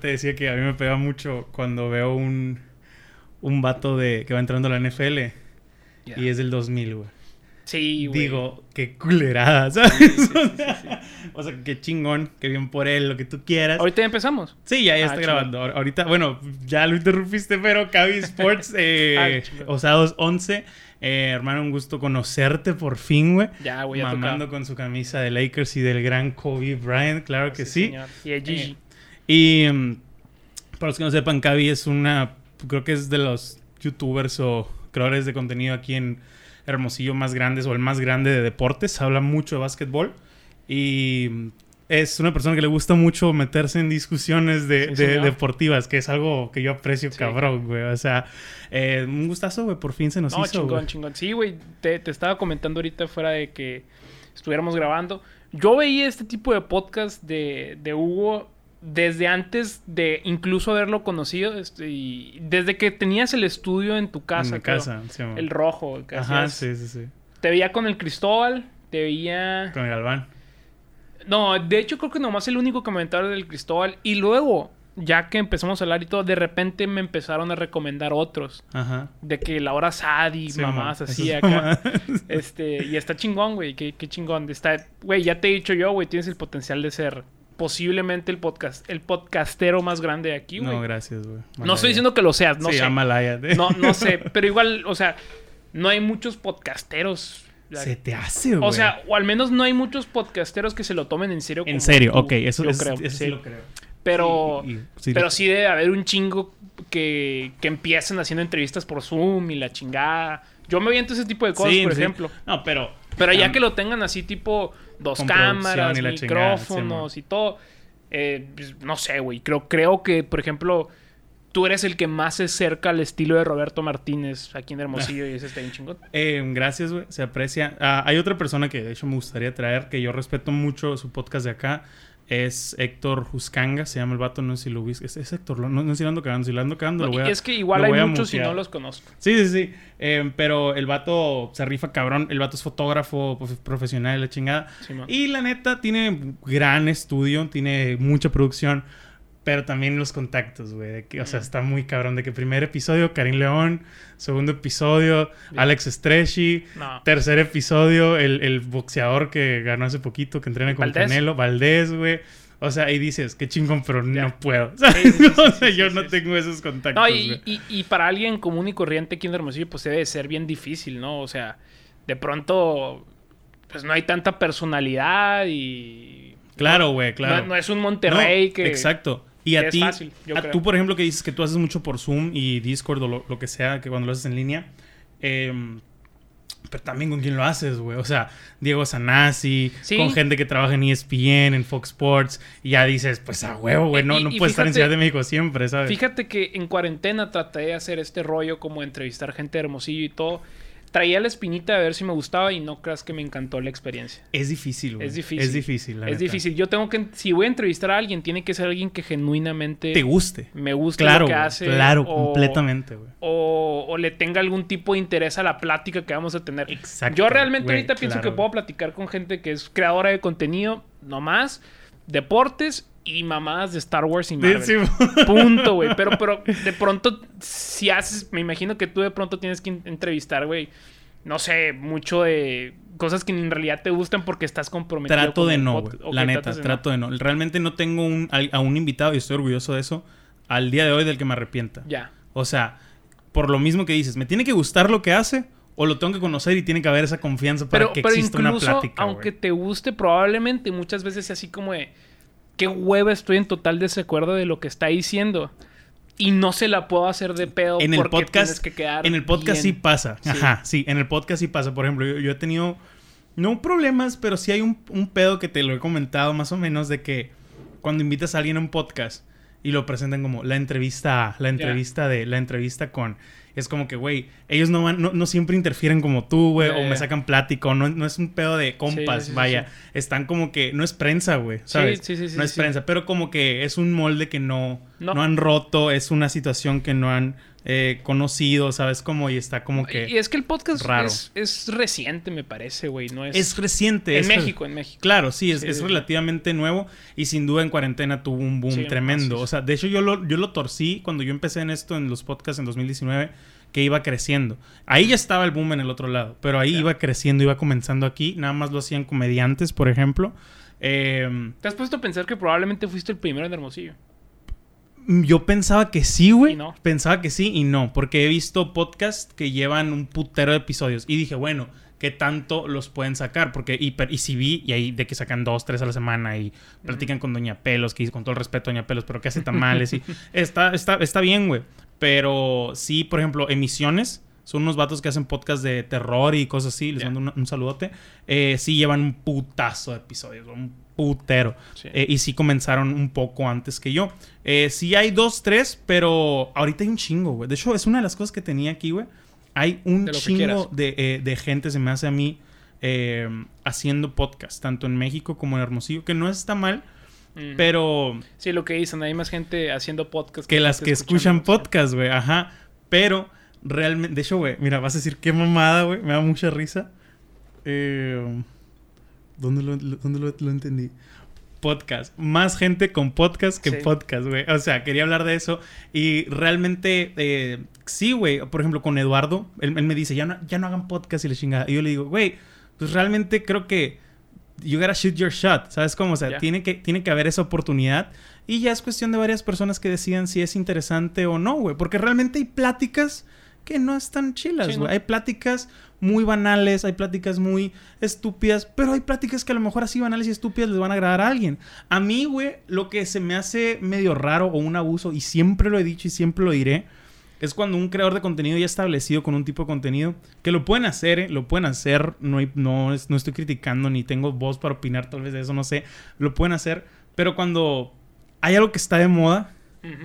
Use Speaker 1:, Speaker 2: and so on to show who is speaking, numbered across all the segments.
Speaker 1: Te decía que a mí me pega mucho cuando veo un, un vato de, que va entrando a la NFL y es del 2000, güey.
Speaker 2: Sí, güey.
Speaker 1: Digo, qué culerada, ¿sabes?
Speaker 2: Sí, sí, sí, sí.
Speaker 1: o sea, qué chingón, qué bien por él, lo que tú quieras.
Speaker 2: Ahorita ya empezamos.
Speaker 1: Sí, ya, ya
Speaker 2: Ah,
Speaker 1: está
Speaker 2: chingón.
Speaker 1: grabando. Ahor- Ahorita, bueno, ya lo interrumpiste, pero Cavi Sports, eh,
Speaker 2: Ah.
Speaker 1: Osados 11. Eh, hermano, un gusto conocerte por fin, güey.
Speaker 2: Ya, güey, ya
Speaker 1: Mamando
Speaker 2: tocaba.
Speaker 1: con su camisa de Lakers y del gran Kobe Bryant, claro que sí.
Speaker 2: señor. Y de Gigi.
Speaker 1: Y mm, para los que no sepan, Cavi es una. Creo que es de los youtubers o creadores de contenido aquí en Hermosillo más grandes o el más grande de deportes. Habla mucho de básquetbol. Y mm, es una persona que le gusta mucho meterse en discusiones de,
Speaker 2: Sí,
Speaker 1: de-
Speaker 2: señor.
Speaker 1: deportivas, que es algo que yo aprecio
Speaker 2: Sí.
Speaker 1: cabrón, güey. O sea, eh, un gustazo, güey. Por fin se nos
Speaker 2: No,
Speaker 1: hizo,
Speaker 2: chingón,
Speaker 1: güey.
Speaker 2: chingón. Sí, güey, te, te estaba comentando ahorita fuera de que estuviéramos grabando. Yo veía este tipo de podcast de, de Hugo desde antes de incluso haberlo conocido. este, y desde que tenías el estudio en tu casa.
Speaker 1: En
Speaker 2: creo.
Speaker 1: casa, sí.
Speaker 2: El rojo. que
Speaker 1: Ajá,
Speaker 2: hacías.
Speaker 1: sí, sí, sí.
Speaker 2: Te veía con el Cristóbal, te veía...
Speaker 1: Con el Galván.
Speaker 2: No, de hecho creo que nomás el único comentario del Cristóbal. Y luego, ya que empezamos a hablar y todo, de repente me empezaron a recomendar otros.
Speaker 1: Ajá.
Speaker 2: De que la hora sad y
Speaker 1: Sí,
Speaker 2: mamás así acá. Este, y está chingón, güey. Qué, qué chingón. Está, güey, ya te he dicho yo, güey, tienes el potencial de ser posiblemente el podcast, el podcastero más grande de aquí, güey.
Speaker 1: No,
Speaker 2: No,
Speaker 1: gracias, güey.
Speaker 2: estoy diciendo que lo seas, no
Speaker 1: sí,
Speaker 2: sé.
Speaker 1: Amalaya.
Speaker 2: No, no sé, pero igual, o sea, no hay muchos podcasteros.
Speaker 1: Se te hace, güey.
Speaker 2: O sea, o al menos no hay muchos podcasteros que se lo tomen en serio.
Speaker 1: En serio,
Speaker 2: tú,
Speaker 1: ok, eso,
Speaker 2: yo
Speaker 1: eso-
Speaker 2: creo,
Speaker 1: eso sí.
Speaker 2: sí.
Speaker 1: lo creo.
Speaker 2: Pero,
Speaker 1: Sí, y- sí
Speaker 2: pero sí debe haber un chingo que, que empiecen haciendo entrevistas por Zoom y la chingada. Yo me aviento ese tipo de cosas,
Speaker 1: Sí,
Speaker 2: por ejemplo.
Speaker 1: No, pero.
Speaker 2: Pero ya que lo tengan así, tipo dos
Speaker 1: Con
Speaker 2: cámaras,
Speaker 1: y
Speaker 2: micrófonos y todo, eh, pues, no sé, güey. Creo, creo que, por ejemplo, tú eres el que más se acerca al estilo de Roberto Martínez aquí en Hermosillo y ese está bien chingón.
Speaker 1: Eh, gracias, güey. Se aprecia. Ah, hay otra persona que de hecho me gustaría traer, que yo respeto mucho su podcast de acá. Es Héctor Juscanga, se llama el vato, no sé si lo viste. Es, es Héctor, no, no sé si lo ando cagando. Si lo ando cagando,
Speaker 2: No,
Speaker 1: lo voy a-
Speaker 2: es que igual hay muchos y no los conozco.
Speaker 1: Sí, sí, sí. Eh, pero el vato se rifa cabrón. El vato es fotógrafo prof- profesional, la chingada.
Speaker 2: Sí,
Speaker 1: y la neta, tiene gran estudio, tiene mucha producción. Pero también los contactos, güey. de que, O sea,
Speaker 2: Mm.
Speaker 1: está muy cabrón. De que primer episodio, Karim León. Segundo episodio. Alex Stretchy.
Speaker 2: No.
Speaker 1: Tercer episodio, el, el boxeador que ganó hace poquito, que entrena con
Speaker 2: Valdés.
Speaker 1: Canelo, Valdés, güey. O sea, y dices, qué chingón, pero
Speaker 2: Ya.
Speaker 1: no puedo.
Speaker 2: Sí, sí, sí,
Speaker 1: o sea, yo no tengo esos contactos.
Speaker 2: No, y, y- y para alguien común y corriente aquí en Hermosillo, pues debe de ser bien difícil, ¿no? O sea, de pronto, pues no hay tanta personalidad y...
Speaker 1: Claro, güey, claro.
Speaker 2: No, no es un Monterrey
Speaker 1: No,
Speaker 2: que...
Speaker 1: Exacto. Y a ti,
Speaker 2: fácil, yo
Speaker 1: a
Speaker 2: creo.
Speaker 1: tú, por ejemplo, que dices que tú haces mucho por Zoom y Discord o lo, lo que sea, que cuando lo haces en línea. eh, pero también con quién lo haces, güey. O sea, Diego Sanasi,
Speaker 2: Sí.
Speaker 1: con gente que trabaja en ESPN, en Fox Sports. Y ya dices, pues a huevo, güey. No,
Speaker 2: Y-
Speaker 1: no
Speaker 2: y
Speaker 1: puedes estar en Ciudad de México siempre, ¿sabes?
Speaker 2: Fíjate que en cuarentena traté de hacer este rollo como entrevistar gente de Hermosillo y todo. Traía la espinita de ver si me gustaba y no creas que me encantó la experiencia.
Speaker 1: Es difícil, güey.
Speaker 2: Es difícil.
Speaker 1: Es difícil, la
Speaker 2: es
Speaker 1: neta.
Speaker 2: difícil. Yo tengo que... Si voy a entrevistar a alguien, tiene que ser alguien que genuinamente
Speaker 1: Te guste.
Speaker 2: me guste
Speaker 1: Claro,
Speaker 2: lo que
Speaker 1: güey,
Speaker 2: hace.
Speaker 1: claro,
Speaker 2: o-
Speaker 1: completamente, güey.
Speaker 2: o, o le tenga algún tipo de interés a la plática que vamos a tener.
Speaker 1: Exacto,
Speaker 2: Yo realmente ahorita pienso que puedo platicar con gente que es creadora de contenido, nomás, deportes y mamadas de Star Wars y Marvel.
Speaker 1: Sí,
Speaker 2: Punto, güey. Pero, pero de pronto, si haces, me imagino que tú de pronto tienes que entrevistar, güey, no sé, mucho de cosas que en realidad te gustan porque estás comprometido.
Speaker 1: Trato
Speaker 2: con
Speaker 1: de
Speaker 2: el
Speaker 1: no, güey. La neta,
Speaker 2: no.
Speaker 1: trato de no. Realmente no tengo un, a, a un invitado y estoy orgulloso de eso. Al día de hoy del que me arrepienta.
Speaker 2: Ya.
Speaker 1: O sea, por lo mismo que dices, me tiene que gustar lo que hace o lo tengo que conocer y tiene que haber esa confianza para
Speaker 2: Pero,
Speaker 1: que
Speaker 2: pero
Speaker 1: exista
Speaker 2: incluso,
Speaker 1: una plática.
Speaker 2: aunque te guste, probablemente muchas veces sea así como de qué hueva estoy en total desacuerdo de lo que está diciendo. Y no se la puedo hacer de pedo
Speaker 1: En el
Speaker 2: porque
Speaker 1: podcast,
Speaker 2: que quedar
Speaker 1: en el podcast sí pasa.
Speaker 2: Sí.
Speaker 1: Ajá, sí, en el podcast sí pasa. Por ejemplo, yo, yo he tenido, no problemas, pero sí hay un, un pedo que te lo he comentado más o menos de que cuando invitas a alguien a un podcast y lo presentan como la entrevista, la entrevista de, la entrevista con... Es como que, güey, ellos no, van, no, no siempre interfieren como tú, güey, o me sacan plática, o no, no es un pedo de compas,
Speaker 2: Sí, sí, sí,
Speaker 1: vaya. Están como que, no es prensa, güey, ¿sabes?
Speaker 2: sí, sí, sí,
Speaker 1: no es prensa, pero como que es un molde que no,
Speaker 2: No.
Speaker 1: no. han roto, es una situación que no han eh, conocido, ¿sabes? Como, y está como que...
Speaker 2: Y es que el podcast
Speaker 1: raro.
Speaker 2: Es, es reciente, me parece, güey. No es...
Speaker 1: Es reciente.
Speaker 2: en
Speaker 1: es-
Speaker 2: México, en México.
Speaker 1: Claro, sí, es,
Speaker 2: Sí,
Speaker 1: es relativamente nuevo y sin duda en cuarentena tuvo un boom
Speaker 2: Sí,
Speaker 1: tremendo. O sea, de hecho yo lo, yo lo torcí cuando yo empecé en esto en los podcasts en 2019, que iba creciendo. Ahí ya estaba el boom en el otro lado, pero ahí iba creciendo, iba comenzando aquí. Nada más lo hacían comediantes, por ejemplo. Eh,
Speaker 2: ¿Te has puesto a pensar que probablemente fuiste el primero en Hermosillo?
Speaker 1: Yo pensaba que sí, güey.
Speaker 2: No.
Speaker 1: Pensaba que sí y no, porque he visto podcasts que llevan un putero de episodios y dije, bueno, ¿qué tanto los pueden sacar? Porque, y, y si vi, y ahí de que sacan dos, tres a la semana y platican con Doña Pelos, que con todo el respeto Doña Pelos, pero que hace tamales y está, está, está bien, güey. Pero sí, por ejemplo, emisiones. Son unos vatos que hacen podcast de terror y cosas así. Les mando un, un saludote. Eh, sí llevan un putazo de episodios. Un putero.
Speaker 2: Sí.
Speaker 1: Eh, y sí comenzaron un poco antes que yo. Eh, sí hay dos, tres, pero ahorita hay un chingo, güey. De hecho, es una de las cosas que tenía aquí, güey. Hay un
Speaker 2: De
Speaker 1: chingo de, eh, de gente, se me hace a mí, eh, haciendo podcast, tanto en México como en Hermosillo, que no está mal,
Speaker 2: Mm.
Speaker 1: pero
Speaker 2: Sí, lo que dicen, hay más gente haciendo podcast
Speaker 1: que las que escuchan podcast, güey, ajá. Pero realmente, de hecho, güey, mira, vas a decir qué mamada, güey, me da mucha risa. Eh, ¿Dónde, lo, lo- dónde lo- lo entendí? Podcast. Más gente con podcast que
Speaker 2: Sí.
Speaker 1: podcast, güey. O sea, quería hablar de eso. Y realmente, eh, sí, güey. Por ejemplo, con Eduardo, él, él me dice, ya no, ya no hagan podcast y la chingada. Y yo le digo, güey, pues realmente creo que you gotta shoot your shot. ¿Sabes cómo? O sea, tiene, que, tiene que haber esa oportunidad. Y ya es cuestión de varias personas que decidan si es interesante o no, güey. Porque realmente hay pláticas que no están chilas,
Speaker 2: Sí,
Speaker 1: güey.
Speaker 2: ¿no?
Speaker 1: Hay pláticas muy banales, hay pláticas muy estúpidas, pero hay pláticas que a lo mejor así banales y estúpidas les van a agradar a alguien. A mí, güey, lo que se me hace medio raro o un abuso, y siempre lo he dicho y siempre lo diré, es cuando un creador de contenido ya establecido con un tipo de contenido, que lo pueden hacer, ¿eh? lo pueden hacer, no, hay- no, no estoy criticando ni tengo voz para opinar tal vez de eso, no sé, lo pueden hacer, pero cuando hay algo que está de moda,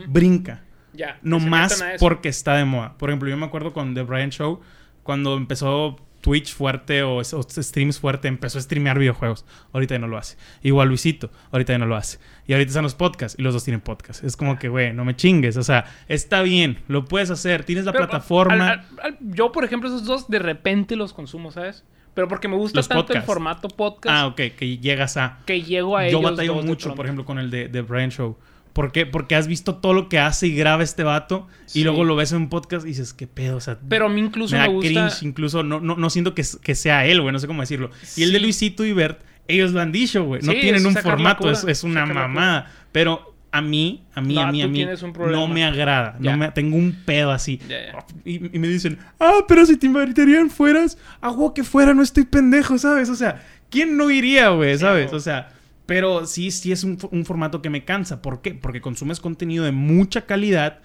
Speaker 1: brinca.
Speaker 2: Ya.
Speaker 1: No más porque está de moda. Por ejemplo, yo me acuerdo con The Brian Show, cuando empezó Twitch fuerte o, o streams fuerte, empezó a streamear videojuegos. Ahorita ya no lo hace. Igual Luisito, ahorita ya no lo hace. Y ahorita están los podcasts y los dos tienen podcasts. Es como que, güey, no me chingues. O sea, está bien, lo puedes hacer, tienes la
Speaker 2: Pero,
Speaker 1: plataforma.
Speaker 2: al- al- al- yo, por ejemplo, esos dos de repente los consumo, ¿sabes? Pero porque me gusta
Speaker 1: Los
Speaker 2: tanto el formato podcast
Speaker 1: ah, ok, que llegas a.
Speaker 2: que llego a
Speaker 1: Yo
Speaker 2: ellos.
Speaker 1: batallo
Speaker 2: dos de
Speaker 1: mucho, por ejemplo, con el de, de Brian Show. ¿Por qué? Porque has visto todo lo que hace y graba este vato
Speaker 2: Sí.
Speaker 1: y luego lo ves en un podcast y dices, ¿qué pedo? O sea,
Speaker 2: Pero a mí incluso
Speaker 1: me
Speaker 2: me,
Speaker 1: da
Speaker 2: gusta.
Speaker 1: cringe, incluso no, no, no siento que, que sea él, güey, no sé cómo decirlo. Y el de. Luisito y Bert, ellos lo han dicho, güey. No
Speaker 2: Sí,
Speaker 1: tienen un formato, es, es una mamada. Pero a mí, a mí,
Speaker 2: No,
Speaker 1: a mí, a mí, no me agrada.
Speaker 2: Ya.
Speaker 1: No me, tengo un pedo así. Y, y me dicen, ah, pero si te invitarían fueras, hago que fuera, no estoy pendejo, ¿sabes? O sea, ¿quién no iría, güey? ¿Sabes? O sea, pero sí, sí es un, fo- un formato que me cansa. ¿Por qué? Porque consumes contenido de mucha calidad.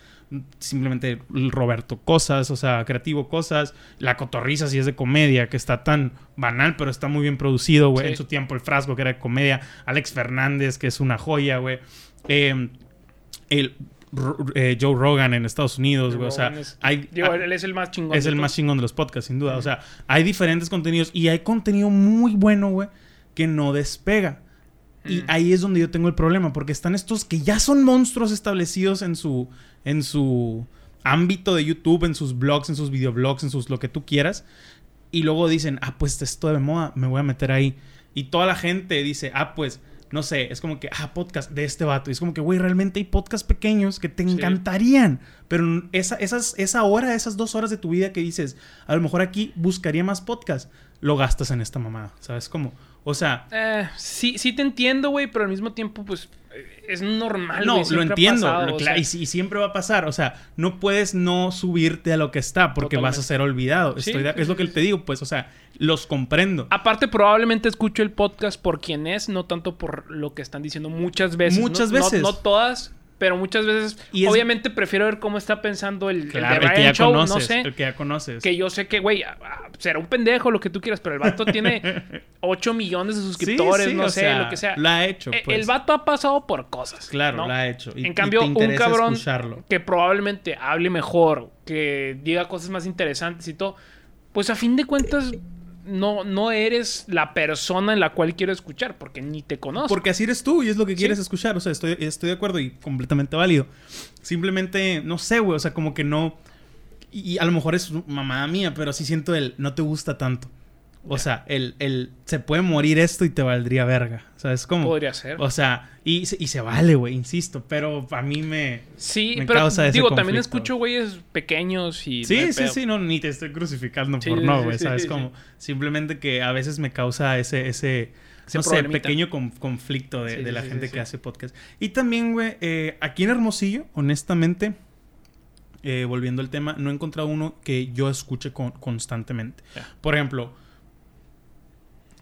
Speaker 1: Simplemente Roberto Cosas, o sea, creativo Cosas, La Cotorriza si es de comedia, que está tan banal, pero está muy bien producido, güey.
Speaker 2: Sí.
Speaker 1: En su tiempo el Frasco, que era de comedia. Alex Fernández, que es una joya, güey. Eh, el eh, Joe Rogan en Estados Unidos, güey. O sea,
Speaker 2: es-
Speaker 1: hay,
Speaker 2: Digo,
Speaker 1: hay-
Speaker 2: él es el más chingón.
Speaker 1: es el más chingón de los podcasts, sin duda. O sea, hay diferentes contenidos y hay contenido muy bueno, güey, que no despega. Y
Speaker 2: Mm.
Speaker 1: ahí es donde yo tengo el problema, porque están estos que ya son monstruos establecidos en su, en su ámbito de YouTube, en sus blogs, en sus videoblogs, en sus lo que tú quieras. Y luego dicen, ah, pues esto de moda, me voy a meter ahí. Y toda la gente dice, ah, pues, no sé, es como que, ah, podcast de este vato. Y es como que, güey, realmente hay podcasts pequeños que te
Speaker 2: Sí.
Speaker 1: encantarían. Pero esa, esas, esa hora, esas dos horas de tu vida que dices, a lo mejor aquí buscaría más podcast, lo gastas en esta mamada. ¿Sabes cómo? O sea,
Speaker 2: Eh, sí, sí te entiendo, güey, pero al mismo tiempo, pues, eh, es normal,
Speaker 1: no, lo entiendo.
Speaker 2: pasado,
Speaker 1: lo-
Speaker 2: sea,
Speaker 1: y, si- y siempre va a pasar. O sea, no puedes no subirte a lo que está porque vas a ser olvidado.
Speaker 2: Sí,
Speaker 1: Estoy de-
Speaker 2: sí,
Speaker 1: es lo que te digo, pues, o sea, los comprendo.
Speaker 2: Aparte, probablemente escucho el podcast por quien es, no tanto por lo que están diciendo muchas veces.
Speaker 1: Muchas
Speaker 2: No- no-
Speaker 1: veces.
Speaker 2: No, todas, pero muchas veces,
Speaker 1: Y es-
Speaker 2: obviamente prefiero ver cómo está pensando el, el
Speaker 1: Claro,
Speaker 2: de
Speaker 1: el que ya
Speaker 2: Show,
Speaker 1: conoces.
Speaker 2: no sé.
Speaker 1: El que ya conoces.
Speaker 2: Que yo sé que, güey, será un pendejo lo que tú quieras, pero el vato tiene 8 millones de suscriptores,
Speaker 1: Sí, sí,
Speaker 2: no sé,
Speaker 1: sea,
Speaker 2: lo que sea.
Speaker 1: Lo ha hecho,
Speaker 2: Eh,
Speaker 1: pues.
Speaker 2: El vato ha pasado por cosas.
Speaker 1: Claro,
Speaker 2: ¿no?
Speaker 1: lo ha hecho. Y- y
Speaker 2: en
Speaker 1: te
Speaker 2: cambio, un
Speaker 1: interesa
Speaker 2: cabrón
Speaker 1: escucharlo.
Speaker 2: que probablemente hable mejor, que diga cosas más interesantes y todo, pues a fin de cuentas no, no eres la persona en la cual quiero escuchar, porque ni te conozco.
Speaker 1: Porque así eres tú y es lo que
Speaker 2: Sí.
Speaker 1: quieres escuchar. O sea, estoy, estoy de acuerdo y completamente válido. Simplemente, no sé, güey. O sea, como que no. Y, y a lo mejor es mamada mía, pero sí siento el no te gusta tanto. O sea, el, el se puede morir esto y te valdría verga. O sea, es como.
Speaker 2: Podría ser.
Speaker 1: O sea, y, se- y se vale, güey, insisto. Pero a mí me.
Speaker 2: Sí,
Speaker 1: me
Speaker 2: pero
Speaker 1: causa ese
Speaker 2: digo, también escucho güeyes pequeños y...
Speaker 1: Sí, sí,
Speaker 2: pedo.
Speaker 1: sí, no, ni te estoy crucificando
Speaker 2: Sí,
Speaker 1: por
Speaker 2: sí,
Speaker 1: no, güey,
Speaker 2: sí,
Speaker 1: ¿sabes? Como simplemente que a veces me causa ese, ese, no sé, pequeño con- conflicto de, la gente que hace podcast. Y también, güey, eh, aquí en Hermosillo, honestamente, eh, volviendo al tema, no he encontrado uno que yo escuche con- constantemente. Por ejemplo,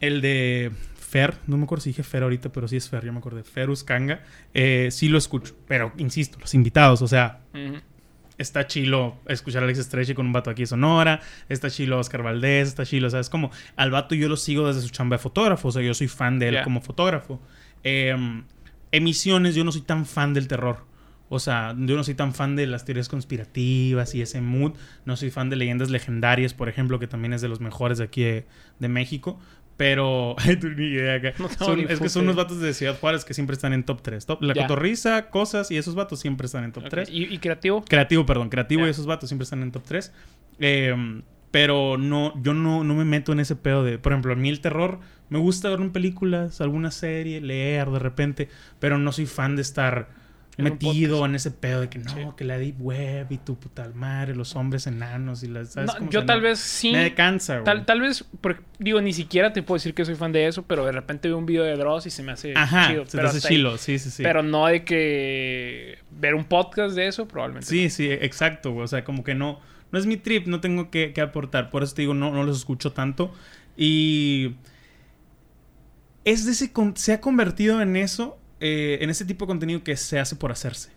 Speaker 1: el de Fer, no me acuerdo si dije Fer ahorita, pero sí es Fer, ya me acordé. Fer Uscanga, eh, sí lo escucho, pero insisto, los invitados, o sea. Está chilo escuchar a Alex Estrechi con un vato aquí de Sonora. Está chilo Oscar Valdés. Está chilo, ¿sabes? Como al vato yo lo sigo desde su chamba de fotógrafo. O sea, yo soy fan de él como fotógrafo. Em, emisiones, yo no soy tan fan del terror. O sea, yo no soy tan fan de las teorías conspirativas y ese mood. No soy fan de leyendas legendarias, por ejemplo, que también es de los mejores de aquí de, de México. Pero, tú ni idea acá.
Speaker 2: No
Speaker 1: Son-
Speaker 2: ni
Speaker 1: es que son unos vatos de Ciudad Juárez que siempre están en top 3. Top, la
Speaker 2: Ya.
Speaker 1: cotorriza, cosas y esos vatos siempre están en top
Speaker 2: Ok.
Speaker 1: 3.
Speaker 2: ¿Y, y creativo?
Speaker 1: Creativo, perdón, creativo y esos vatos siempre están en top 3. pero no, yo no, no me meto en ese pedo de, por ejemplo, a mí el terror, me gusta ver en películas, alguna serie, leer de repente, pero no soy fan de estar metido en ese pedo de que no,
Speaker 2: Sí.
Speaker 1: que la deep web y tu puta madre, los hombres enanos y las... ¿sabes
Speaker 2: No,
Speaker 1: cómo? O
Speaker 2: yo tal vez sí.
Speaker 1: Me cansa, güey.
Speaker 2: Tal, tal vez, porque, digo, ni siquiera te puedo decir que soy fan de eso, pero de repente veo un video de Dross y se me hace
Speaker 1: Ajá,
Speaker 2: chido.
Speaker 1: se te
Speaker 2: pero
Speaker 1: hace
Speaker 2: ahí.
Speaker 1: chilo, sí, sí, sí.
Speaker 2: Pero no de que ver un podcast de eso, probablemente.
Speaker 1: Sí, sí, exacto, güey. O sea, como que no, no es mi trip, no tengo que, que aportar. Por eso te digo, no, no los escucho tanto. Y es de ese se ha convertido en eso, eh, en ese tipo de contenido que se hace por hacerse.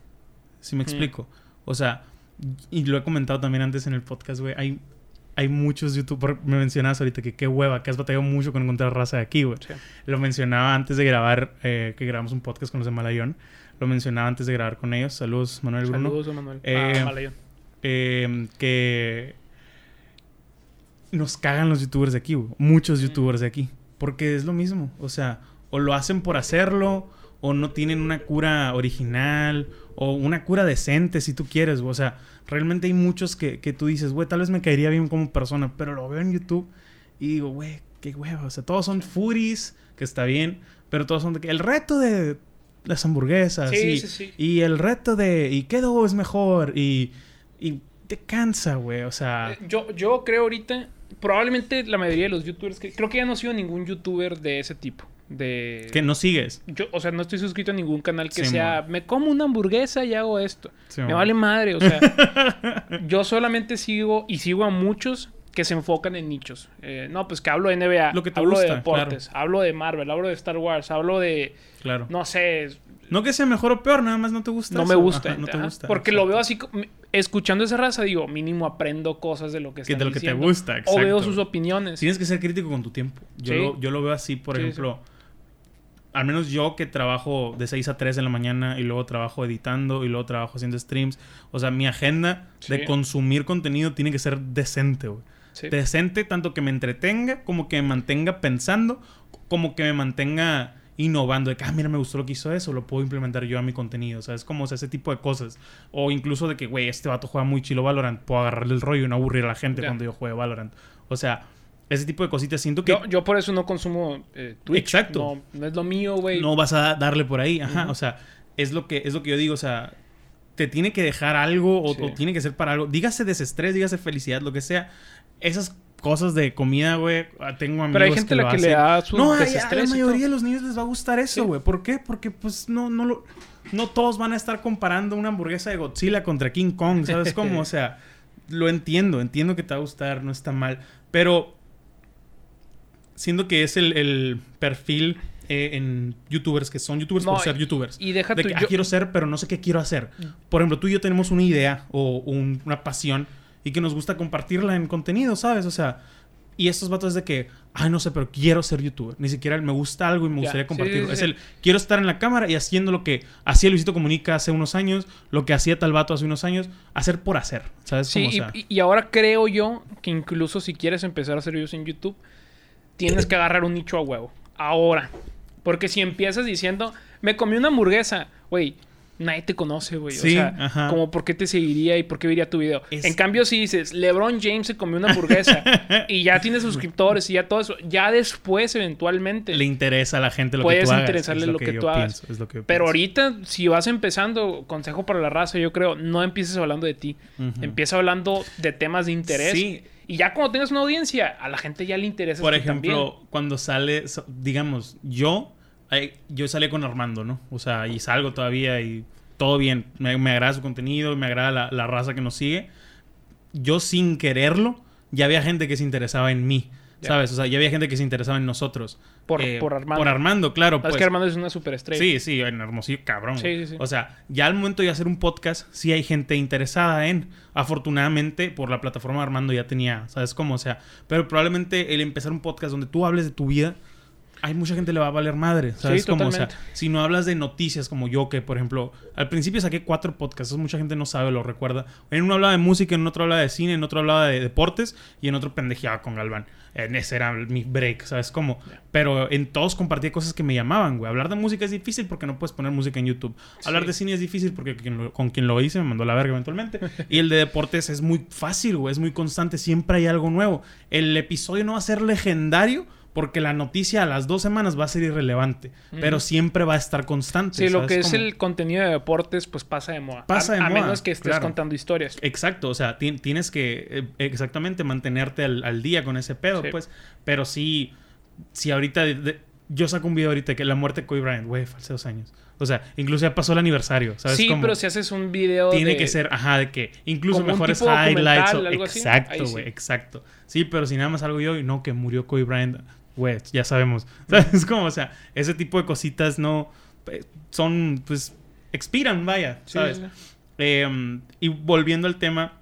Speaker 1: Si me explico. O sea, y lo he comentado también antes en el podcast, güey. Hay, hay muchos youtubers, me mencionabas ahorita que qué hueva, que has batallado mucho con encontrar raza de aquí, güey.
Speaker 2: Sí.
Speaker 1: Lo mencionaba antes de grabar, eh, que grabamos un podcast con los de Malayón. Lo mencionaba antes de grabar con ellos. Saludos, Manuel Bruno.
Speaker 2: Saludos, Manuel.
Speaker 1: Eh,
Speaker 2: Ah, Malayón.
Speaker 1: Eh, que nos cagan los youtubers de aquí, güey. Muchos youtubers de aquí. Porque es lo mismo. O sea, o lo hacen por hacerlo, o no tienen una cura original, o una cura decente, si tú quieres, güey. O sea, realmente hay muchos que, que tú dices, güey, tal vez me caería bien como persona, pero lo veo en YouTube y digo, güey, qué hueva. O sea, todos son furis, que está bien, pero todos son de que el reto de las hamburguesas.
Speaker 2: Sí,
Speaker 1: y,
Speaker 2: sí, sí.
Speaker 1: y el reto de, ¿y qué dogo es mejor? Y, y te cansa, güey. O sea,
Speaker 2: Eh, Yo, yo creo ahorita, probablemente la mayoría de los youtubers, que, creo que ya no sigo ningún youtuber de ese tipo. De...
Speaker 1: que no sigues.
Speaker 2: Yo, o sea, no estoy suscrito a ningún canal que
Speaker 1: Sí,
Speaker 2: sea, me como una hamburguesa y hago esto.
Speaker 1: Sí,
Speaker 2: me vale madre, o sea, yo solamente sigo y sigo a muchos que se enfocan en nichos. Eh, no, pues que hablo de NBA,
Speaker 1: Lo que te
Speaker 2: hablo de deportes, hablo de Marvel, hablo de Star Wars, hablo de,
Speaker 1: Claro. No,
Speaker 2: no sé,
Speaker 1: que sea mejor o peor, nada más no te gusta.
Speaker 2: no
Speaker 1: eso.
Speaker 2: me gusta.
Speaker 1: Ajá, no te gusta.
Speaker 2: Porque
Speaker 1: exacto.
Speaker 2: lo veo así, escuchando esa raza, digo, mínimo aprendo cosas de lo que
Speaker 1: Que
Speaker 2: están
Speaker 1: de lo que te gusta,
Speaker 2: O veo
Speaker 1: exacto.
Speaker 2: sus opiniones.
Speaker 1: Tienes que ser crítico con tu tiempo. Yo,
Speaker 2: Sí.
Speaker 1: lo, yo lo veo así, por
Speaker 2: Sí,
Speaker 1: ejemplo. Al menos yo que trabajo de 6 a 3 de la mañana y luego trabajo editando y luego trabajo haciendo streams. O sea, mi agenda
Speaker 2: Sí.
Speaker 1: de consumir contenido tiene que ser decente, güey.
Speaker 2: Sí.
Speaker 1: Decente tanto que me entretenga, como que me mantenga pensando, como que me mantenga innovando. De que, ah, mira, me gustó lo que hizo eso, lo puedo implementar yo a mi contenido. O sea, es como o sea, ese tipo de cosas. O incluso de que, güey, este vato juega muy chilo Valorant, puedo agarrarle el rollo y no aburrir a la gente cuando yo juegue Valorant. O sea, ese tipo de cositas siento que
Speaker 2: Yo, yo por eso no consumo eh, Twitch.
Speaker 1: Exacto.
Speaker 2: No, no es lo mío, güey.
Speaker 1: no vas a darle por ahí. Ajá, o sea, es lo que es lo que yo digo, o sea, te tiene que dejar algo o,
Speaker 2: Sí.
Speaker 1: o tiene que ser para algo. Dígase desestrés, dígase felicidad, lo que sea. Esas cosas de comida, güey, ah, tengo amigos
Speaker 2: Pero hay gente a
Speaker 1: que
Speaker 2: la
Speaker 1: lo
Speaker 2: que le da su
Speaker 1: No, a- a,
Speaker 2: desestrés
Speaker 1: la mayoría de los niños les va a gustar eso,
Speaker 2: Sí.
Speaker 1: güey. ¿Por qué? Porque pues no no lo no todos van a estar comparando una hamburguesa de Godzilla contra King Kong, ¿sabes cómo? O sea, lo entiendo, entiendo que te va a gustar, no está mal, pero siendo que es el, el perfil eh, en youtubers que son youtubers
Speaker 2: No,
Speaker 1: por ser youtubers.
Speaker 2: y deja
Speaker 1: de que, ah,
Speaker 2: yo-
Speaker 1: quiero ser, pero no sé qué quiero hacer. Por ejemplo, tú y yo tenemos una idea o un- una pasión y que nos gusta compartirla en contenido, ¿sabes? O sea, y estos vatos es de que, ay, no sé, pero quiero ser youtuber. Ni siquiera me gusta algo y me gustaría
Speaker 2: sí,
Speaker 1: compartirlo.
Speaker 2: sí,
Speaker 1: es el, quiero estar en la cámara y haciendo lo que hacía Luisito Comunica hace unos años, lo que hacía tal vato hace unos años, hacer por hacer, ¿sabes?
Speaker 2: Sí,
Speaker 1: Como, o
Speaker 2: y-
Speaker 1: sea,
Speaker 2: y, y ahora creo yo que incluso si quieres empezar a hacer videos en YouTube, tienes que agarrar un nicho a huevo. Ahora. Porque si empiezas diciendo, me comí una hamburguesa, güey, nadie te conoce, güey.
Speaker 1: Sí,
Speaker 2: o sea,
Speaker 1: ajá.
Speaker 2: como por qué te seguiría y por qué vería tu video.
Speaker 1: Es-
Speaker 2: En cambio, si dices, LeBron James se comió una hamburguesa y ya tiene suscriptores y ya todo eso, ya después, eventualmente.
Speaker 1: le interesa a la gente lo
Speaker 2: Puedes
Speaker 1: que tú hagas.
Speaker 2: interesarle
Speaker 1: es
Speaker 2: lo que tú hagas.
Speaker 1: pienso, es lo que yo
Speaker 2: Pero ahorita, si vas empezando, consejo para la raza, yo creo, no empieces hablando de ti.
Speaker 1: Ujú.
Speaker 2: Empieza hablando de temas de interés.
Speaker 1: Sí.
Speaker 2: Y ya cuando tengas una audiencia, a la gente ya le interesa.
Speaker 1: Por ejemplo,
Speaker 2: también.
Speaker 1: cuando sale, digamos, yo, yo salí con Armando, ¿no? O sea, y salgo todavía y todo bien. Me, me agrada su contenido, me agrada la, la raza que nos sigue. Yo sin quererlo, ya había gente que se interesaba en mí, ¿sabes? O sea, ya había gente que se interesaba en nosotros.
Speaker 2: Por-
Speaker 1: Eh,
Speaker 2: por Armando.
Speaker 1: Por Armando, claro.
Speaker 2: Es
Speaker 1: pues.
Speaker 2: que Armando es una superestrella.
Speaker 1: Sí, sí, en Hermosillo, cabrón.
Speaker 2: Sí, sí, sí.
Speaker 1: O sea, ya al momento de hacer un podcast, sí hay gente interesada en. Afortunadamente, por la plataforma de Armando ya tenía, ¿sabes cómo? O sea, pero probablemente el empezar un podcast donde tú hables de tu vida, hay mucha gente le va a valer madre, ¿sabes cómo? O sea, si no hablas de noticias como yo, que por ejemplo, al principio saqué cuatro podcasts, mucha gente no sabe, lo recuerda. En uno hablaba de música, en otro hablaba de cine, en otro hablaba de deportes y en otro pendejeaba con Galván. En ese era mi break, ¿sabes cómo? Pero en todos compartía cosas que me llamaban, güey. Hablar de música es difícil porque no puedes poner música en YouTube. Hablar
Speaker 2: Sí.
Speaker 1: de cine es difícil porque quien lo- con quien lo hice me mandó la verga eventualmente. y el de deportes es muy fácil, güey. Es muy constante. Siempre hay algo nuevo. El episodio no va a ser legendario porque la noticia a las dos semanas va a ser irrelevante. Pero siempre va a estar constante.
Speaker 2: Sí, lo
Speaker 1: ¿sabes
Speaker 2: que es el contenido de deportes, pues pasa de moda.
Speaker 1: Pasa
Speaker 2: a,
Speaker 1: de
Speaker 2: a
Speaker 1: moda,
Speaker 2: menos que estés
Speaker 1: claro.
Speaker 2: contando historias.
Speaker 1: Exacto, o sea, ti- tienes que eh, exactamente mantenerte al, al día con ese pedo,
Speaker 2: Sí.
Speaker 1: pues. Pero sí, si ahorita de- de- yo saco un video ahorita que la muerte de Kobe Bryant, güey, hace dos años. O sea, incluso ya pasó el aniversario, ¿sabes?
Speaker 2: Sí,
Speaker 1: cómo?
Speaker 2: pero si haces un video
Speaker 1: Tiene
Speaker 2: de-
Speaker 1: que ser, ajá, de que incluso
Speaker 2: Como
Speaker 1: mejores highlights. o-
Speaker 2: algo
Speaker 1: exacto,
Speaker 2: sí.
Speaker 1: güey, exacto. Sí, pero si nada más algo yo y no, que murió Kobe Bryant, güey, ya sabemos. ¿Sabes cómo? O sea, ese tipo de cositas no. eh, Son, pues, expiran, vaya,
Speaker 2: Sí,
Speaker 1: ¿sabes?
Speaker 2: sí.
Speaker 1: Eh, y volviendo al tema,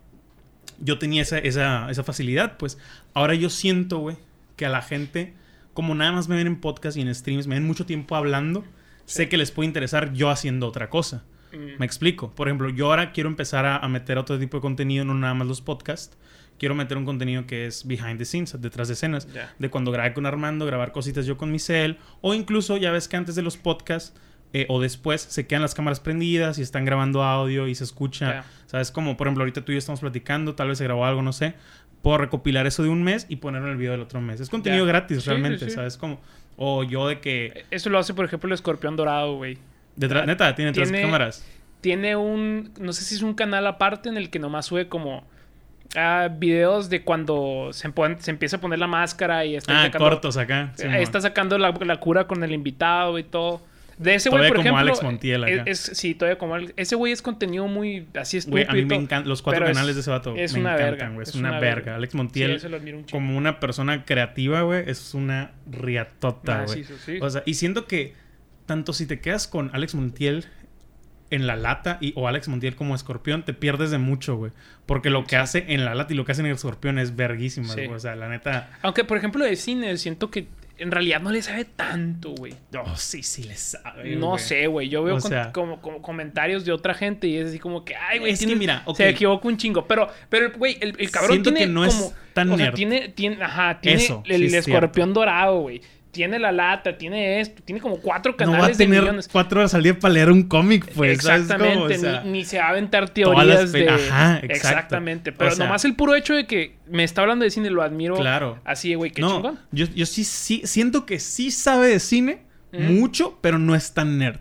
Speaker 1: yo tenía esa, esa, esa facilidad, pues ahora yo siento, güey, que a la gente, como nada más me ven en podcast y en streams, me ven mucho tiempo hablando, sé que les puede interesar yo haciendo otra cosa.
Speaker 2: Mm.
Speaker 1: Me explico. Por ejemplo, yo ahora quiero empezar a, a meter otro tipo de contenido, no nada más los podcasts. Quiero meter un contenido que es behind the scenes, detrás de escenas. De cuando grabé con Armando, grabar cositas yo con mi cel. O incluso, ya ves que antes de los podcasts eh, o después se quedan las cámaras prendidas y están grabando audio y se escucha. ¿Sabes? Como por ejemplo, ahorita tú y yo estamos platicando, tal vez se grabó algo, no sé. Puedo recopilar eso de un mes y ponerlo en el video del otro mes. Es contenido gratis
Speaker 2: Sí,
Speaker 1: realmente,
Speaker 2: sí.
Speaker 1: ¿sabes? Como. O yo de que.
Speaker 2: Eso lo hace, por ejemplo, el escorpión dorado, güey.
Speaker 1: Detrás, neta, tiene tres
Speaker 2: Tiene-
Speaker 1: cámaras.
Speaker 2: Tiene un. No sé si es un canal aparte en el que nomás sube como. Ah, videos de cuando se, pon- se empieza a poner la máscara y está
Speaker 1: Ah,
Speaker 2: sacando-
Speaker 1: cortos acá.
Speaker 2: eh,
Speaker 1: Simón.
Speaker 2: está sacando la, la cura con el invitado y todo. De ese güey,
Speaker 1: Todavía
Speaker 2: por
Speaker 1: como
Speaker 2: ejemplo.
Speaker 1: Alex Montiel acá.
Speaker 2: Es, es- sí, todavía como Alex- Ese güey es contenido muy así
Speaker 1: Güey,
Speaker 2: estúpido.
Speaker 1: a mí me encantan los cuatro
Speaker 2: pero es-
Speaker 1: canales de ese vato.
Speaker 2: es
Speaker 1: me
Speaker 2: una
Speaker 1: encantan,
Speaker 2: verga,
Speaker 1: güey. Es, una,
Speaker 2: una
Speaker 1: verga.
Speaker 2: verga.
Speaker 1: Alex
Speaker 2: Sí,
Speaker 1: Montiel,
Speaker 2: admiro un
Speaker 1: como una persona creativa, güey, es una riatota, güey.
Speaker 2: Macizo, sí.
Speaker 1: O sea, y siento que tanto si te quedas con Alex Montiel en la lata y, o Alex Montiel como escorpión, te pierdes de mucho, güey. Porque lo que hace en la lata y lo que hace en el escorpión es verguísima,
Speaker 2: Sí.
Speaker 1: güey. O sea, la neta.
Speaker 2: Aunque, por ejemplo, de cine, siento que en realidad no le sabe tanto, güey.
Speaker 1: Oh, sí, sí le sabe.
Speaker 2: No
Speaker 1: güey.
Speaker 2: sé, güey. Yo veo
Speaker 1: O
Speaker 2: con-
Speaker 1: sea-
Speaker 2: como, como comentarios de otra gente y es así como que, ay, güey,
Speaker 1: Es que mira, ok.
Speaker 2: se equivoca un chingo. Pero, pero güey, el, el cabrón
Speaker 1: Siento
Speaker 2: tiene
Speaker 1: que no es
Speaker 2: como.
Speaker 1: tan
Speaker 2: o sea,
Speaker 1: nerd.
Speaker 2: tiene, tiene, ajá, tiene
Speaker 1: Eso,
Speaker 2: el,
Speaker 1: sí es
Speaker 2: escorpión dorado, güey. Tiene la lata, tiene esto, tiene como cuatro
Speaker 1: No
Speaker 2: canales
Speaker 1: va a
Speaker 2: de
Speaker 1: tener
Speaker 2: millones.
Speaker 1: cuatro horas al día para leer un cómic, pues. ¿sabes cómo?
Speaker 2: Exactamente,
Speaker 1: O sea,
Speaker 2: ni, ni se va a aventar teorías de.
Speaker 1: Ajá, exacto.
Speaker 2: Exactamente. Pero
Speaker 1: O sea-
Speaker 2: nomás el puro hecho de que me está hablando de cine lo admiro.
Speaker 1: Claro.
Speaker 2: Así, güey, qué
Speaker 1: no,
Speaker 2: chingón.
Speaker 1: Yo, yo sí, sí siento que sí sabe de cine mucho, pero no es tan nerd.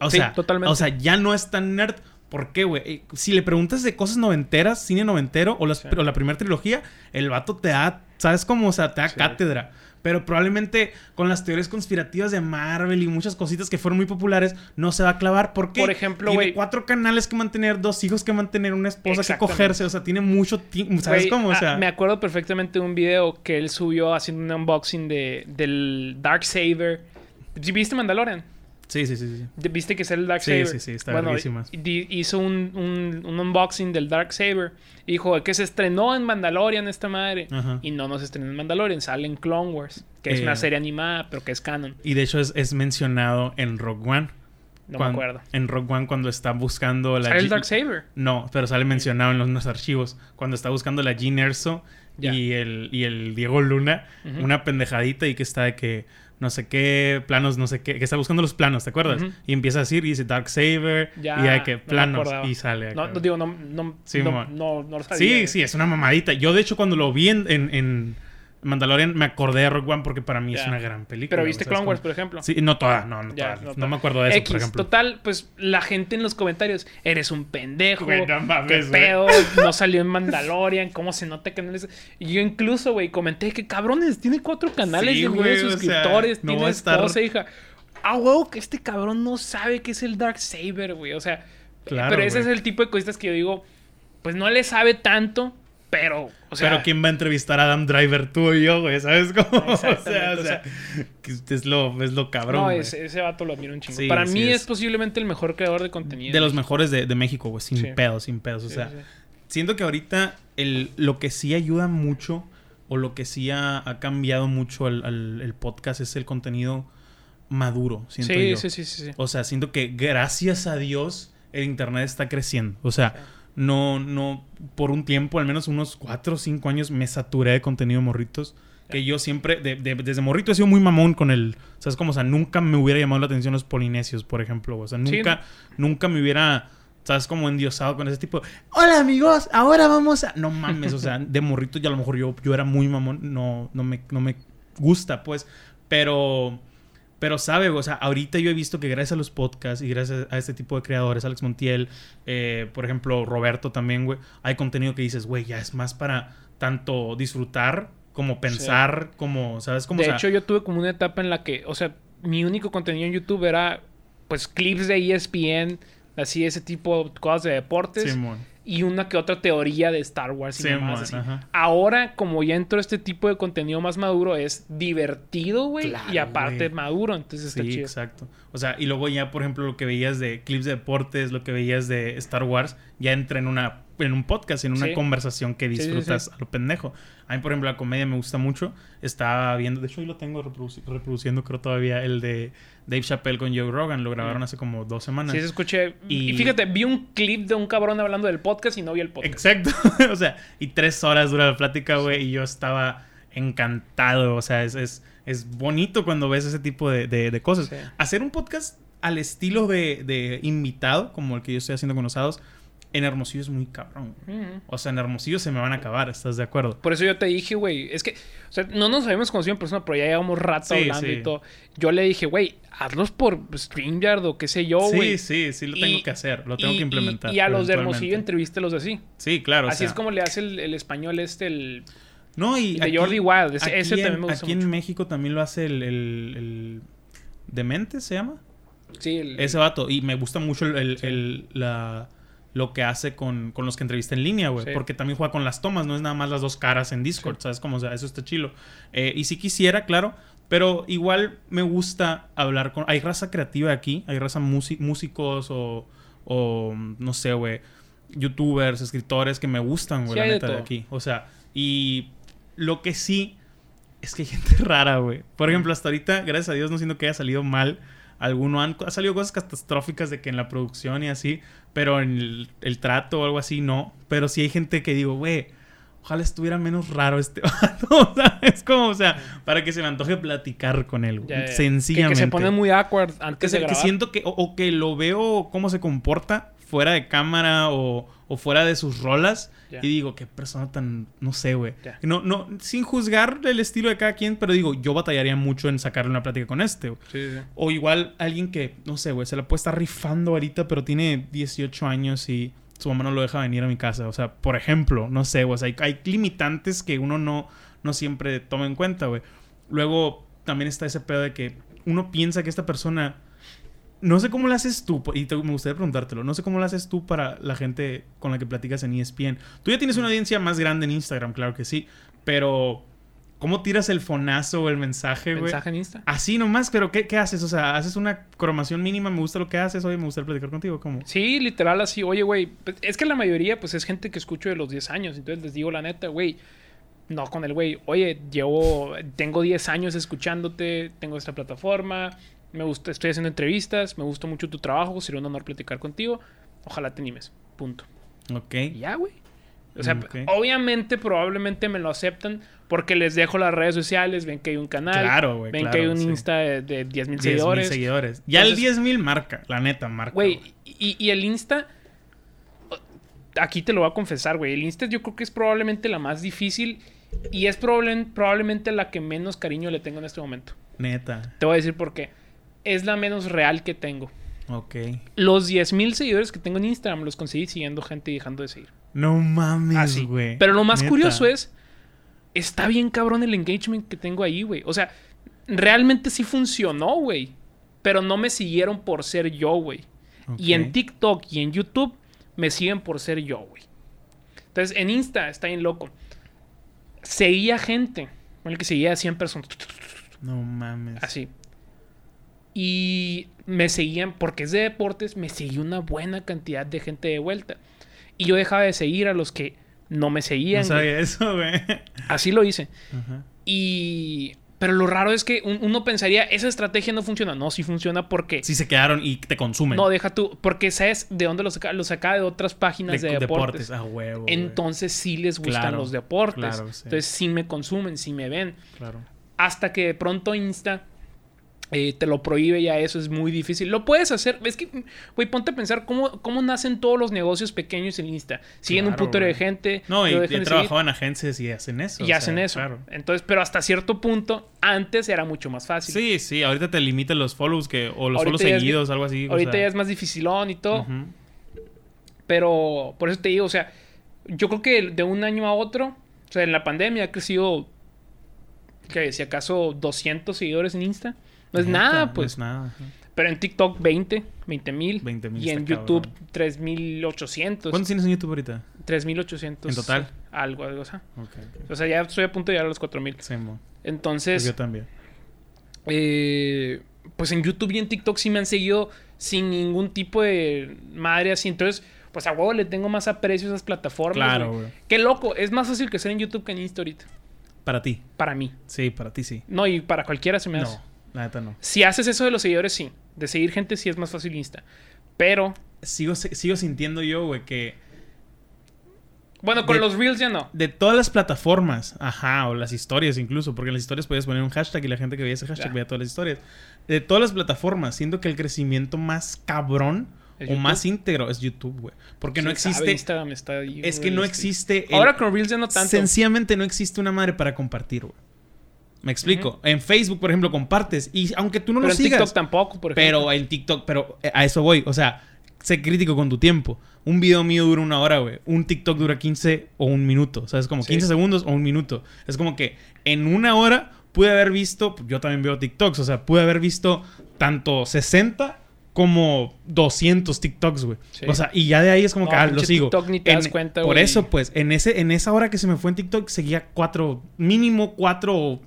Speaker 1: O
Speaker 2: Sí,
Speaker 1: sea,
Speaker 2: totalmente.
Speaker 1: O sea, ya no es tan nerd. ¿Por qué, güey? Eh, Si le preguntas de cosas noventeras, cine noventero o, las-
Speaker 2: Sí.
Speaker 1: o la primera trilogía, el vato te da, ¿sabes cómo? O sea, te da
Speaker 2: Sí.
Speaker 1: cátedra. Pero probablemente con las teorías conspirativas de Marvel y muchas cositas que fueron muy populares, no se va a clavar. Porque
Speaker 2: Por ejemplo,
Speaker 1: tiene cuatro canales que mantener, dos hijos que mantener, una esposa que cogerse. O sea, tiene mucho tiempo. ¿Sabes cómo? O
Speaker 2: ah,
Speaker 1: sea,
Speaker 2: me acuerdo perfectamente de un video que él subió haciendo un unboxing de, del Dark Saber ¿Viste Mandalorian?
Speaker 1: Sí, sí, sí. sí.
Speaker 2: ¿Viste que es el Dark
Speaker 1: Sí,
Speaker 2: Saber?
Speaker 1: sí, sí, está
Speaker 2: bueno, hizo un, un, un unboxing del Dark Saber. Y dijo que se estrenó en Mandalorian esta madre.
Speaker 1: Ajá.
Speaker 2: Y no nos estrenó en Mandalorian, sale en Clone Wars, que es
Speaker 1: Eh.
Speaker 2: una serie animada, pero que es canon.
Speaker 1: Y de hecho es, es mencionado en Rogue One.
Speaker 2: No me acuerdo.
Speaker 1: En Rogue One cuando está buscando la...
Speaker 2: ¿Sale el Dark Saber?
Speaker 1: No, pero sale mencionado en los, los archivos. Cuando está buscando la Jean Erso y el, y el Diego Luna, una pendejadita y que está de que no sé qué, planos, no sé qué, que está buscando los planos, ¿te acuerdas? Y empieza a decir y dice Dark Saber
Speaker 2: Ya,
Speaker 1: y hay que
Speaker 2: no
Speaker 1: planos y sale.
Speaker 2: No,
Speaker 1: acá.
Speaker 2: no digo, no, no,
Speaker 1: Sí,
Speaker 2: no, no, no lo sabía.
Speaker 1: sí, sí, es una mamadita. Yo de hecho cuando lo vi en, en, en Mandalorian me acordé de Rogue One porque para mí es una gran película.
Speaker 2: Pero viste
Speaker 1: ¿sabes
Speaker 2: Clone? Wars, por ejemplo.
Speaker 1: Sí, no toda, no, no toda.
Speaker 2: no
Speaker 1: me acuerdo de eso,
Speaker 2: X,
Speaker 1: por ejemplo.
Speaker 2: total, pues la gente en los comentarios, eres un pendejo,
Speaker 1: Güey, no mames,
Speaker 2: qué
Speaker 1: güey.
Speaker 2: pedo, no salió en Mandalorian, cómo se nota que no les... Y yo incluso, güey, comenté que cabrones, tiene cuatro canales
Speaker 1: Sí,
Speaker 2: de
Speaker 1: güey, o sea,
Speaker 2: suscriptores,
Speaker 1: no
Speaker 2: tiene
Speaker 1: estar-
Speaker 2: esposa, hija. Ah, huevo, que este cabrón no sabe qué es el Dark Saber, güey, o sea...
Speaker 1: Claro,
Speaker 2: pero ese es el tipo de cositas que yo digo, pues no le sabe tanto, pero, o sea...
Speaker 1: Pero ¿quién va a entrevistar a Adam Driver? Tú y yo, güey, ¿sabes cómo? O sea, o sea, es lo, es lo cabrón,
Speaker 2: no, ese, ese vato lo admiro un chingo.
Speaker 1: Sí,
Speaker 2: Para
Speaker 1: sí
Speaker 2: mí
Speaker 1: es.
Speaker 2: es. posiblemente el mejor creador de contenido.
Speaker 1: De los mejores de, de México, güey, sin
Speaker 2: Sí.
Speaker 1: pedos, sin pedos. O sea, siento que ahorita el, lo que sí ayuda mucho o lo que sí ha, ha cambiado mucho al, al- el podcast es el contenido maduro, siento yo.
Speaker 2: sí, sí, sí, sí.
Speaker 1: O sea, siento que gracias a Dios el internet está creciendo. O sea, no, no, por un tiempo, al menos unos cuatro o cinco años, me saturé de contenido de morritos. Que yo siempre, de- de- desde morrito he sido muy mamón con el, ¿sabes cómo? O sea, nunca me hubiera llamado la atención los polinesios, por ejemplo. O sea,
Speaker 2: Sí.
Speaker 1: nunca, nunca me hubiera, ¿sabes? Como endiosado con ese tipo. de, Hola amigos, ahora vamos a... No mames, o sea, de morrito ya a lo mejor yo, yo era muy mamón. No, no me, no me gusta, pues. Pero... Pero sabe, o sea, ahorita yo he visto que gracias a los podcasts y gracias a este tipo de creadores, Alex Montiel, eh, por ejemplo, Roberto también, güey, hay contenido que dices, güey, ya es más para tanto disfrutar como pensar, como, ¿sabes? Como,
Speaker 2: de
Speaker 1: o sea,
Speaker 2: hecho, yo tuve como una etapa en la que, o sea, mi único contenido en YouTube era, pues, clips de ESPN, así, ese tipo de cosas de deportes.
Speaker 1: Simón.
Speaker 2: Y una que otra teoría de Star Wars y
Speaker 1: Sí,
Speaker 2: demás, así. Ahora, como ya entró este tipo de contenido más maduro, es divertido, güey.
Speaker 1: Claro,
Speaker 2: y aparte maduro, entonces está
Speaker 1: Sí,
Speaker 2: chido.
Speaker 1: exacto. O sea, y luego ya, por ejemplo, lo que veías de clips de deportes, lo que veías de Star Wars, ya entra en una en un podcast, en una
Speaker 2: Sí.
Speaker 1: conversación que
Speaker 2: Sí, sí,
Speaker 1: disfrutas
Speaker 2: sí.
Speaker 1: a lo pendejo. A mí, por ejemplo, la comedia me gusta mucho. Estaba viendo, de hecho, hoy lo tengo reproduci- reproduciendo, creo todavía, el de Dave Chappelle con Joe Rogan. Lo grabaron hace como dos semanas.
Speaker 2: Sí, se escuché. Y...
Speaker 1: Y-
Speaker 2: fíjate, vi un clip de un cabrón hablando del podcast y no vi el podcast.
Speaker 1: Exacto. o sea, y tres horas dura la plática, güey, y yo estaba encantado. O sea, es, es, es bonito cuando ves ese tipo de, de- de cosas.
Speaker 2: Sí.
Speaker 1: Hacer un podcast al estilo de, de invitado, como el que yo estoy haciendo con los Ados, en Hermosillo es muy cabrón. güey.
Speaker 2: Ujú.
Speaker 1: O sea, en Hermosillo se me van a acabar, ¿estás de acuerdo?
Speaker 2: Por eso yo te dije, güey, es que, o sea, no nos habíamos conocido en persona, pero ya llevamos rato
Speaker 1: Sí,
Speaker 2: hablando
Speaker 1: sí.
Speaker 2: y todo. Yo le dije, güey, hazlos por StreamYard o qué sé yo, güey.
Speaker 1: sí, sí, sí lo tengo
Speaker 2: Y-
Speaker 1: que hacer, lo tengo
Speaker 2: y-
Speaker 1: que implementar.
Speaker 2: Y, y a los de. Hermosillo entrevístelos así.
Speaker 1: Sí, claro. o
Speaker 2: así
Speaker 1: sea,
Speaker 2: es como le hace el, el español este, el...
Speaker 1: No, y
Speaker 2: de Jordi Wild, ese- ese
Speaker 1: aquí
Speaker 2: también me gusta
Speaker 1: Aquí
Speaker 2: mucho.
Speaker 1: en México también lo hace el, el, el Demente, ¿se llama?
Speaker 2: Sí, el,
Speaker 1: Ese vato. Y me gusta mucho el, el-
Speaker 2: Sí.
Speaker 1: el- la, lo que hace con, con los que entrevista en línea, güey.
Speaker 2: Sí.
Speaker 1: Porque también juega con las tomas, no es nada más las dos caras en Discord, ¿sabes? Como, o sea, eso está chilo. Eh, y si quisiera, claro. Pero igual me gusta hablar con... Hay raza creativa aquí. Hay raza músicos o, o... No sé, güey. Youtubers, escritores que me gustan, güey.
Speaker 2: Sí,
Speaker 1: la
Speaker 2: de
Speaker 1: neta, de aquí. O sea, y lo que sí es que hay gente rara, güey. Por ejemplo, hasta ahorita, gracias a Dios, no siento que haya salido mal alguno. Han, ha salido cosas catastróficas de que en la producción y así, pero en el, el trato o algo así, no. Pero sí hay gente que digo, güey, ojalá estuviera menos raro este vato. o sea, es como, o sea, para que se me antoje platicar con él.
Speaker 2: Que-
Speaker 1: Sencillamente.
Speaker 2: Que, se ponen muy awkward
Speaker 1: Que,
Speaker 2: antes
Speaker 1: se-
Speaker 2: de
Speaker 1: que
Speaker 2: grabar.
Speaker 1: siento que, o, o que lo veo cómo se comporta fuera de cámara o, o fuera de sus rolas. Y digo, qué persona tan, no sé, güey. No, no, sin juzgar el estilo de cada quien, pero digo, yo batallaría mucho en sacarle una plática con este, güey.
Speaker 2: Sí, sí.
Speaker 1: O igual alguien que, no sé, güey, se la puede estar rifando ahorita, pero tiene 18 años y su mamá no lo deja venir a mi casa. O sea, por ejemplo, no sé, güey, o sea, hay, hay limitantes que uno no, no siempre toma en cuenta, güey. Luego también está ese pedo de que uno piensa que esta persona... No sé cómo lo haces tú, y te- me gustaría preguntártelo. No sé cómo lo haces tú para la gente con la que platicas en ESPN. Tú ya tienes una audiencia más grande en Instagram, claro que sí, pero ¿Cómo tiras el fonazo o el mensaje, güey?
Speaker 2: Mensaje en Insta.
Speaker 1: Así nomás, pero ¿qué, ¿qué haces? O sea, haces una cromación mínima, me gusta lo que haces, oye, me gusta platicar contigo, ¿cómo?
Speaker 2: Sí, literal así. Oye, güey, pues, es que la mayoría, pues, es gente que escucho de los 10 años. Entonces les digo la neta, güey. No con el güey, oye, llevo, tengo 10 años escuchándote, tengo esta plataforma, me gusta, estoy haciendo entrevistas, me gusta mucho tu trabajo, sería un honor platicar contigo. Ojalá te animes. Punto.
Speaker 1: Ok.
Speaker 2: Y ya, güey. O sea, obviamente, probablemente me lo aceptan porque les dejo las redes sociales, ven que hay un canal,
Speaker 1: Claro, güey,
Speaker 2: ven
Speaker 1: claro,
Speaker 2: que hay un
Speaker 1: sí.
Speaker 2: Insta de, de 10 mil
Speaker 1: 10,000
Speaker 2: seguidores.
Speaker 1: seguidores. Ya el
Speaker 2: Entonces-
Speaker 1: 10.000 marca, la neta, marca.
Speaker 2: Güey, y, y el Insta, aquí te lo voy a confesar, güey, el Insta yo creo que es probablemente la más difícil y es probable- probablemente la que menos cariño le tengo en este momento.
Speaker 1: Neta.
Speaker 2: Te voy a decir por qué. Es la menos real que tengo.
Speaker 1: Ok.
Speaker 2: Los 10 mil seguidores que tengo en Instagram los conseguí siguiendo gente y dejando de seguir.
Speaker 1: No mames,
Speaker 2: Así.
Speaker 1: güey.
Speaker 2: Pero lo más
Speaker 1: Neta.
Speaker 2: curioso es, está bien cabrón el engagement que tengo ahí, güey. O sea, realmente sí funcionó, güey. Pero no me siguieron por ser yo, güey. Y en TikTok y en YouTube me siguen por ser yo, güey. Entonces, en Insta está bien loco. Seguía gente. Bueno, que seguía a 100 personas.
Speaker 1: No mames.
Speaker 2: Así. Y me seguían, porque es de deportes, me seguía una buena cantidad de gente de vuelta. Y yo dejaba de seguir a los que no me seguían.
Speaker 1: No
Speaker 2: güey.
Speaker 1: sabía eso, güey.
Speaker 2: Así lo hice. Y. Pero lo raro es que un- uno pensaría, esa estrategia no funciona. No, sí funciona porque.
Speaker 1: Sí se quedaron y te consumen.
Speaker 2: No, deja tú. Porque sabes de dónde lo saca. Lo saca de otras páginas de,
Speaker 1: de,
Speaker 2: deportes.
Speaker 1: deportes. Ah, huevo. güey.
Speaker 2: Entonces sí les gustan
Speaker 1: Claro,
Speaker 2: los deportes.
Speaker 1: claro, sí.
Speaker 2: Entonces sí me consumen, sí me ven.
Speaker 1: Claro.
Speaker 2: Hasta que de pronto Insta eh, te lo prohíbe ya eso es muy difícil. Lo puedes hacer. Es que, güey, ponte a pensar cómo, cómo nacen todos los negocios pequeños en Insta. Siguen un putero de gente.
Speaker 1: No, y trabajado en agencias y hacen eso.
Speaker 2: y hacen
Speaker 1: sea,
Speaker 2: eso.
Speaker 1: Claro.
Speaker 2: Entonces, pero hasta cierto punto, antes era mucho más fácil.
Speaker 1: Sí, sí, ahorita te limitan los follows que, o los
Speaker 2: Ahorita
Speaker 1: follows
Speaker 2: es-
Speaker 1: seguidos, algo así. o
Speaker 2: Ahorita
Speaker 1: sea.
Speaker 2: ya es más dificilón y todo. Pero por eso te digo, o sea, yo creo que de un año a otro, o sea, en la pandemia ha crecido, que si acaso 200 seguidores en Insta. No es
Speaker 1: Neta,
Speaker 2: nada,
Speaker 1: no
Speaker 2: pues.
Speaker 1: es nada. ajá.
Speaker 2: Pero en TikTok 20, 20 mil.
Speaker 1: 20,000
Speaker 2: Y en YouTube
Speaker 1: cabrón.
Speaker 2: 3800.
Speaker 1: ¿Cuántos tienes en YouTube ahorita?
Speaker 2: 3800.
Speaker 1: ¿En total?
Speaker 2: Algo, algo, o sea.
Speaker 1: Ok.
Speaker 2: O sea, ya estoy a punto de llegar a los 4000.
Speaker 1: Sí, mo. Pues
Speaker 2: Entonces,
Speaker 1: yo también.
Speaker 2: eh, pues en YouTube y en TikTok sí me han seguido sin ningún tipo de madre así. Entonces, pues a huevo le tengo más aprecio a esas plataformas.
Speaker 1: Claro,
Speaker 2: güey. Qué loco. Es más fácil que ser en YouTube que en Insta ahorita.
Speaker 1: Para ti.
Speaker 2: Para mí.
Speaker 1: Sí, para ti sí.
Speaker 2: No, y para cualquiera se me hace.
Speaker 1: La neta no.
Speaker 2: Si haces eso de los seguidores, sí. De seguir gente, sí es más fácil Insta. Pero,
Speaker 1: Sigo, sigo sintiendo yo, güey, que
Speaker 2: bueno, con
Speaker 1: De-
Speaker 2: los Reels ya no.
Speaker 1: de todas las plataformas, ajá, o las historias incluso, porque en las historias podías poner un hashtag y la gente que veía ese hashtag
Speaker 2: Ya.
Speaker 1: veía todas las historias. De todas las plataformas, siento que el crecimiento más cabrón
Speaker 2: ¿Es
Speaker 1: o
Speaker 2: YouTube?
Speaker 1: más íntegro es YouTube, güey. Porque no
Speaker 2: ¿Quién sabe?
Speaker 1: existe.
Speaker 2: Instagram está ahí,
Speaker 1: Es que no existe. el-
Speaker 2: Ahora con Reels ya no tanto.
Speaker 1: Sencillamente no existe una madre para compartir, güey. Me explico. En Facebook, por ejemplo, compartes. Y aunque tú no
Speaker 2: Pero
Speaker 1: lo
Speaker 2: en
Speaker 1: sigas.
Speaker 2: TikTok tampoco, por ejemplo.
Speaker 1: Pero en TikTok, pero eh, a eso voy. O sea, sé crítico con tu tiempo. Un video mío dura una hora, güey. Un TikTok dura 15 o un minuto. O sea, es como
Speaker 2: Sí.
Speaker 1: 15 segundos o un minuto. Es como que en una hora pude haber visto, yo también veo TikToks, o sea, pude haber visto tanto 60 como 200 TikToks, güey.
Speaker 2: Sí.
Speaker 1: O sea, y ya de ahí es como
Speaker 2: No,
Speaker 1: que, ah, lo sigo.
Speaker 2: TikTok ni te
Speaker 1: En-
Speaker 2: das cuenta,
Speaker 1: Por
Speaker 2: güey.
Speaker 1: eso, pues, en, ese, en esa hora que se me fue en TikTok, seguía cuatro, mínimo cuatro,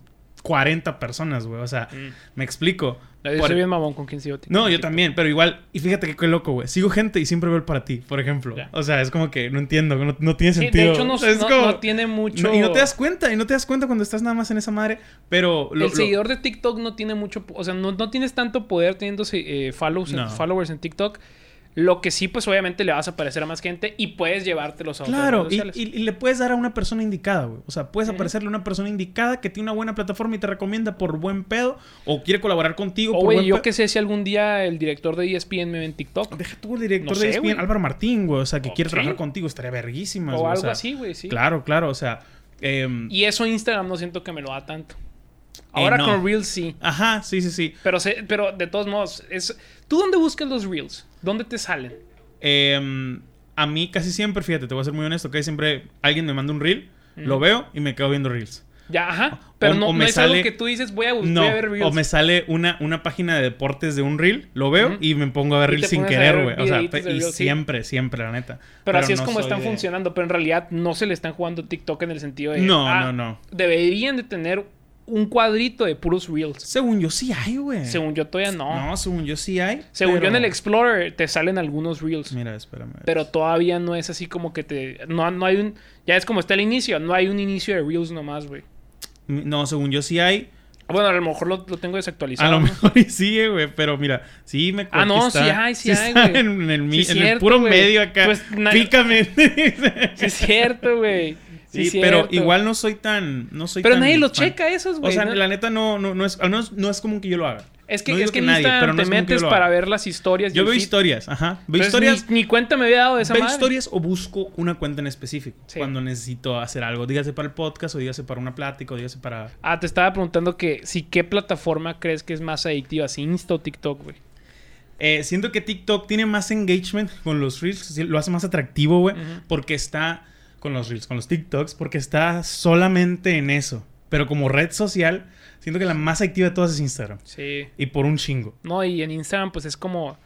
Speaker 1: 40 personas, güey. O sea,
Speaker 2: Mm.
Speaker 1: me explico.
Speaker 2: Yo
Speaker 1: Por-
Speaker 2: soy bien mamón con quien sigo TikTok.
Speaker 1: no, yo también, pero igual, y fíjate que qué loco, güey. Sigo gente y siempre veo el para ti, por ejemplo.
Speaker 2: Ya.
Speaker 1: O sea, es como que no entiendo, no, no tiene
Speaker 2: Sí,
Speaker 1: sentido.
Speaker 2: de hecho, no,
Speaker 1: Es
Speaker 2: no-
Speaker 1: como-
Speaker 2: no tiene mucho.
Speaker 1: y no te das cuenta, y no te das cuenta cuando estás nada más en esa madre, pero... lo-
Speaker 2: el
Speaker 1: lo-
Speaker 2: seguidor de TikTok no tiene mucho. O sea, no, tienes tanto poder teniendo eh, follows, followers en TikTok. Lo que sí, pues obviamente le vas a aparecer a más gente y puedes llevártelos a otras
Speaker 1: Claro,
Speaker 2: redes
Speaker 1: y, y- y le puedes dar a una persona indicada, güey. O sea, puedes aparecerle a una persona indicada que tiene una buena plataforma y te recomienda por buen pedo, o quiere colaborar contigo
Speaker 2: O,
Speaker 1: por
Speaker 2: güey, yo que sé si algún día el director de ESPN me ve en TikTok.
Speaker 1: Deja tú el director
Speaker 2: No
Speaker 1: de ESPN. Álvaro Martín, güey. O sea, que
Speaker 2: O-
Speaker 1: quiere trabajar contigo. Estaría verguísima,
Speaker 2: O algo
Speaker 1: sea,
Speaker 2: así, güey, sí.
Speaker 1: Claro, claro, o sea... em,
Speaker 2: Y eso Instagram no siento que me lo da tanto. Ahora
Speaker 1: Eh, no.
Speaker 2: con Reels sí.
Speaker 1: Ajá, sí, sí, sí.
Speaker 2: Pero, pero de todos modos, es... ¿tú dónde buscas los Reels? ¿Dónde te salen?
Speaker 1: Eh, a mí casi siempre, fíjate, te voy a ser muy honesto, que siempre alguien me manda un reel, lo veo y me quedo viendo reels.
Speaker 2: Ya, ajá. Pero
Speaker 1: O-
Speaker 2: no,
Speaker 1: o
Speaker 2: no
Speaker 1: me
Speaker 2: es
Speaker 1: sale-
Speaker 2: algo que tú dices, voy a, bus-
Speaker 1: No,
Speaker 2: voy a ver reels.
Speaker 1: o me sale una, una página de deportes de un reel, lo veo y me pongo a ver reels sin querer, güey. O sea, y
Speaker 2: reels, sí.
Speaker 1: siempre, siempre, la neta.
Speaker 2: Pero, así es como están
Speaker 1: de-
Speaker 2: funcionando, pero en realidad no se le están jugando TikTok en el sentido de...
Speaker 1: No,
Speaker 2: ah,
Speaker 1: no, no.
Speaker 2: Deberían de tener un cuadrito de puros reels.
Speaker 1: Según yo sí hay, güey.
Speaker 2: Según yo todavía no.
Speaker 1: No, según yo sí hay.
Speaker 2: Según yo en el Explorer te salen algunos reels.
Speaker 1: Mira, espérame.
Speaker 2: Pero todavía no es así como que te... No, no hay un... Ya es como está el inicio. No hay un inicio de reels nomás, güey.
Speaker 1: No, según yo sí hay.
Speaker 2: Bueno, a lo mejor lo, lo tengo desactualizado.
Speaker 1: A lo
Speaker 2: ¿no?
Speaker 1: mejor y sigue, güey. Pero mira, sí me
Speaker 2: Ah, no, sí hay, sí hay, güey.
Speaker 1: En el,
Speaker 2: Sí,
Speaker 1: en puro medio acá.
Speaker 2: Pues,
Speaker 1: Pícame.
Speaker 2: Sí, es cierto, güey. Sí,
Speaker 1: pero igual no soy tan. No soy
Speaker 2: Pero
Speaker 1: tan
Speaker 2: nadie lo checa esos,
Speaker 1: O
Speaker 2: güey.
Speaker 1: sea,
Speaker 2: ¿no?
Speaker 1: la neta no, no, no es. Al menos no es común que yo lo haga.
Speaker 2: Es que,
Speaker 1: no
Speaker 2: es que,
Speaker 1: que nadie, pero no
Speaker 2: te
Speaker 1: como
Speaker 2: metes para ver las historias.
Speaker 1: Yo veo
Speaker 2: feed.
Speaker 1: historias, ajá. Veo
Speaker 2: Entonces,
Speaker 1: historias.
Speaker 2: Ni, ni cuenta me había dado de esa
Speaker 1: Veo
Speaker 2: madre.
Speaker 1: historias o busco una cuenta en específico.
Speaker 2: Sí.
Speaker 1: Cuando necesito hacer algo. Dígase para el podcast o dígase para una plática o dígase para.
Speaker 2: Ah, te estaba preguntando que si qué plataforma crees que es más adictiva, si Insta o TikTok, güey.
Speaker 1: Eh, siento que TikTok tiene más engagement con los reels, lo hace más atractivo, güey, porque está con los reels, con los TikToks, porque está solamente en eso. Pero como red social, siento que la más activa de todas es Instagram.
Speaker 2: Sí.
Speaker 1: Y por un chingo.
Speaker 2: No, y en Instagram, pues es como.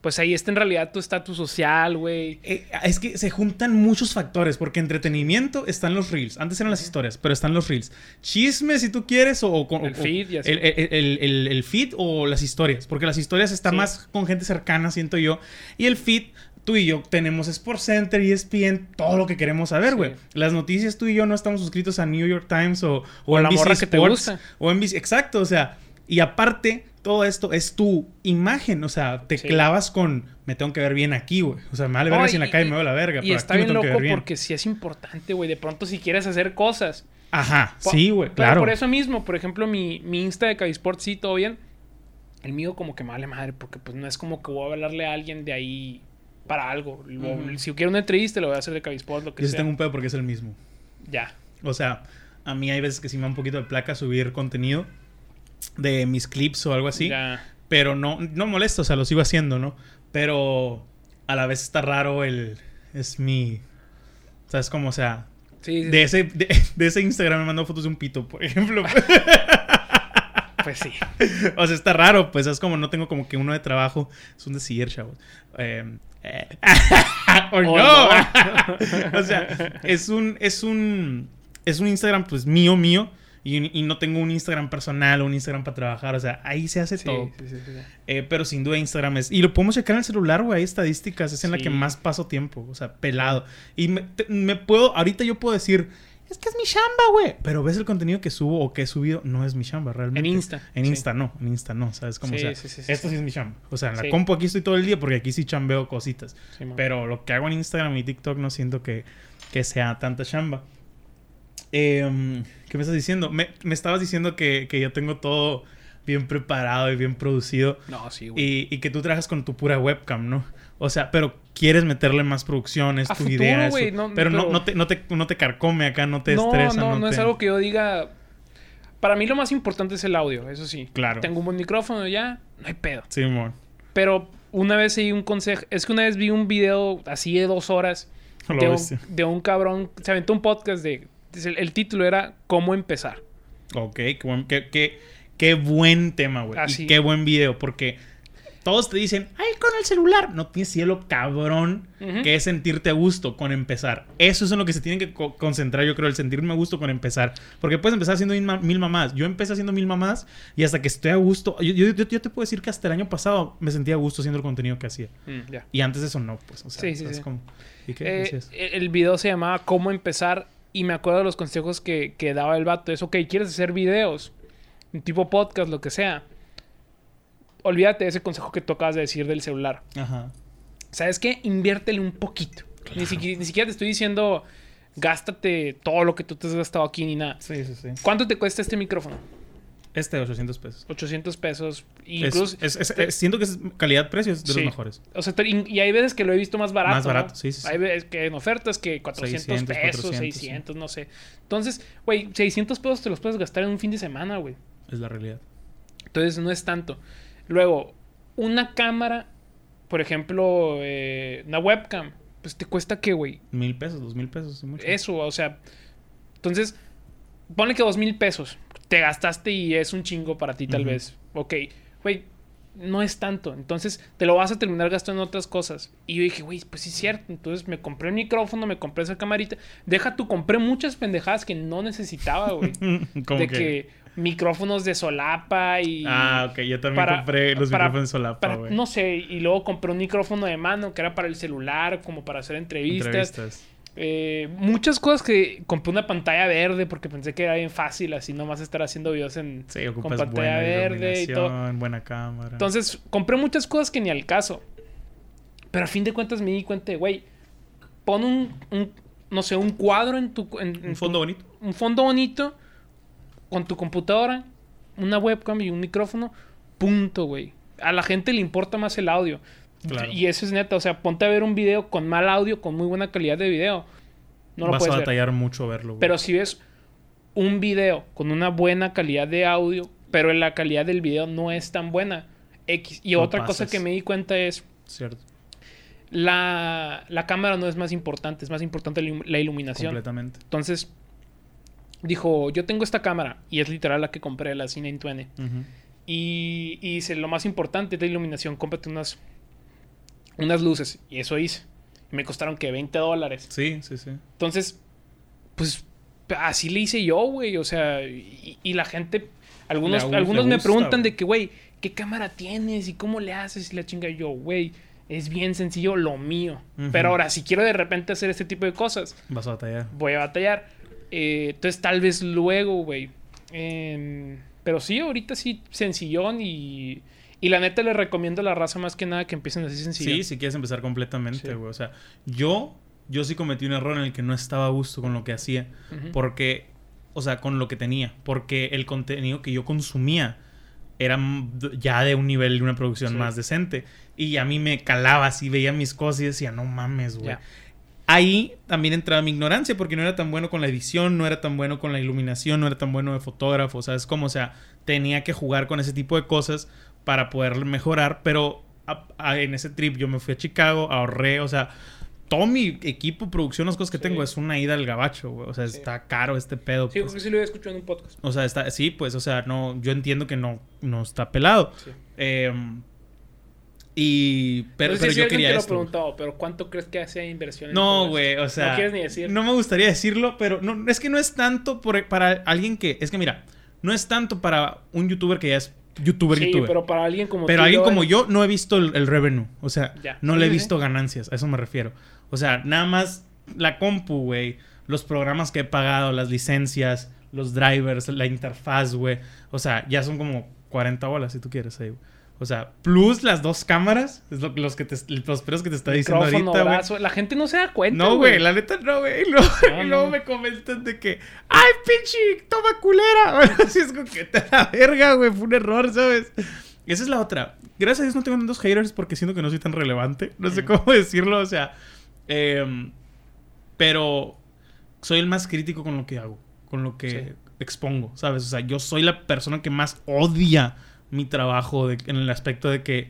Speaker 2: Pues ahí está en realidad tu estatus social, güey.
Speaker 1: Eh, es que se juntan muchos factores, porque entretenimiento están los reels. Antes eran las historias, pero están los reels. Chisme, si tú quieres, o, o-
Speaker 2: El
Speaker 1: o-
Speaker 2: feed y así.
Speaker 1: El, el- el- el- el feed o las historias. Porque las historias están
Speaker 2: Sí.
Speaker 1: más con gente cercana, siento yo. Y el feed, tú y yo tenemos Sports Center, E ESPN, todo lo que queremos saber,
Speaker 2: Sí.
Speaker 1: güey. Las noticias, tú y yo no estamos suscritos a New York Times o,
Speaker 2: O la
Speaker 1: NBC
Speaker 2: morra que te
Speaker 1: Sports,
Speaker 2: gusta.
Speaker 1: O NBC, exacto, o sea. Y aparte, todo esto es tu imagen. O sea, te
Speaker 2: Sí.
Speaker 1: clavas con. Me tengo que ver bien aquí, güey. O sea, me vale verga si en
Speaker 2: y-
Speaker 1: la calle
Speaker 2: y-
Speaker 1: me veo la verga.
Speaker 2: Y
Speaker 1: pero
Speaker 2: está
Speaker 1: aquí me
Speaker 2: bien
Speaker 1: tengo que
Speaker 2: loco
Speaker 1: ver bien.
Speaker 2: porque sí es importante, güey. De pronto, si quieres hacer cosas.
Speaker 1: Ajá,
Speaker 2: Po-
Speaker 1: sí, güey,
Speaker 2: pero
Speaker 1: claro.
Speaker 2: por eso mismo, por ejemplo, mi, mi Insta de Cavisport sí, todo bien. El mío como que me vale madre, porque pues no es como que voy a hablarle a alguien de ahí para algo. Lo-. Si quiero una entrevista, lo voy a hacer de Cavisport, lo que
Speaker 1: Yo sí
Speaker 2: sea.
Speaker 1: tengo un pedo porque es el mismo.
Speaker 2: Ya.
Speaker 1: O sea, a mí hay veces que sí me da un poquito de placa subir contenido de mis clips o algo así.
Speaker 2: Ya.
Speaker 1: Pero no, no molesto, o sea, lo sigo haciendo, ¿no? Pero a la vez está raro el... Es mi... ¿Sabes cómo? O sea,
Speaker 2: Sí, sí,
Speaker 1: de ese, de, de ese Instagram me mandó fotos de un pito, por ejemplo.
Speaker 2: pues sí.
Speaker 1: o sea, está raro, pues es como no tengo como que uno de trabajo. Es un decir, chavos. Eh, o
Speaker 2: O
Speaker 1: no.
Speaker 2: no.
Speaker 1: o sea, es un, es un, es un Instagram pues mío, mío. Y, y no tengo un Instagram personal o un Instagram para trabajar. O sea, ahí se hace
Speaker 2: Sí,
Speaker 1: todo.
Speaker 2: sí, sí, sí.
Speaker 1: Eh, pero sin duda Instagram es... Y lo podemos checar en el celular, güey. Hay estadísticas. Es en la que más paso tiempo. O sea, pelado. Y me, te- me puedo... Ahorita yo puedo decir... Es que es mi chamba, güey. Pero ves el contenido que subo o que he subido. No es mi chamba, realmente.
Speaker 2: En Insta,
Speaker 1: En
Speaker 2: sí.
Speaker 1: Insta no. En Insta no. ¿Sabes cómo?
Speaker 2: Sí,
Speaker 1: o sea,
Speaker 2: sí, sí, sí,
Speaker 1: esto
Speaker 2: sí.
Speaker 1: es mi chamba. O sea, en la
Speaker 2: Sí.
Speaker 1: compu aquí estoy todo el día porque aquí sí chambeo cositas. Pero lo que hago en Instagram y TikTok no siento que, que sea tanta chamba. Em, ¿Qué me estás diciendo? Me, me estabas diciendo que, que yo tengo todo bien preparado y bien producido.
Speaker 2: No, sí, güey.
Speaker 1: Y, y que tú trabajas con tu pura webcam, ¿no? O sea, pero quieres meterle más producción, es
Speaker 2: A
Speaker 1: tu
Speaker 2: futuro,
Speaker 1: idea. es
Speaker 2: güey,
Speaker 1: tu-
Speaker 2: no,
Speaker 1: pero no,
Speaker 2: pero-
Speaker 1: no, te, no, te, no te carcome acá, no te
Speaker 2: no,
Speaker 1: estresa.
Speaker 2: no, no es
Speaker 1: te-
Speaker 2: algo que yo diga. Para mí lo más importante es el audio, eso sí.
Speaker 1: Claro.
Speaker 2: Tengo un buen micrófono ya, no hay pedo.
Speaker 1: Sí, amor.
Speaker 2: Pero una vez seguí un consejo. Es que una vez vi un video así de dos horas de un, de un cabrón. Se aventó un podcast de. El, el título era ¿Cómo empezar?
Speaker 1: Ok, qué buen, qué, qué- buen tema, güey.
Speaker 2: Así.
Speaker 1: Y qué buen video, porque todos te dicen, ay, con el celular. No tienes cielo cabrón que es sentirte a gusto con empezar. Eso es en lo que se tienen que co- concentrar, yo creo, el sentirme a gusto con empezar. Porque puedes empezar haciendo mil, ma- mil mamás. Yo empecé haciendo mil mamás y hasta que estoy a gusto. Yo, yo- yo- yo te puedo decir que hasta el año pasado me sentía a gusto haciendo el contenido que hacía.
Speaker 2: Mm.
Speaker 1: Y antes de eso no, pues. O sea,
Speaker 2: Sí, sí,
Speaker 1: ¿sabes
Speaker 2: sí.
Speaker 1: cómo? ¿Y qué
Speaker 2: Eh,
Speaker 1: decías?
Speaker 2: el video se llamaba ¿Cómo empezar? Y me acuerdo de los consejos que, que daba el vato. Es, ok, ¿quieres hacer videos? Un tipo podcast, lo que sea. Olvídate de ese consejo que tú acabas de decir del celular.
Speaker 1: Ajá.
Speaker 2: ¿Sabes qué? Inviértele un poquito. Ni, siquiera, ni siquiera te estoy diciendo gástate todo lo que tú te has gastado aquí ni nada.
Speaker 1: Sí, sí, sí.
Speaker 2: ¿Cuánto te cuesta este micrófono?
Speaker 1: Este, 800 pesos.
Speaker 2: 800 pesos.
Speaker 1: Es-
Speaker 2: Incluso.
Speaker 1: es- es- es- siento que es calidad-precio es de
Speaker 2: Sí.
Speaker 1: los mejores.
Speaker 2: O sea, te- y hay veces que lo he visto más barato.
Speaker 1: Más barato, sí, sí.
Speaker 2: Hay veces que en ofertas que 400
Speaker 1: 600,
Speaker 2: pesos,
Speaker 1: 400,
Speaker 2: 600, no sé. Entonces, güey, 600 pesos te los puedes gastar en un fin de semana, güey.
Speaker 1: Es la realidad.
Speaker 2: Entonces, no es tanto. Luego, una cámara, por ejemplo, eh, una webcam, pues te cuesta qué, güey.
Speaker 1: Mil pesos, dos mil pesos. mucho.
Speaker 2: Eso, o sea. Entonces, ponle que dos mil pesos. Te gastaste y es un chingo para ti, tal vez. Ok, güey, no es tanto. Entonces te lo vas a terminar gastando en otras cosas. Y yo dije, güey, pues sí es cierto. Entonces me compré el micrófono, me compré esa camarita. Deja tú, compré muchas pendejadas que no necesitaba, güey. De que... micrófonos de solapa y.
Speaker 1: Ah, ok. Yo también compré los
Speaker 2: para-
Speaker 1: micrófonos solapa,
Speaker 2: para-
Speaker 1: güey.
Speaker 2: No sé, y luego compré un micrófono de mano que era para el celular, como para hacer entrevistas.
Speaker 1: Entrevistas.
Speaker 2: Eh, muchas cosas que compré una pantalla verde porque pensé que era bien fácil, así nomás estar haciendo videos en,
Speaker 1: Sí,
Speaker 2: con pantalla
Speaker 1: buena
Speaker 2: verde y todo.
Speaker 1: iluminación, buena cámara.
Speaker 2: Entonces, compré muchas cosas que ni al caso. Pero a fin de cuentas me di cuenta de, güey, pon un, un, no sé, un cuadro en tu... En, en
Speaker 1: un fondo
Speaker 2: tu-
Speaker 1: bonito.
Speaker 2: un fondo bonito con tu computadora, una webcam y un micrófono, punto, güey. A la gente le importa más el audio.
Speaker 1: Claro.
Speaker 2: Y eso es neta, o sea, ponte a ver un video con mal audio, con muy buena calidad de video. No lo
Speaker 1: Vas a
Speaker 2: puedes ver.
Speaker 1: batallar mucho verlo, güey.
Speaker 2: Pero si ves un video con una buena calidad de audio, pero la calidad del video no es tan buena. X. Y
Speaker 1: Lo
Speaker 2: otra cosa que me di cuenta es
Speaker 1: Cierto.
Speaker 2: la, la cámara no es más importante, es más importante la iluminación.
Speaker 1: Completamente.
Speaker 2: Entonces, dijo, yo tengo esta cámara y es literal la que compré, la C920.
Speaker 1: Ujú.
Speaker 2: Y, y dice, lo más importante es la iluminación, cómprate unas, unas luces. Y eso hice. Me costaron que 20 dólares.
Speaker 1: Sí, sí, sí.
Speaker 2: Entonces, pues así le hice yo, güey. O sea, y, y la gente, algunos,
Speaker 1: Le
Speaker 2: algunos
Speaker 1: le
Speaker 2: me preguntan de que, güey, ¿qué cámara tienes y cómo le haces? Y la chinga yo, güey, es bien sencillo lo mío. Pero ahora, si quiero de repente hacer este tipo de cosas,
Speaker 1: Vas a batallar.
Speaker 2: voy a batallar. Eh, entonces, tal vez luego, güey. Em, pero sí, ahorita sí, sencillón y... Y la neta le recomiendo a la raza más que nada que empiecen así sencillo.
Speaker 1: Sí, si quieres empezar completamente,
Speaker 2: Sí.
Speaker 1: güey. O sea, yo, yo sí cometí un error en el que no estaba a gusto con lo que hacía. Porque, o sea, con lo que tenía. Porque el contenido que yo consumía era ya de un nivel de una producción
Speaker 2: Sí.
Speaker 1: más decente. Y a mí me calaba así, veía mis cosas y decía, no mames, güey. Ahí también entraba mi ignorancia porque no era tan bueno con la edición, no era tan bueno con la iluminación, no era tan bueno de fotógrafo, ¿sabes cómo? O sea, tenía que jugar con ese tipo de cosas para poder mejorar, pero a- a- en ese trip yo me fui a Chicago, ahorré, o sea, todo mi equipo, producción, las cosas que
Speaker 2: Sí.
Speaker 1: tengo es una ida al gabacho, güey. O sea,
Speaker 2: Sí.
Speaker 1: está caro este pedo.
Speaker 2: Sí,
Speaker 1: pues.
Speaker 2: creo que sí lo había escuchado en un podcast.
Speaker 1: O sea, está, sí, pues, o sea, no, yo entiendo que no, no está pelado.
Speaker 2: Sí.
Speaker 1: Eh, y, pero,
Speaker 2: no sé
Speaker 1: pero
Speaker 2: si
Speaker 1: yo
Speaker 2: alguien
Speaker 1: quería
Speaker 2: lo
Speaker 1: esto.
Speaker 2: preguntado, pero ¿cuánto crees que hace inversión en
Speaker 1: No, güey, o sea.
Speaker 2: No quieres ni decir.
Speaker 1: No me gustaría decirlo, pero no, es que no es tanto por- para alguien que. Es que mira, no es tanto para un youtuber que ya es youtuber,
Speaker 2: sí,
Speaker 1: youtuber.
Speaker 2: pero para alguien como
Speaker 1: Pero
Speaker 2: tú
Speaker 1: alguien como
Speaker 2: eh,
Speaker 1: yo no he visto el, el revenue. O sea,
Speaker 2: Ya.
Speaker 1: no le he visto ganancias. A eso me refiero. O sea, nada más la compu, güey. Los programas que he pagado, las licencias, los drivers, la interfaz, güey. O sea, ya son como 40 bolas si tú quieres ahí, güey. O sea, plus las dos cámaras. Es lo, los, que te, los precios que te está diciendo
Speaker 2: micrófono,
Speaker 1: ahorita,
Speaker 2: brazo, La gente no se da cuenta.
Speaker 1: No, güey, la neta no, güey. Y luego,
Speaker 2: No,
Speaker 1: y luego
Speaker 2: no.
Speaker 1: me comentan de que, ¡ay, pinche! ¡Toma culera! Así es como que te la verga, güey. Fue un error, ¿sabes? Esa es la otra. Gracias a Dios no tengo tantos haters porque siento que no soy tan relevante. No sé cómo decirlo, o sea. em, pero soy el más crítico con lo que hago, con lo que
Speaker 2: Sí.
Speaker 1: expongo, ¿sabes? O sea, yo soy la persona que más odia mi trabajo de- en el aspecto de que,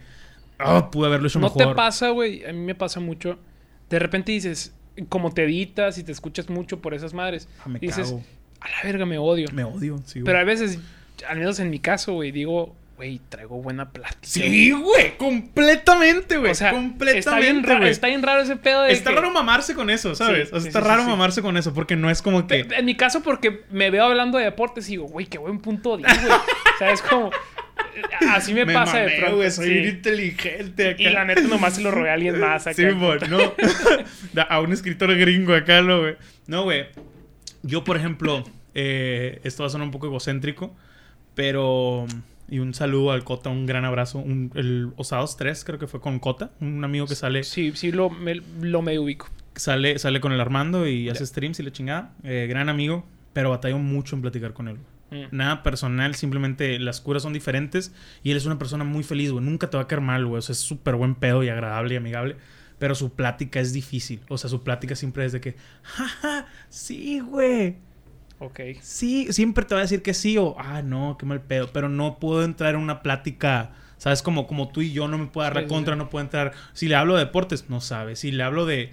Speaker 1: ah, pude haberlo hecho
Speaker 2: No
Speaker 1: mejor.
Speaker 2: te pasa, güey. A mí me pasa mucho. De repente dices, como te editas y te escuchas mucho por esas madres,
Speaker 1: Ah, me
Speaker 2: dices,
Speaker 1: cago.
Speaker 2: a la verga me odio.
Speaker 1: Me odio, sí, güey.
Speaker 2: Pero a veces, al menos en mi caso, güey, digo, güey, traigo buena plática.
Speaker 1: Sí, güey, completamente, güey.
Speaker 2: O sea,
Speaker 1: completamente.
Speaker 2: está bien, raro, está bien raro ese pedo de
Speaker 1: Está
Speaker 2: que-
Speaker 1: raro mamarse con eso, ¿sabes?
Speaker 2: Sí,
Speaker 1: o sea,
Speaker 2: sí,
Speaker 1: está
Speaker 2: sí,
Speaker 1: raro mamarse con eso porque no es como que.
Speaker 2: En mi caso, porque me veo hablando de deportes y digo, güey, qué buen punto di, güey. o sea, es como... Así me, pasa de
Speaker 1: mamé,
Speaker 2: pronto.
Speaker 1: güey, soy
Speaker 2: sí.
Speaker 1: inteligente acá.
Speaker 2: Y la neta nomás se lo rogué a alguien más acá.
Speaker 1: Sí, güey, no. A un escritor gringo acá, ¿no, güey? No, güey. Yo, por ejemplo, eh, esto va a sonar un poco egocéntrico, pero. Y un saludo al Cota, un gran abrazo. Un- el Osados 3, creo que fue con Cota, un amigo que sale,
Speaker 2: Sí, sí, lo, me, lo medio ubico.
Speaker 1: sale, sale con el Armando y
Speaker 2: Ya.
Speaker 1: hace streams y le chingada. Eh, gran amigo, pero batallo mucho en platicar con él.
Speaker 2: Mm.
Speaker 1: Nada personal, simplemente las curas son diferentes y él es una persona muy feliz, güey. Nunca te va a caer mal, güey. O sea, es súper buen pedo y agradable y amigable. Pero su plática es difícil. O sea, su plática siempre es de que, jaja, sí, güey.
Speaker 2: Ok.
Speaker 1: Sí, siempre te va a decir que sí o, ah, no, qué mal pedo. Pero no puedo entrar en una plática, ¿sabes? Como, como tú y yo no me puedo dar la
Speaker 2: sí,
Speaker 1: contra,
Speaker 2: sí.
Speaker 1: no puedo entrar. Si le hablo de deportes, no sabe. Si le hablo de,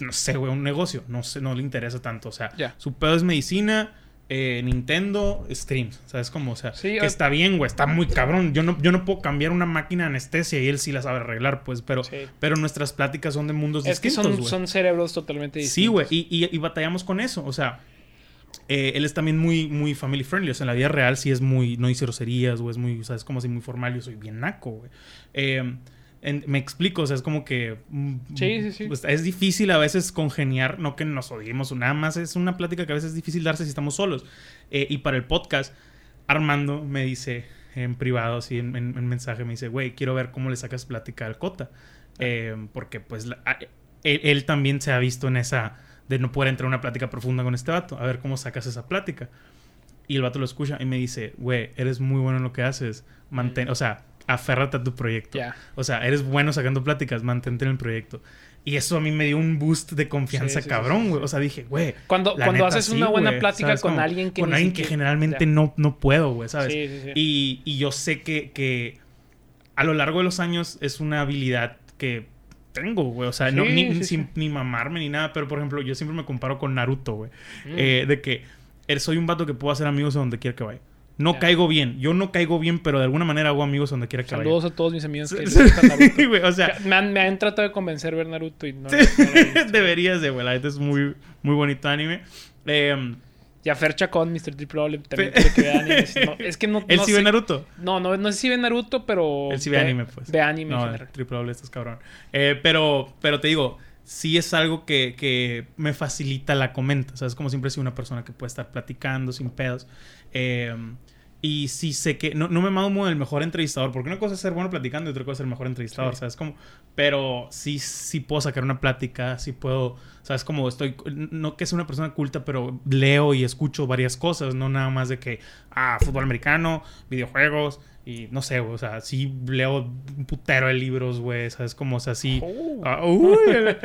Speaker 1: no sé, güey, un negocio, no sé, no le interesa tanto. O sea,
Speaker 2: Ya.
Speaker 1: su pedo es medicina eh, Nintendo streams, ¿sabes cómo? O sea,
Speaker 2: Sí,
Speaker 1: que está bien, güey, está muy cabrón. Yo no, yo no puedo cambiar una máquina de anestesia y él sí la sabe arreglar, pues, pero,
Speaker 2: Sí.
Speaker 1: pero nuestras pláticas son de mundos
Speaker 2: Es que
Speaker 1: distintos,
Speaker 2: son,
Speaker 1: güey.
Speaker 2: son cerebros totalmente distintos.
Speaker 1: Sí, güey, y, y- y batallamos con eso, o sea, eh, él es también muy, muy family friendly, o sea, en la vida real sí es muy, no dice groserías, o es muy, o sea, es como así muy formal, yo soy bien naco, güey. Eh, en- me explico, o sea, es como que... mm,
Speaker 2: Sí, sí, sí.
Speaker 1: pues, es difícil a veces congeniar, no que nos odiemos, nada más es una plática que a veces es difícil darse si estamos solos. Eh, y para el podcast, Armando me dice en privado, así en, en- en mensaje, me dice, güey, quiero ver cómo le sacas plática al Cota. Eh, porque pues la- a- él, él también se ha visto en esa de no poder entrar a una plática profunda con este vato, a ver cómo sacas esa plática. Y el vato lo escucha y me dice, güey, eres muy bueno en lo que haces, mantén, o sea, aférrate a tu proyecto.
Speaker 2: Ya.
Speaker 1: O sea, eres bueno sacando pláticas, mantente en el proyecto. Y eso a mí me dio un boost de confianza,
Speaker 2: Sí, sí, sí,
Speaker 1: cabrón, güey.
Speaker 2: sí.
Speaker 1: O sea, dije, güey.
Speaker 2: Cuando, cuando
Speaker 1: neta,
Speaker 2: haces una buena
Speaker 1: güey,
Speaker 2: plática
Speaker 1: ¿sabes?
Speaker 2: con
Speaker 1: Como-
Speaker 2: alguien que
Speaker 1: Con alguien que generalmente no, no puedo, güey, ¿sabes? Y, y yo sé que, que a lo largo de los años es una habilidad que tengo, güey. O sea, no, ni, sin- ni mamarme ni nada. Pero, por ejemplo, yo siempre me comparo con Naruto, güey.
Speaker 2: Mm.
Speaker 1: Eh, de que eh, soy un vato que puedo hacer amigos a donde quiera que vaya. No caigo bien. Yo no caigo bien, pero de alguna manera hago amigos donde quiera que
Speaker 2: Saludos a todos mis amigos que
Speaker 1: vaya. Sí, güey, o sea,
Speaker 2: Me han, me han tratado de convencer ver Naruto y no.
Speaker 1: Sí,
Speaker 2: no lo
Speaker 1: deberías de, güey. La neta es muy, muy bonito anime. Eh,
Speaker 2: Y a Fer Chacón, Mr. Triple Ole, también que vea anime. No, es que no.
Speaker 1: él
Speaker 2: no
Speaker 1: sí ve Naruto.
Speaker 2: No, no, no sé si ve Naruto, pero.
Speaker 1: Él sí ve anime, pues.
Speaker 2: Ve anime en general.
Speaker 1: triple doble, estás cabrón. Eh, pero, pero te digo, sí es algo que, que me facilita la comenta. O sea, es como siempre sido una persona que puede estar platicando sin pedos. Eh, y sí sé que... No, no me mamo el mejor entrevistador. Porque una cosa es ser bueno platicando y otra cosa es ser el mejor entrevistador.
Speaker 2: Sí.
Speaker 1: ¿Sabes? Como... Pero sí, sí puedo sacar una plática. Sí puedo... ¿Sabes? Como estoy... No que sea una persona culta, pero leo y escucho varias cosas. No nada más de que... Ah, fútbol americano, videojuegos... Y no sé, güey, o sea, sí leo un putero de libros, güey, ¿sabes? Como, o sea, sí...
Speaker 2: Oh.
Speaker 1: Ah, uy,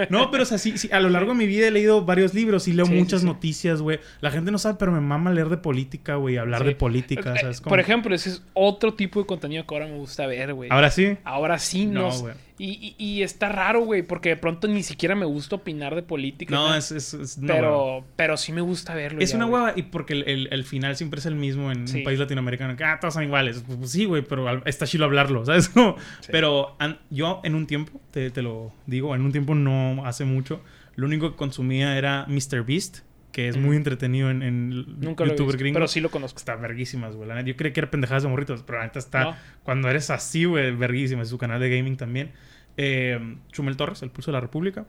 Speaker 1: no, pero o sea, sí, sí, a lo largo de mi vida he leído varios libros y leo
Speaker 2: Sí,
Speaker 1: muchas
Speaker 2: sí.
Speaker 1: noticias, güey. La gente no sabe, pero me mama leer de política, güey, hablar de política,
Speaker 2: Eh,
Speaker 1: ¿sabes?
Speaker 2: Por ejemplo, ese es otro tipo de contenido que ahora me gusta ver, güey.
Speaker 1: Ahora sí.
Speaker 2: Ahora sí
Speaker 1: No, güey.
Speaker 2: Y, y, y está raro, güey, porque de pronto ni siquiera me gusta opinar de política.
Speaker 1: No,
Speaker 2: ¿no?
Speaker 1: es... es, es una hueva.
Speaker 2: pero, pero sí me gusta verlo.
Speaker 1: Es
Speaker 2: ya,
Speaker 1: una hueva y porque el, el- el final siempre es el mismo en
Speaker 2: Sí.
Speaker 1: un país latinoamericano. Que, ah, todos son iguales. Pues, pues sí, güey, pero está chido hablarlo, ¿sabes? Como-
Speaker 2: Sí.
Speaker 1: Pero an- yo en un tiempo, te, te lo digo, en un tiempo no hace mucho, lo único que consumía era Mr. Beast, que es muy entretenido en, en
Speaker 2: Nunca lo he
Speaker 1: youtuber
Speaker 2: visto,
Speaker 1: gringo.
Speaker 2: pero sí lo conozco.
Speaker 1: Está verguísimas, güey. la neta. Yo creía que era pendejadas de morritos, pero la neta está...
Speaker 2: No.
Speaker 1: Cuando eres así, güey, verguísima. Es su canal de gaming también. Eh, Chumel Torres, El Pulso de la República.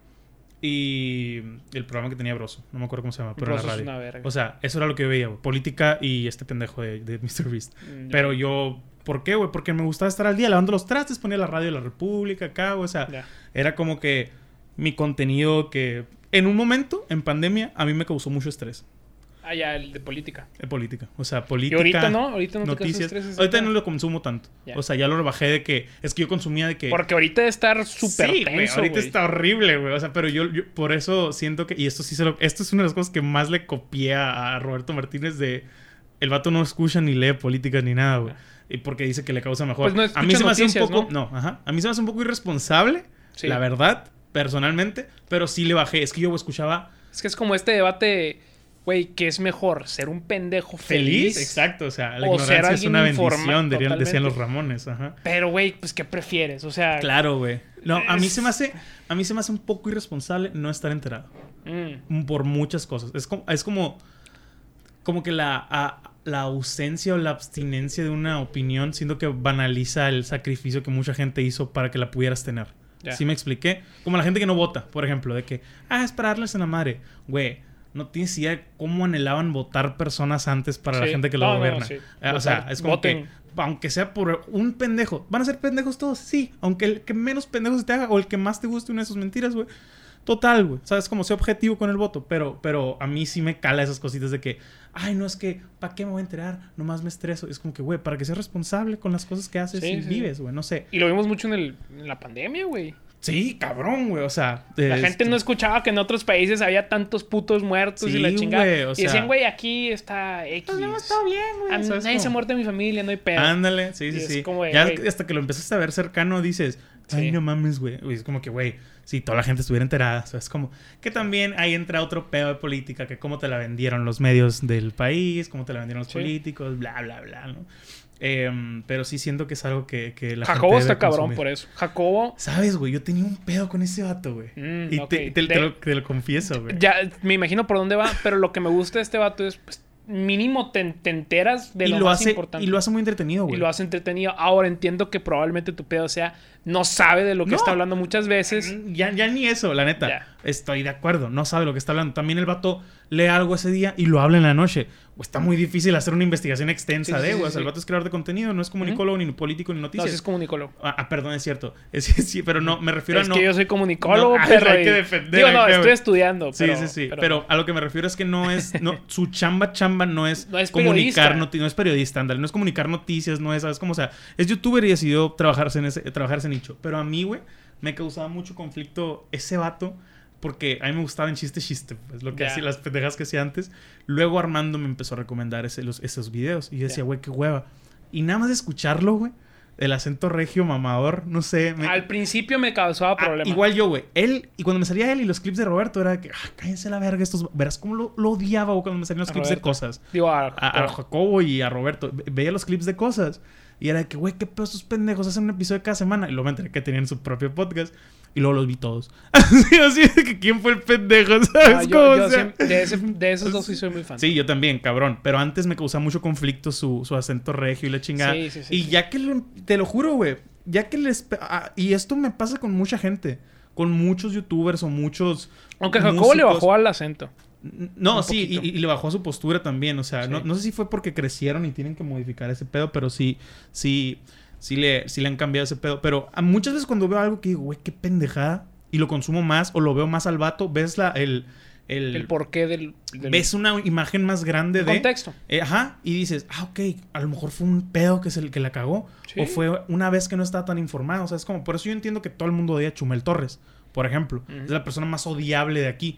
Speaker 1: Y el programa que tenía Broso. No me acuerdo cómo se llama, pero
Speaker 2: Broso
Speaker 1: en la
Speaker 2: es
Speaker 1: radio.
Speaker 2: una verga.
Speaker 1: O sea, eso era lo que yo veía, güey. Política y este pendejo de, de Mr. Beast.
Speaker 2: Mm,
Speaker 1: Pero yo... ¿Por qué, güey? Porque me gustaba estar al día lavando los trastes, ponía la radio de la República acá, güey. O sea, era como que mi contenido que... En un momento, en pandemia, a mí me causó mucho estrés.
Speaker 2: Ah, ya, el de política.
Speaker 1: De política. O sea,
Speaker 2: Y
Speaker 1: política.
Speaker 2: ahorita no, ahorita no te
Speaker 1: noticias.
Speaker 2: estrés. ese
Speaker 1: Ahorita no lo consumo tanto. O sea, ya lo rebajé de que. Es que yo consumía de que.
Speaker 2: Porque ahorita debe estar súper
Speaker 1: Sí,
Speaker 2: tenso,
Speaker 1: ahorita está horrible, güey. O sea, pero yo, yo por eso siento que. Y esto sí se lo. Esto es una de las cosas que más le copié a, Roberto Martínez de. El vato no escucha ni lee políticas ni nada, güey. Y porque dice que le causa mejor.
Speaker 2: Pues no
Speaker 1: a mí se me hace un poco. ¿no? ajá. A mí se me hace un poco irresponsable,
Speaker 2: Sí.
Speaker 1: la verdad, personalmente. Pero sí le bajé. Es que yo escuchaba
Speaker 2: Es que es como este debate, güey, ¿qué es mejor? ¿Ser un pendejo
Speaker 1: feliz.
Speaker 2: feliz?
Speaker 1: Exacto, o sea, la
Speaker 2: O
Speaker 1: ignorancia es una bendición, dirían, decían los. Ramones, ajá.
Speaker 2: Pero, güey, pues, ¿qué prefieres? O sea...
Speaker 1: Claro, güey. No, a mí se me hace, a mí se me hace un poco irresponsable no estar enterado
Speaker 2: mm,
Speaker 1: por muchas cosas. Es como, es como, como que la, a- la ausencia o la abstinencia de una opinión, siento que banaliza el sacrificio que mucha gente hizo para que la pudieras tener.
Speaker 2: Ya.
Speaker 1: ¿Sí me expliqué? Como la gente que no vota, por ejemplo, de que, ah, es para darles en la madre. Güey, no tienes idea de cómo anhelaban votar personas antes para la gente que lo
Speaker 2: No, no,
Speaker 1: gobierna.
Speaker 2: sí.
Speaker 1: Eh, o sea, es como
Speaker 2: Voten.
Speaker 1: que, aunque sea por un pendejo, van a ser pendejos todos, sí. Aunque el que menos pendejos se te haga o el que más te guste una de sus mentiras, güey. Total, güey. Sabes, como sea objetivo con el voto. Pero, pero a mí sí me cala esas cositas de que, ay, no es que, ¿para qué me voy a enterar? Nomás me estreso. Es como que, güey, para que seas responsable con las cosas que haces
Speaker 2: Sí,
Speaker 1: y
Speaker 2: sí,
Speaker 1: vives, güey. No sé.
Speaker 2: Y lo vimos mucho en, el, en la pandemia, güey.
Speaker 1: Sí, cabrón, güey. O sea,
Speaker 2: La
Speaker 1: eh,
Speaker 2: gente no escuchaba que en otros países había tantos putos muertos y la chingada.
Speaker 1: güey, o
Speaker 2: y decían, güey, aquí está X.
Speaker 1: Pues no, está bien, güey.
Speaker 2: A mí-
Speaker 1: ¿sabes
Speaker 2: nadie se ha
Speaker 1: cómo?
Speaker 2: muerto en mi familia, no hay pedo.
Speaker 1: Ándale, sí,
Speaker 2: Y
Speaker 1: sí, sí.
Speaker 2: como
Speaker 1: ya
Speaker 2: güey.
Speaker 1: hasta que lo empezaste a ver cercano dices, Ay,
Speaker 2: Sí.
Speaker 1: no mames, güey. Es como que, güey, si toda la gente estuviera enterada. O sea, es como que también ahí entra otro pedo de política, que cómo te la vendieron los medios del país, cómo te la vendieron los
Speaker 2: Sí.
Speaker 1: políticos, bla, bla, bla, ¿no? Em, pero sí siento que es algo que, que la
Speaker 2: Jacobo
Speaker 1: gente
Speaker 2: está cabrón
Speaker 1: consumir.
Speaker 2: por eso. Jacobo,
Speaker 1: ¿Sabes, güey? Yo tenía un pedo con ese vato, güey.
Speaker 2: Mm,
Speaker 1: y
Speaker 2: ok.
Speaker 1: te, te- te
Speaker 2: De-
Speaker 1: lo, te lo confieso, güey.
Speaker 2: ya me imagino por dónde va, pero lo que me gusta de este vato es, pues, mínimo te, te enteras de
Speaker 1: y
Speaker 2: lo,
Speaker 1: lo
Speaker 2: más
Speaker 1: hace,
Speaker 2: importante.
Speaker 1: Y lo hace muy entretenido, güey.
Speaker 2: y lo hace entretenido. Ahora entiendo que probablemente tu pedo sea no sabe de lo que
Speaker 1: No.
Speaker 2: está hablando muchas veces.
Speaker 1: Ya, ya ni eso, la neta.
Speaker 2: Ya.
Speaker 1: Estoy de acuerdo. No sabe lo que está hablando. También el vato lee algo ese día y lo habla en la noche. Está muy difícil hacer una investigación extensa
Speaker 2: Sí, sí,
Speaker 1: de,
Speaker 2: sí,
Speaker 1: güey. O sea, el
Speaker 2: sí.
Speaker 1: vato es creador de contenido, no es comunicólogo, ni político, ni
Speaker 2: No,
Speaker 1: noticias.
Speaker 2: si es comunicólogo.
Speaker 1: ah, ah, perdón, es cierto. Es, sí, pero no, me refiero
Speaker 2: Es
Speaker 1: a no.
Speaker 2: que yo soy comunicólogo,
Speaker 1: No, ay,
Speaker 2: perro.
Speaker 1: hay que defender
Speaker 2: Digo, no, estoy estudiando.
Speaker 1: Sí,
Speaker 2: pero,
Speaker 1: sí, sí. Pero, a lo que me refiero es que no es. No, su chamba, chamba no es,
Speaker 2: No es
Speaker 1: comunicar noticias. No es periodista, ándale. No es comunicar noticias, no es, ¿sabes cómo? O sea, es youtuber y decidió trabajarse en ese, trabajar ese nicho. Pero a mí, güey, me causaba mucho conflicto ese vato. Porque a mí me gustaba en chiste chiste, pues lo que
Speaker 2: Ya.
Speaker 1: hacía, las pendejas que hacía antes. Luego Armando me empezó a recomendar ese, los- esos videos. Y yo decía, güey, qué hueva. Y nada más de escucharlo, güey, el acento regio mamador, no sé. me-
Speaker 2: Al principio me causaba
Speaker 1: Ah,
Speaker 2: problemas.
Speaker 1: igual yo, güey. Él, y cuando me salía él y los clips de Roberto, era que, ah, cállense la verga estos. Verás cómo lo, lo odiaba güey, cuando me salían los
Speaker 2: A
Speaker 1: clips de cosas.
Speaker 2: Digo, a,
Speaker 1: A, a Jacobo y a Roberto. Ve- Veía los clips de cosas. Y era de que, güey, qué pedo estos pendejos hacen un episodio cada semana. Y luego me enteré que tenían su propio podcast. Y luego los vi todos. así, así que quién fue el pendejo, ¿sabes?
Speaker 2: Ah, yo-
Speaker 1: cómo?
Speaker 2: yo
Speaker 1: O sea,
Speaker 2: siempre- de, ese- de esos dos sí soy muy fan.
Speaker 1: Sí, yo también, cabrón. Pero antes me causaba mucho conflicto su, su acento regio y la chingada.
Speaker 2: Sí, sí, sí,
Speaker 1: y ya que lo- te lo juro, güey. Ya que les. ah, y esto me pasa con mucha gente. Con muchos youtubers o muchos.
Speaker 2: Aunque Jacobo le bajó al acento.
Speaker 1: No, sí, y, le bajó su postura también. O sea, no, no sé si fue porque crecieron y tienen que modificar ese pedo, pero sí, sí, sí le, sí le han cambiado ese pedo. Pero a muchas veces cuando veo algo que digo, güey, qué pendejada, y lo consumo más o lo veo más al vato, ves la, el, el,
Speaker 2: El porqué del, del
Speaker 1: ves una imagen más grande de...
Speaker 2: contexto.
Speaker 1: Eh, ajá, y dices, ah, ok, a lo mejor fue un pedo que es el que la cagó.
Speaker 2: Sí.
Speaker 1: O fue una vez que no estaba tan informado. O sea, es como, por eso yo entiendo que todo el mundo odia a Chumel Torres, por ejemplo. Es la persona más odiable de aquí.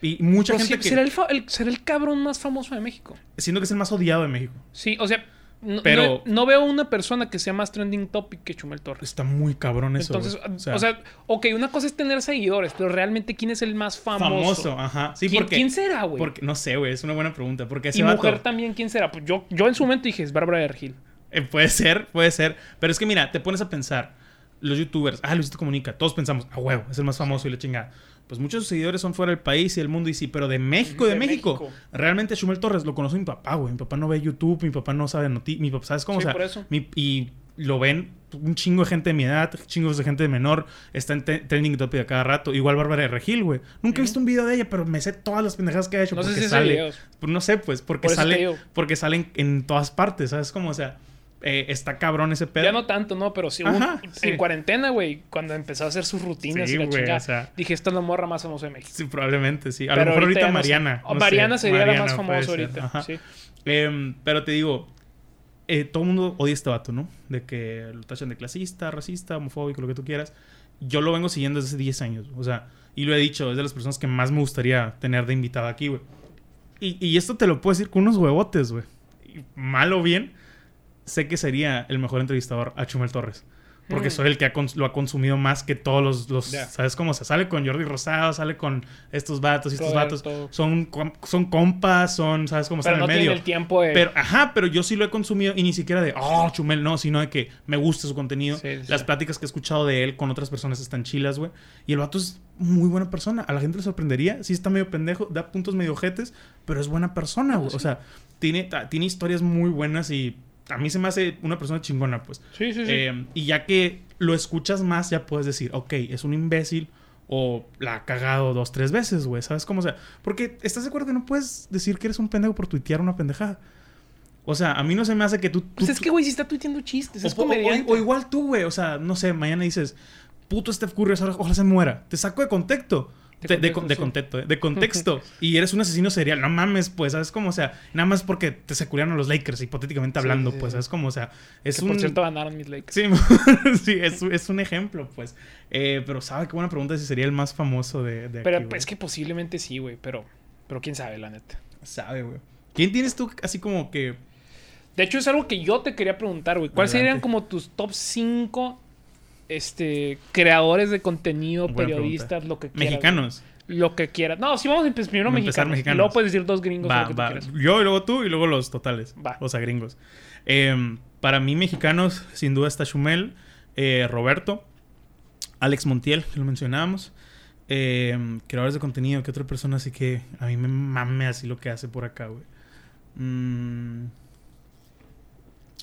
Speaker 1: Y mucha
Speaker 2: Pero
Speaker 1: gente que...
Speaker 2: será, el, el- será el cabrón más famoso de México.
Speaker 1: Siento que es el más odiado de México.
Speaker 2: Sí, o sea, no,
Speaker 1: Pero-
Speaker 2: no, no veo una persona que sea más trending topic que Chumel Torres.
Speaker 1: Está muy cabrón eso.
Speaker 2: Entonces, o sea, ok, una cosa es tener seguidores, pero realmente ¿quién es el más famoso?
Speaker 1: famoso, ajá. Sí,
Speaker 2: ¿Quién,
Speaker 1: porque...
Speaker 2: quién será, güey?
Speaker 1: porque no sé, güey, es una buena pregunta. Porque ese
Speaker 2: Y
Speaker 1: vato-
Speaker 2: mujer también, ¿quién será? Pues yo, yo en su momento dije, es Bárbara de Regil.
Speaker 1: Eh, puede ser, puede ser. Pero es que mira, te pones a pensar. Los youtubers, ah, Luisito Comunica, todos pensamos, ah, huevo, es el más famoso y la chingada. Pues muchos de sus seguidores son fuera del país y del mundo y sí, pero de México, de,
Speaker 2: De
Speaker 1: México,
Speaker 2: México.
Speaker 1: Realmente Chumel Torres lo conoce mi papá, güey. Mi papá no ve YouTube, mi papá no sabe noticias, mi papá, ¿sabes cómo?
Speaker 2: Sí,
Speaker 1: o sea,
Speaker 2: por eso.
Speaker 1: mi- y lo ven un chingo de gente de mi edad, chingos de gente de menor, está en trending topic a cada rato. Igual Bárbara de Regil, güey. Nunca he visto un video de ella, pero me sé todas las pendejadas que ha hecho.
Speaker 2: No sé
Speaker 1: porque
Speaker 2: si hace
Speaker 1: sale. Pues no sé, pues, porque
Speaker 2: Por
Speaker 1: sale, porque salen en todas partes, ¿sabes cómo? O sea, eh, está cabrón ese pedo.
Speaker 2: Ya no tanto, ¿no? Pero sí,
Speaker 1: Ajá,
Speaker 2: un-
Speaker 1: sí.
Speaker 2: en cuarentena, güey, cuando empezó a hacer sus rutinas
Speaker 1: Sí,
Speaker 2: y la chingada,
Speaker 1: o sea.
Speaker 2: dije, esta es la morra más famosa de México.
Speaker 1: Sí, probablemente, sí. A
Speaker 2: Pero
Speaker 1: lo mejor ahorita,
Speaker 2: ya no sé.
Speaker 1: Mariana. No
Speaker 2: Mariana sería la
Speaker 1: Mariana
Speaker 2: más famosa ahorita. Sí.
Speaker 1: Em, pero te digo, eh, todo el mundo odia a este vato, ¿no? De que lo tachan de clasista, racista, homofóbico, lo que tú quieras. Yo lo vengo siguiendo desde hace 10 años. O sea, y lo he dicho, es de las personas que más me gustaría tener de invitado aquí, güey. Y, y esto te lo puedo decir con unos huevotes, güey. Mal o bien, sé que sería el mejor entrevistador a Chumel Torres. Porque soy el que ha lo ha consumido más que todos los... ¿Sabes cómo? se sale con Jordi Rosado, sale con estos vatos y estos vatos. Son, com- son compas, son... ¿Sabes cómo?
Speaker 2: Pero
Speaker 1: Están
Speaker 2: no
Speaker 1: en el
Speaker 2: tiene
Speaker 1: medio.
Speaker 2: el tiempo de...
Speaker 1: Pero, ajá, pero yo sí lo he consumido y ni siquiera de, oh, Chumel, no, sino de que me gusta su contenido.
Speaker 2: Sí, sí,
Speaker 1: Las
Speaker 2: sí.
Speaker 1: pláticas que he escuchado de él con otras personas están chilas, güey. Y el vato es muy buena persona. A la gente le sorprendería. Sí está medio pendejo, da puntos medio jetes, pero es buena persona, güey. O sea, tiene, tiene historias muy buenas y a mí se me hace una persona chingona, pues.
Speaker 2: Sí, sí, sí.
Speaker 1: Eh, y ya que lo escuchas más, ya puedes decir, ok, es un imbécil o la ha cagado dos, tres veces, güey. ¿Sabes cómo? O sea, porque estás de acuerdo que no puedes decir que eres un pendejo por tuitear una pendejada. O sea, a mí no se me hace que tú.
Speaker 2: pues es que, güey, si está tuiteando chistes, es
Speaker 1: o, o-
Speaker 2: comediante.
Speaker 1: o igual tú, güey. O sea, no sé, mañana dices, puto Steph Curry, ojalá, ojalá se muera. Te saco de contexto.
Speaker 2: De contexto,
Speaker 1: de
Speaker 2: sí.
Speaker 1: contexto, eh, de contexto. y eres un asesino serial. No mames, pues, ¿sabes cómo? O sea, nada más porque te secularon los Lakers, hipotéticamente hablando,
Speaker 2: sí,
Speaker 1: pues. ¿sabes cómo? O sea, es
Speaker 2: que
Speaker 1: un.
Speaker 2: por cierto ganaron mis Lakers.
Speaker 1: Sí, sí es, es un ejemplo, pues. Eh, pero sabe qué buena pregunta si sería el más famoso de, de
Speaker 2: pero
Speaker 1: aquí,
Speaker 2: es que posiblemente sí, güey, pero... Pero quién sabe, la neta.
Speaker 1: Sabe, güey. ¿Quién tienes tú así como que...
Speaker 2: De hecho, es algo que yo te quería preguntar, güey. ¿Cuáles serían como tus top 5 este, creadores de contenido,
Speaker 1: Buena
Speaker 2: periodistas, lo que quieras.
Speaker 1: Mexicanos.
Speaker 2: Lo que quieras. No, sí vamos a empezar primero mexicanos.
Speaker 1: mexicanos.
Speaker 2: Y luego puedes decir dos gringos
Speaker 1: Va,
Speaker 2: lo que tú
Speaker 1: va.
Speaker 2: quieras.
Speaker 1: Yo y luego tú y luego los totales.
Speaker 2: Va.
Speaker 1: O sea, gringos. Eh, para mí, mexicanos, sin duda está Chumel, eh, Roberto, Alex Montiel, que lo mencionábamos. Eh, creadores de contenido, que otra persona así que a mí me mame así lo que hace por acá, güey. Mm,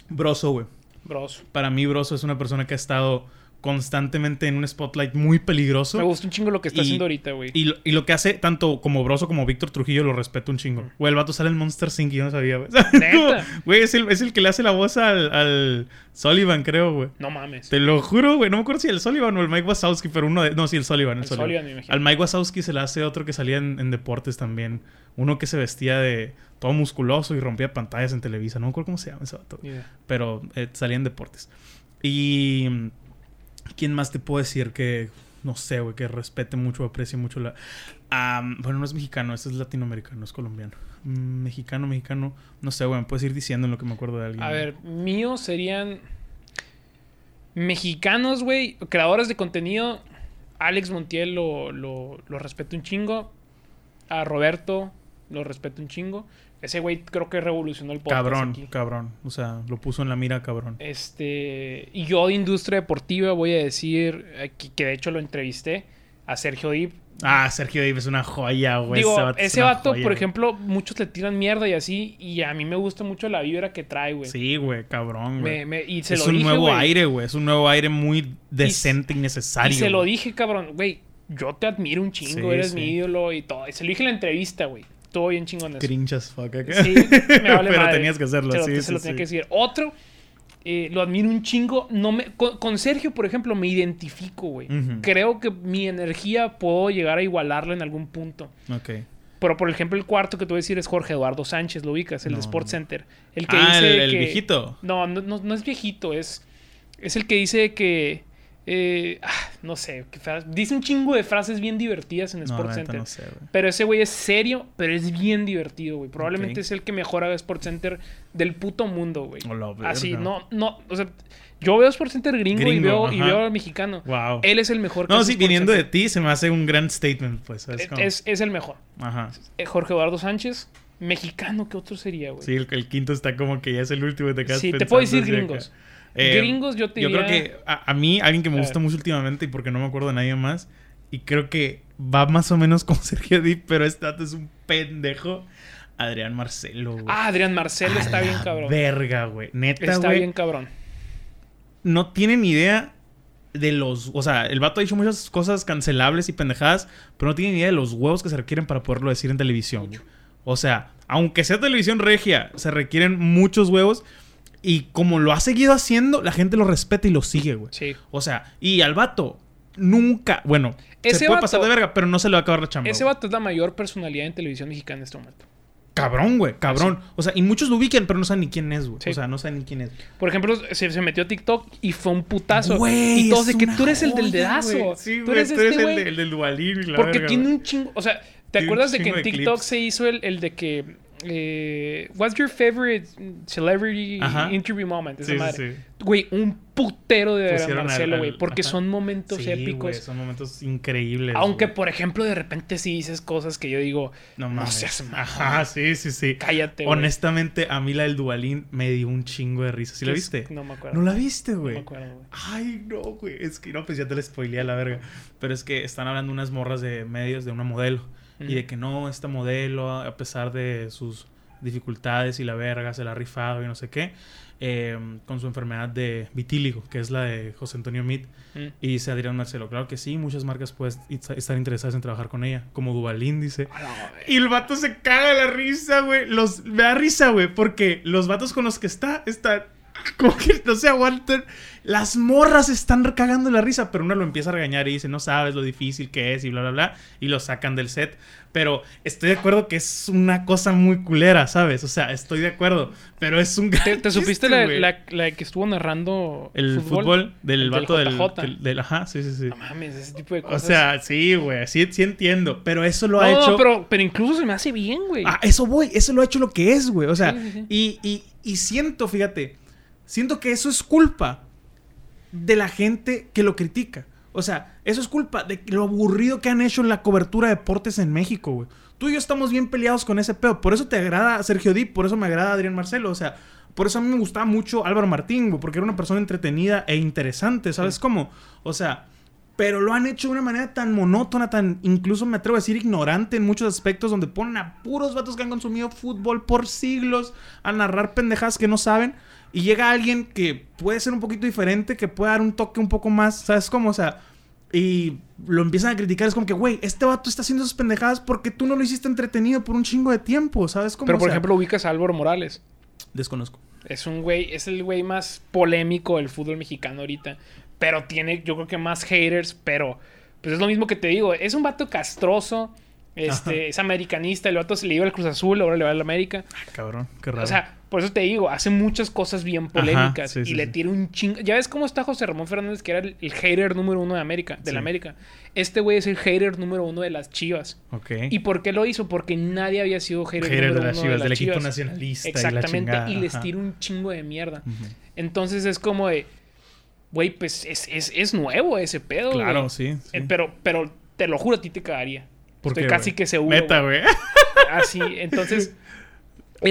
Speaker 1: Broso, güey.
Speaker 2: Bros.
Speaker 1: Para mí, Broso es una persona que ha estado constantemente en un spotlight muy peligroso.
Speaker 2: Me gusta un chingo lo que está
Speaker 1: Y-
Speaker 2: haciendo ahorita, güey.
Speaker 1: Y lo, y lo que hace tanto como Broso como Víctor Trujillo lo respeto un chingo. Güey, el vato sale en Monster y yo no sabía, güey. Güey, es el, es el que le hace la voz al, al Sullivan, creo, güey.
Speaker 2: No mames.
Speaker 1: Te lo juro, güey. No me acuerdo si el Sullivan o el Mike Wazowski, pero uno de... No, sí, el Sullivan. El,
Speaker 2: El
Speaker 1: Sullivan.
Speaker 2: Sullivan, me imagino.
Speaker 1: Al Mike Wazowski se le hace otro que salía en, en deportes también. Uno que se vestía de todo musculoso y rompía pantallas en Televisa. No me acuerdo cómo se llama ese vato. Pero eh, salía en deportes. Y... ¿Quién más te puedo decir que... No sé, güey, que respete mucho, aprecie mucho la... Bueno, no es mexicano, este es latinoamericano, es colombiano. Mm, mexicano, mexicano... No sé, güey, me puedes ir diciendo en lo que me acuerdo de alguien.
Speaker 2: A ver, míos serían mexicanos, güey, creadores de contenido. Alex Montiel lo, lo, lo respeto un chingo. A Roberto lo respeto un chingo. Ese güey creo que revolucionó el podcast
Speaker 1: Cabrón,
Speaker 2: aquí.
Speaker 1: cabrón. O sea, lo puso en la mira, cabrón.
Speaker 2: Este, y yo de industria deportiva voy a decir aquí, que de hecho lo entrevisté a Sergio Dip.
Speaker 1: Ah, Sergio Davis es una joya, güey.
Speaker 2: Digo,
Speaker 1: vato
Speaker 2: ese vato,
Speaker 1: joya,
Speaker 2: por
Speaker 1: güey.
Speaker 2: ejemplo, muchos le tiran mierda y así, y a mí me gusta mucho la vibra que trae, güey.
Speaker 1: Sí, güey, cabrón, güey.
Speaker 2: Me- me- y se
Speaker 1: Es
Speaker 2: lo
Speaker 1: un
Speaker 2: dije,
Speaker 1: nuevo
Speaker 2: güey.
Speaker 1: aire, güey. Es un nuevo aire muy decente y, necesario.
Speaker 2: Y se lo dije, cabrón, güey, yo te admiro un chingo,
Speaker 1: Sí,
Speaker 2: eres
Speaker 1: sí.
Speaker 2: mi ídolo y todo. Y se lo dije en la entrevista, güey. Estuvo bien chingón eso.
Speaker 1: Cringe as fuck acá.
Speaker 2: Sí, me vale
Speaker 1: Pero
Speaker 2: madre.
Speaker 1: tenías que hacerlo,
Speaker 2: Se lo,
Speaker 1: sí,
Speaker 2: se
Speaker 1: sí,
Speaker 2: lo
Speaker 1: sí.
Speaker 2: tenía que decir. Otro, eh, lo admiro un chingo. No me, con, con Sergio, por ejemplo, me identifico, güey. Creo que mi energía puedo llegar a igualarla en algún punto.
Speaker 1: Ok.
Speaker 2: Pero, por ejemplo, el cuarto que te voy a decir es Jorge Eduardo Sánchez, lo ubicas, el
Speaker 1: No,
Speaker 2: de Sports. Center. El que
Speaker 1: Ah,
Speaker 2: dice
Speaker 1: el, el
Speaker 2: que-
Speaker 1: viejito.
Speaker 2: No, no, no, no es viejito, es, es el que dice que... eh, ah, no sé, dice un chingo de frases bien divertidas en Sports Center.
Speaker 1: no sé.
Speaker 2: Pero ese güey es serio, pero es bien divertido, güey. Probablemente es el que mejor haga Sports Center del puto mundo, güey. Así, no, no, o sea, yo veo Sports Center gringo, y veo, y veo al mexicano.
Speaker 1: Wow.
Speaker 2: Él es el mejor. que
Speaker 1: No, sí,
Speaker 2: Sports
Speaker 1: viniendo de ti se me hace un gran statement, pues. ¿sabes
Speaker 2: Es, es, es el mejor.
Speaker 1: Ajá.
Speaker 2: Eh, Jorge Eduardo Sánchez, mexicano, ¿qué otro sería, güey?
Speaker 1: Sí, el, el quinto está como que ya es el último y te
Speaker 2: Sí, te puedo decir
Speaker 1: acá.
Speaker 2: Gringos.
Speaker 1: Eh,
Speaker 2: Gringos, yo te
Speaker 1: Yo creo que a, a mí, alguien que me gusta
Speaker 2: ver.
Speaker 1: mucho últimamente y porque no me acuerdo de nadie más, y creo que va más o menos como Sergio Dip, pero este dato es un pendejo. Adrián Marcelo, güey.
Speaker 2: Ah, Adrián Marcelo
Speaker 1: A
Speaker 2: está bien cabrón.
Speaker 1: Verga, güey. Neta,
Speaker 2: Está
Speaker 1: güey.
Speaker 2: bien cabrón.
Speaker 1: No tienen ni idea de los. O sea, el vato ha dicho muchas cosas cancelables y pendejadas, pero no tienen ni idea de los huevos que se requieren para poderlo decir en televisión. O sea, aunque sea televisión regia, se requieren muchos huevos. Y como lo ha seguido haciendo, la gente lo respeta y lo sigue, güey.
Speaker 2: Sí.
Speaker 1: O sea, y al vato nunca, bueno,
Speaker 2: Ese
Speaker 1: se puede
Speaker 2: vato-
Speaker 1: pasar de verga, pero no se le va a acabar la chamba.
Speaker 2: Ese
Speaker 1: güey.
Speaker 2: vato es la mayor personalidad en televisión mexicana en este momento.
Speaker 1: Cabrón, güey, cabrón. O sea, y muchos lo ubican, pero no saben ni quién es, güey.
Speaker 2: Sí.
Speaker 1: O sea, no saben ni quién es.
Speaker 2: Por ejemplo, se, se metió a TikTok y fue un putazo.
Speaker 1: Güey,
Speaker 2: y todos de que tú eres el del dedazo.
Speaker 1: Sí,
Speaker 2: tú
Speaker 1: güey,
Speaker 2: eres
Speaker 1: tú eres
Speaker 2: este
Speaker 1: el, de- el del dualín
Speaker 2: Porque
Speaker 1: verga,
Speaker 2: tiene un chingo. O sea, ¿te acuerdas de que en
Speaker 1: de
Speaker 2: TikTok
Speaker 1: clips.
Speaker 2: se hizo el, el de que. Eh, What's your favorite celebrity
Speaker 1: Ajá.
Speaker 2: interview moment? Esa
Speaker 1: Sí, sí,
Speaker 2: madre.
Speaker 1: sí.
Speaker 2: Güey, un putero de
Speaker 1: Pusieron
Speaker 2: Marcelo, güey. Porque
Speaker 1: ajá.
Speaker 2: son momentos épicos.
Speaker 1: güey, son momentos increíbles.
Speaker 2: Aunque,
Speaker 1: güey.
Speaker 2: por ejemplo, de repente sí dices cosas que yo digo,
Speaker 1: No
Speaker 2: no
Speaker 1: mames.
Speaker 2: seas mamón.
Speaker 1: Ajá, sí, sí, sí.
Speaker 2: cállate.
Speaker 1: Honestamente, a mí la del dualín me dio un chingo de risa. ¿Sí la viste?
Speaker 2: No me acuerdo.
Speaker 1: ¿No la viste,
Speaker 2: No
Speaker 1: güey?
Speaker 2: me acuerdo, güey.
Speaker 1: Ay, no, güey. Es que no, pues ya te la spoileé a la verga. Pero es que están hablando unas morras de medios de una modelo. Y de que no, esta modelo, a pesar de sus dificultades y la verga, se la ha rifado y no sé qué, eh, con su enfermedad de vitíligo, que es la de José Antonio Meade.
Speaker 2: Mm.
Speaker 1: Y dice Adrián Marcelo, claro que sí, muchas marcas pueden estar interesadas en trabajar con ella, como Duvalín, dice. Y el vato se caga de la risa, güey. Los, me da risa, güey, porque los vatos con los que está están como que no se aguantan. Las morras están cagando la risa, pero uno lo empieza a regañar y dice, no sabes lo difícil que es y bla, bla, bla. Y lo sacan del set. Pero estoy de acuerdo que es una cosa muy culera, ¿sabes? O sea, estoy de acuerdo. Pero es un
Speaker 2: ¿Te, te supiste la, la- la que estuvo narrando
Speaker 1: El fútbol, del
Speaker 2: El del
Speaker 1: vato del,
Speaker 2: JJ.
Speaker 1: del, del- Ajá, sí, sí, sí.
Speaker 2: No mames, ese tipo de
Speaker 1: O
Speaker 2: cosas.
Speaker 1: sea, sí, güey, sí, sí entiendo. Pero eso lo
Speaker 2: no,
Speaker 1: ha hecho.
Speaker 2: pero, pero incluso se me hace bien, güey.
Speaker 1: Ah, eso voy, eso lo ha hecho lo que es, güey. O sea,
Speaker 2: Sí, sí, sí.
Speaker 1: Y, y, y siento, fíjate, siento que eso es culpa de la gente que lo critica. O sea, eso es culpa de lo aburrido que han hecho en la cobertura de deportes en México, güey. Tú y yo estamos bien peleados con ese pedo. Por eso te agrada Sergio Dip, por eso me agrada Adrián Marcelo. O sea, por eso a mí me gustaba mucho Álvaro Martín, güey, porque era una persona entretenida e interesante, ¿sabes cómo? O sea, pero lo han hecho de una manera tan monótona, tan incluso me atrevo a decir ignorante en muchos aspectos, donde ponen a puros vatos que han consumido fútbol por siglos a narrar pendejadas que no saben. Y llega alguien que puede ser un poquito diferente, que puede dar un toque un poco más, ¿sabes cómo? O sea, y lo empiezan a criticar. Es como que, güey, este vato está haciendo esas pendejadas porque tú no lo hiciste entretenido por un chingo de tiempo, ¿sabes cómo?
Speaker 2: Pero,
Speaker 1: O
Speaker 2: por
Speaker 1: sea,
Speaker 2: ejemplo, ubicas a Álvaro Morales.
Speaker 1: Desconozco.
Speaker 2: Es un güey, es el güey más polémico del fútbol mexicano ahorita. Pero tiene, yo creo que más haters, pero pues es lo mismo que te digo. Es un vato castroso. Este, es americanista, el vato se le iba al Cruz Azul, ahora le va al América.
Speaker 1: Ah, cabrón, qué raro.
Speaker 2: O sea, por eso te digo, hace muchas cosas bien polémicas
Speaker 1: sí,
Speaker 2: y
Speaker 1: sí,
Speaker 2: le tira un chingo. Ya ves cómo está José Ramón Fernández, que era el, el hater número uno de América, de la. América. Este güey es el hater número uno de las Chivas.
Speaker 1: ok.
Speaker 2: ¿Y por qué lo hizo? Porque nadie había sido hater,
Speaker 1: Hater
Speaker 2: número
Speaker 1: de las
Speaker 2: uno
Speaker 1: Chivas,
Speaker 2: de
Speaker 1: del
Speaker 2: las
Speaker 1: equipo
Speaker 2: Chivas.
Speaker 1: nacionalista y la
Speaker 2: Exactamente, y, les tira un chingo de mierda. Entonces es como de, güey, pues es, es, es nuevo ese pedo.
Speaker 1: Claro,
Speaker 2: güey.
Speaker 1: sí. sí.
Speaker 2: Eh, pero, pero te lo juro, a ti te cagaría.
Speaker 1: ¿Por
Speaker 2: Estoy
Speaker 1: qué,
Speaker 2: casi que seguro.
Speaker 1: Neta,
Speaker 2: güey.
Speaker 1: güey.
Speaker 2: Así, entonces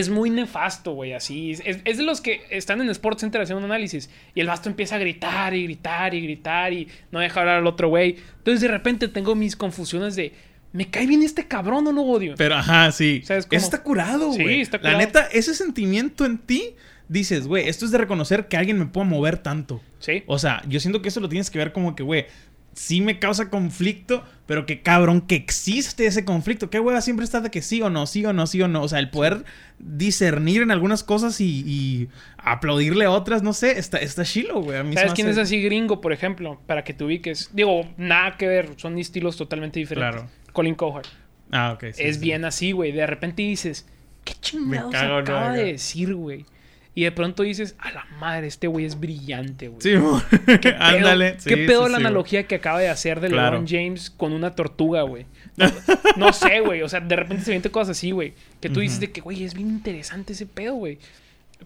Speaker 2: es muy nefasto, güey, así. Es, es de los que están en Sports Center haciendo un análisis y el vasto empieza a gritar y gritar y gritar y no deja hablar al otro güey. Entonces de repente tengo mis confusiones de, ¿me cae bien este cabrón o no odio?
Speaker 1: Pero ajá, sí.
Speaker 2: ¿Sabes cómo?
Speaker 1: Eso está curado,
Speaker 2: Sí,
Speaker 1: güey.
Speaker 2: está
Speaker 1: La
Speaker 2: curado.
Speaker 1: neta, ese sentimiento en ti, dices, güey, esto es de reconocer que alguien me pueda mover tanto.
Speaker 2: Sí.
Speaker 1: O sea, yo siento que eso lo tienes que ver como que, güey, sí me causa conflicto, pero que cabrón que existe ese conflicto. ¿Qué hueva siempre está de que sí o no, sí o no, sí o no? O sea, el poder discernir en algunas cosas y, y aplaudirle a otras, no sé, está, está chilo, güey. A mí se
Speaker 2: ¿Sabes
Speaker 1: me
Speaker 2: quién
Speaker 1: hace-
Speaker 2: es así gringo, por ejemplo? Para que te ubiques. Digo, nada que ver, son estilos totalmente diferentes.
Speaker 1: Claro.
Speaker 2: Colin Cowherd.
Speaker 1: Ah, ok. sí,
Speaker 2: es
Speaker 1: sí.
Speaker 2: bien así, güey. De repente dices, ¿qué chingados
Speaker 1: cago, ¿no?
Speaker 2: acaba de decir, güey? Y de pronto dices, a la madre, este güey es brillante, güey.
Speaker 1: Sí,
Speaker 2: pedo?
Speaker 1: ándale.
Speaker 2: ¿Qué
Speaker 1: sí,
Speaker 2: pedo
Speaker 1: sí,
Speaker 2: la
Speaker 1: sí,
Speaker 2: analogía que acaba de hacer de
Speaker 1: Claro.
Speaker 2: LeBron James con una tortuga, güey? No, no sé, güey. O sea, de repente se vienen cosas así, güey. Que tú dices
Speaker 1: Ujú.
Speaker 2: de que, güey, es bien interesante ese pedo, güey.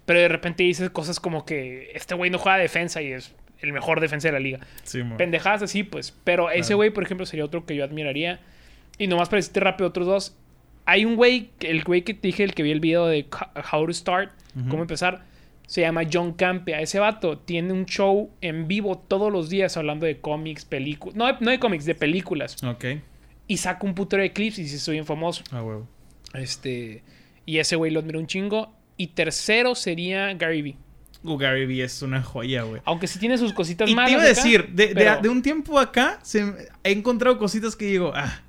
Speaker 2: Pero de repente dices cosas como que este güey no juega defensa y es el mejor defensa de la liga.
Speaker 1: Sí, mo-
Speaker 2: Pendejadas así, pues. Pero ese
Speaker 1: Claro.
Speaker 2: güey, por ejemplo, sería otro que yo admiraría. Y nomás para decirte rápido otros dos. Hay un güey, el güey que te dije, el que vi el video de How to Start, Cómo empezar. Se llama John Campea. Ese vato tiene un show en vivo todos los días hablando de cómics, películas. No, no de cómics, de películas.
Speaker 1: Ok.
Speaker 2: Y saca un putero de clips y dice, soy bien famoso.
Speaker 1: Ah, huevo.
Speaker 2: Este. Y ese güey lo admiro un chingo. Y tercero sería Gary Vee.
Speaker 1: Uh, Gary Vee es una joya, güey.
Speaker 2: Aunque sí tiene sus cositas
Speaker 1: Y
Speaker 2: malas.
Speaker 1: te iba a decir, de, de-
Speaker 2: pero-
Speaker 1: de un tiempo acá, se- he encontrado cositas que digo, ah,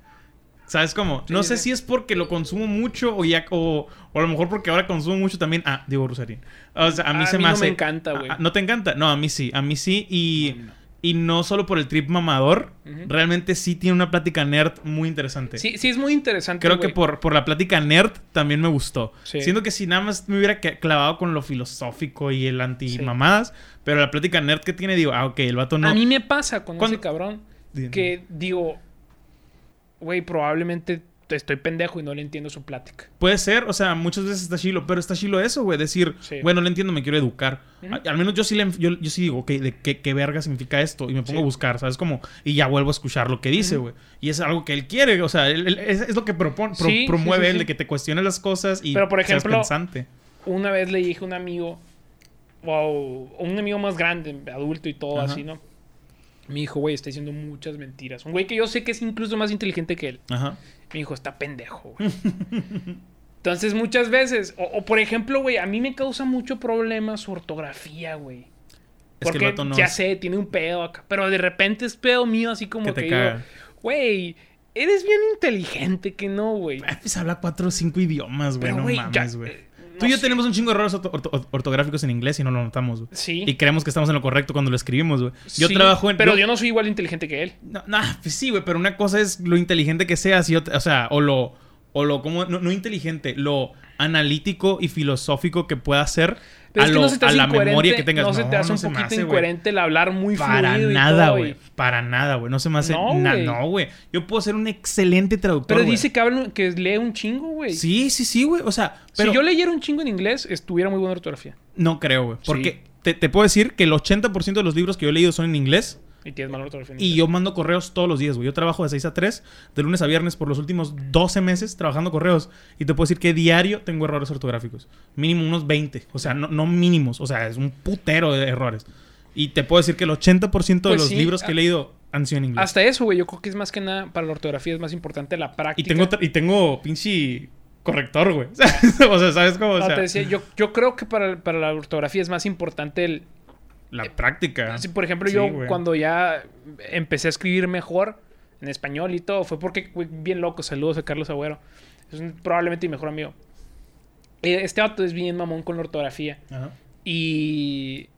Speaker 1: ¿sabes cómo?
Speaker 2: Sí,
Speaker 1: no sé
Speaker 2: sí.
Speaker 1: si es porque lo consumo mucho o ya, o, o a lo mejor porque ahora consumo mucho también, ah, digo Rosarín. O sea, a mí
Speaker 2: A
Speaker 1: se
Speaker 2: mí
Speaker 1: me
Speaker 2: no
Speaker 1: hace...
Speaker 2: me encanta, güey.
Speaker 1: ¿No te encanta? No, a mí sí, a mí sí, y,
Speaker 2: No,
Speaker 1: y no solo por el trip mamador, realmente sí tiene una plática nerd muy interesante.
Speaker 2: Sí, sí es muy interesante.
Speaker 1: Creo que por, por la plática nerd también me gustó.
Speaker 2: Sí.
Speaker 1: Siento que si nada más me hubiera clavado con lo filosófico y el anti-mamadas, pero la plática nerd que tiene, digo, ah, ok, el vato no.
Speaker 2: A mí me pasa con ese cabrón que digo, güey, probablemente estoy pendejo y no le entiendo su plática.
Speaker 1: Puede ser, o sea, muchas veces está chilo, pero está chilo eso, güey. Decir,
Speaker 2: Sí.
Speaker 1: bueno, no le entiendo, me quiero educar. Al menos yo sí, le, yo, yo sí digo, ok, ¿de qué, qué verga significa esto? Y me pongo
Speaker 2: Sí.
Speaker 1: a buscar, ¿sabes? Como, y ya vuelvo a escuchar lo que dice, güey. Y es algo que él quiere, o sea, él- él- es, es lo que propone, pro-
Speaker 2: Sí, sí,
Speaker 1: promueve él, de que te cuestiones las cosas y
Speaker 2: Pero, por
Speaker 1: seas
Speaker 2: ejemplo,
Speaker 1: pensante.
Speaker 2: Una vez le dije a un amigo, o un amigo más grande, adulto y todo así, ¿no? Me dijo, güey, está diciendo muchas mentiras. Un güey que yo sé que es incluso más inteligente que él.
Speaker 1: Ajá.
Speaker 2: Me dijo, está pendejo, güey. Entonces, muchas veces, o, o por ejemplo, güey, a mí me causa mucho problema su ortografía, güey.
Speaker 1: Es que el
Speaker 2: Porque
Speaker 1: vato no
Speaker 2: ya
Speaker 1: es-
Speaker 2: sé, tiene un pedo acá. Pero de repente es pedo mío, así como
Speaker 1: Que
Speaker 2: digo, güey, eres bien inteligente que no, güey.
Speaker 1: Ah, Pues habla cuatro o cinco idiomas, güey. No mames, güey. Tú y yo tenemos un chingo de errores orto- orto- ortográficos en inglés y no lo notamos, güey.
Speaker 2: Sí.
Speaker 1: Y creemos que estamos en lo correcto cuando lo escribimos, güey. Yo
Speaker 2: Sí,
Speaker 1: trabajo en.
Speaker 2: Pero
Speaker 1: yo-
Speaker 2: yo no soy igual inteligente que él.
Speaker 1: No, no, pues sí, güey, pero una cosa es lo inteligente que seas y otra, o sea, o lo, o lo, como, no, no inteligente, lo analítico y filosófico que pueda ser
Speaker 2: Pero
Speaker 1: a,
Speaker 2: es que
Speaker 1: lo-
Speaker 2: no se te
Speaker 1: a
Speaker 2: hace
Speaker 1: la memoria que tengas.
Speaker 2: No se te hace un poquito
Speaker 1: hace,
Speaker 2: incoherente el hablar muy
Speaker 1: Para
Speaker 2: fluido
Speaker 1: nada, güey. Para nada, güey. No se me hace.
Speaker 2: No, güey.
Speaker 1: No, güey. Yo puedo ser un excelente traductor.
Speaker 2: Pero dice que, habla, que lee un chingo, güey.
Speaker 1: Sí, sí, sí, güey. O sea, pero
Speaker 2: Si yo leyera un chingo en inglés, estuviera muy buena ortografía.
Speaker 1: no creo, güey.
Speaker 2: Sí.
Speaker 1: Porque te, te puedo decir que el 80% de los libros que yo he leído son en inglés.
Speaker 2: Y tienes mala ortografía.
Speaker 1: Y yo mando correos todos los días, güey. Yo trabajo de 6 a 3, de lunes a viernes, por los últimos 12 meses trabajando correos. Y te puedo decir que diario tengo errores ortográficos. Mínimo unos 20. O sea, no, no mínimos. O sea, es un putero de errores. Y te puedo decir que el 80% de
Speaker 2: Pues
Speaker 1: los
Speaker 2: sí,
Speaker 1: libros que he leído han sido en inglés.
Speaker 2: Hasta eso, güey. Yo creo que es más que nada para la ortografía es más importante la
Speaker 1: y
Speaker 2: práctica.
Speaker 1: tengo, tra- y tengo pinche corrector, güey. o sea, ¿sabes cómo? O
Speaker 2: No,
Speaker 1: sea,
Speaker 2: te decía, yo, yo creo que para, para la ortografía es más importante el...
Speaker 1: la práctica.
Speaker 2: Si, por ejemplo,
Speaker 1: Sí,
Speaker 2: yo
Speaker 1: güey.
Speaker 2: cuando ya empecé a escribir mejor en español y todo, fue porque, güey, bien loco, saludos a Carlos Agüero. Es un- probablemente mi mejor amigo. Eh, Este vato es bien mamón con la ortografía.
Speaker 1: Ajá.
Speaker 2: Y,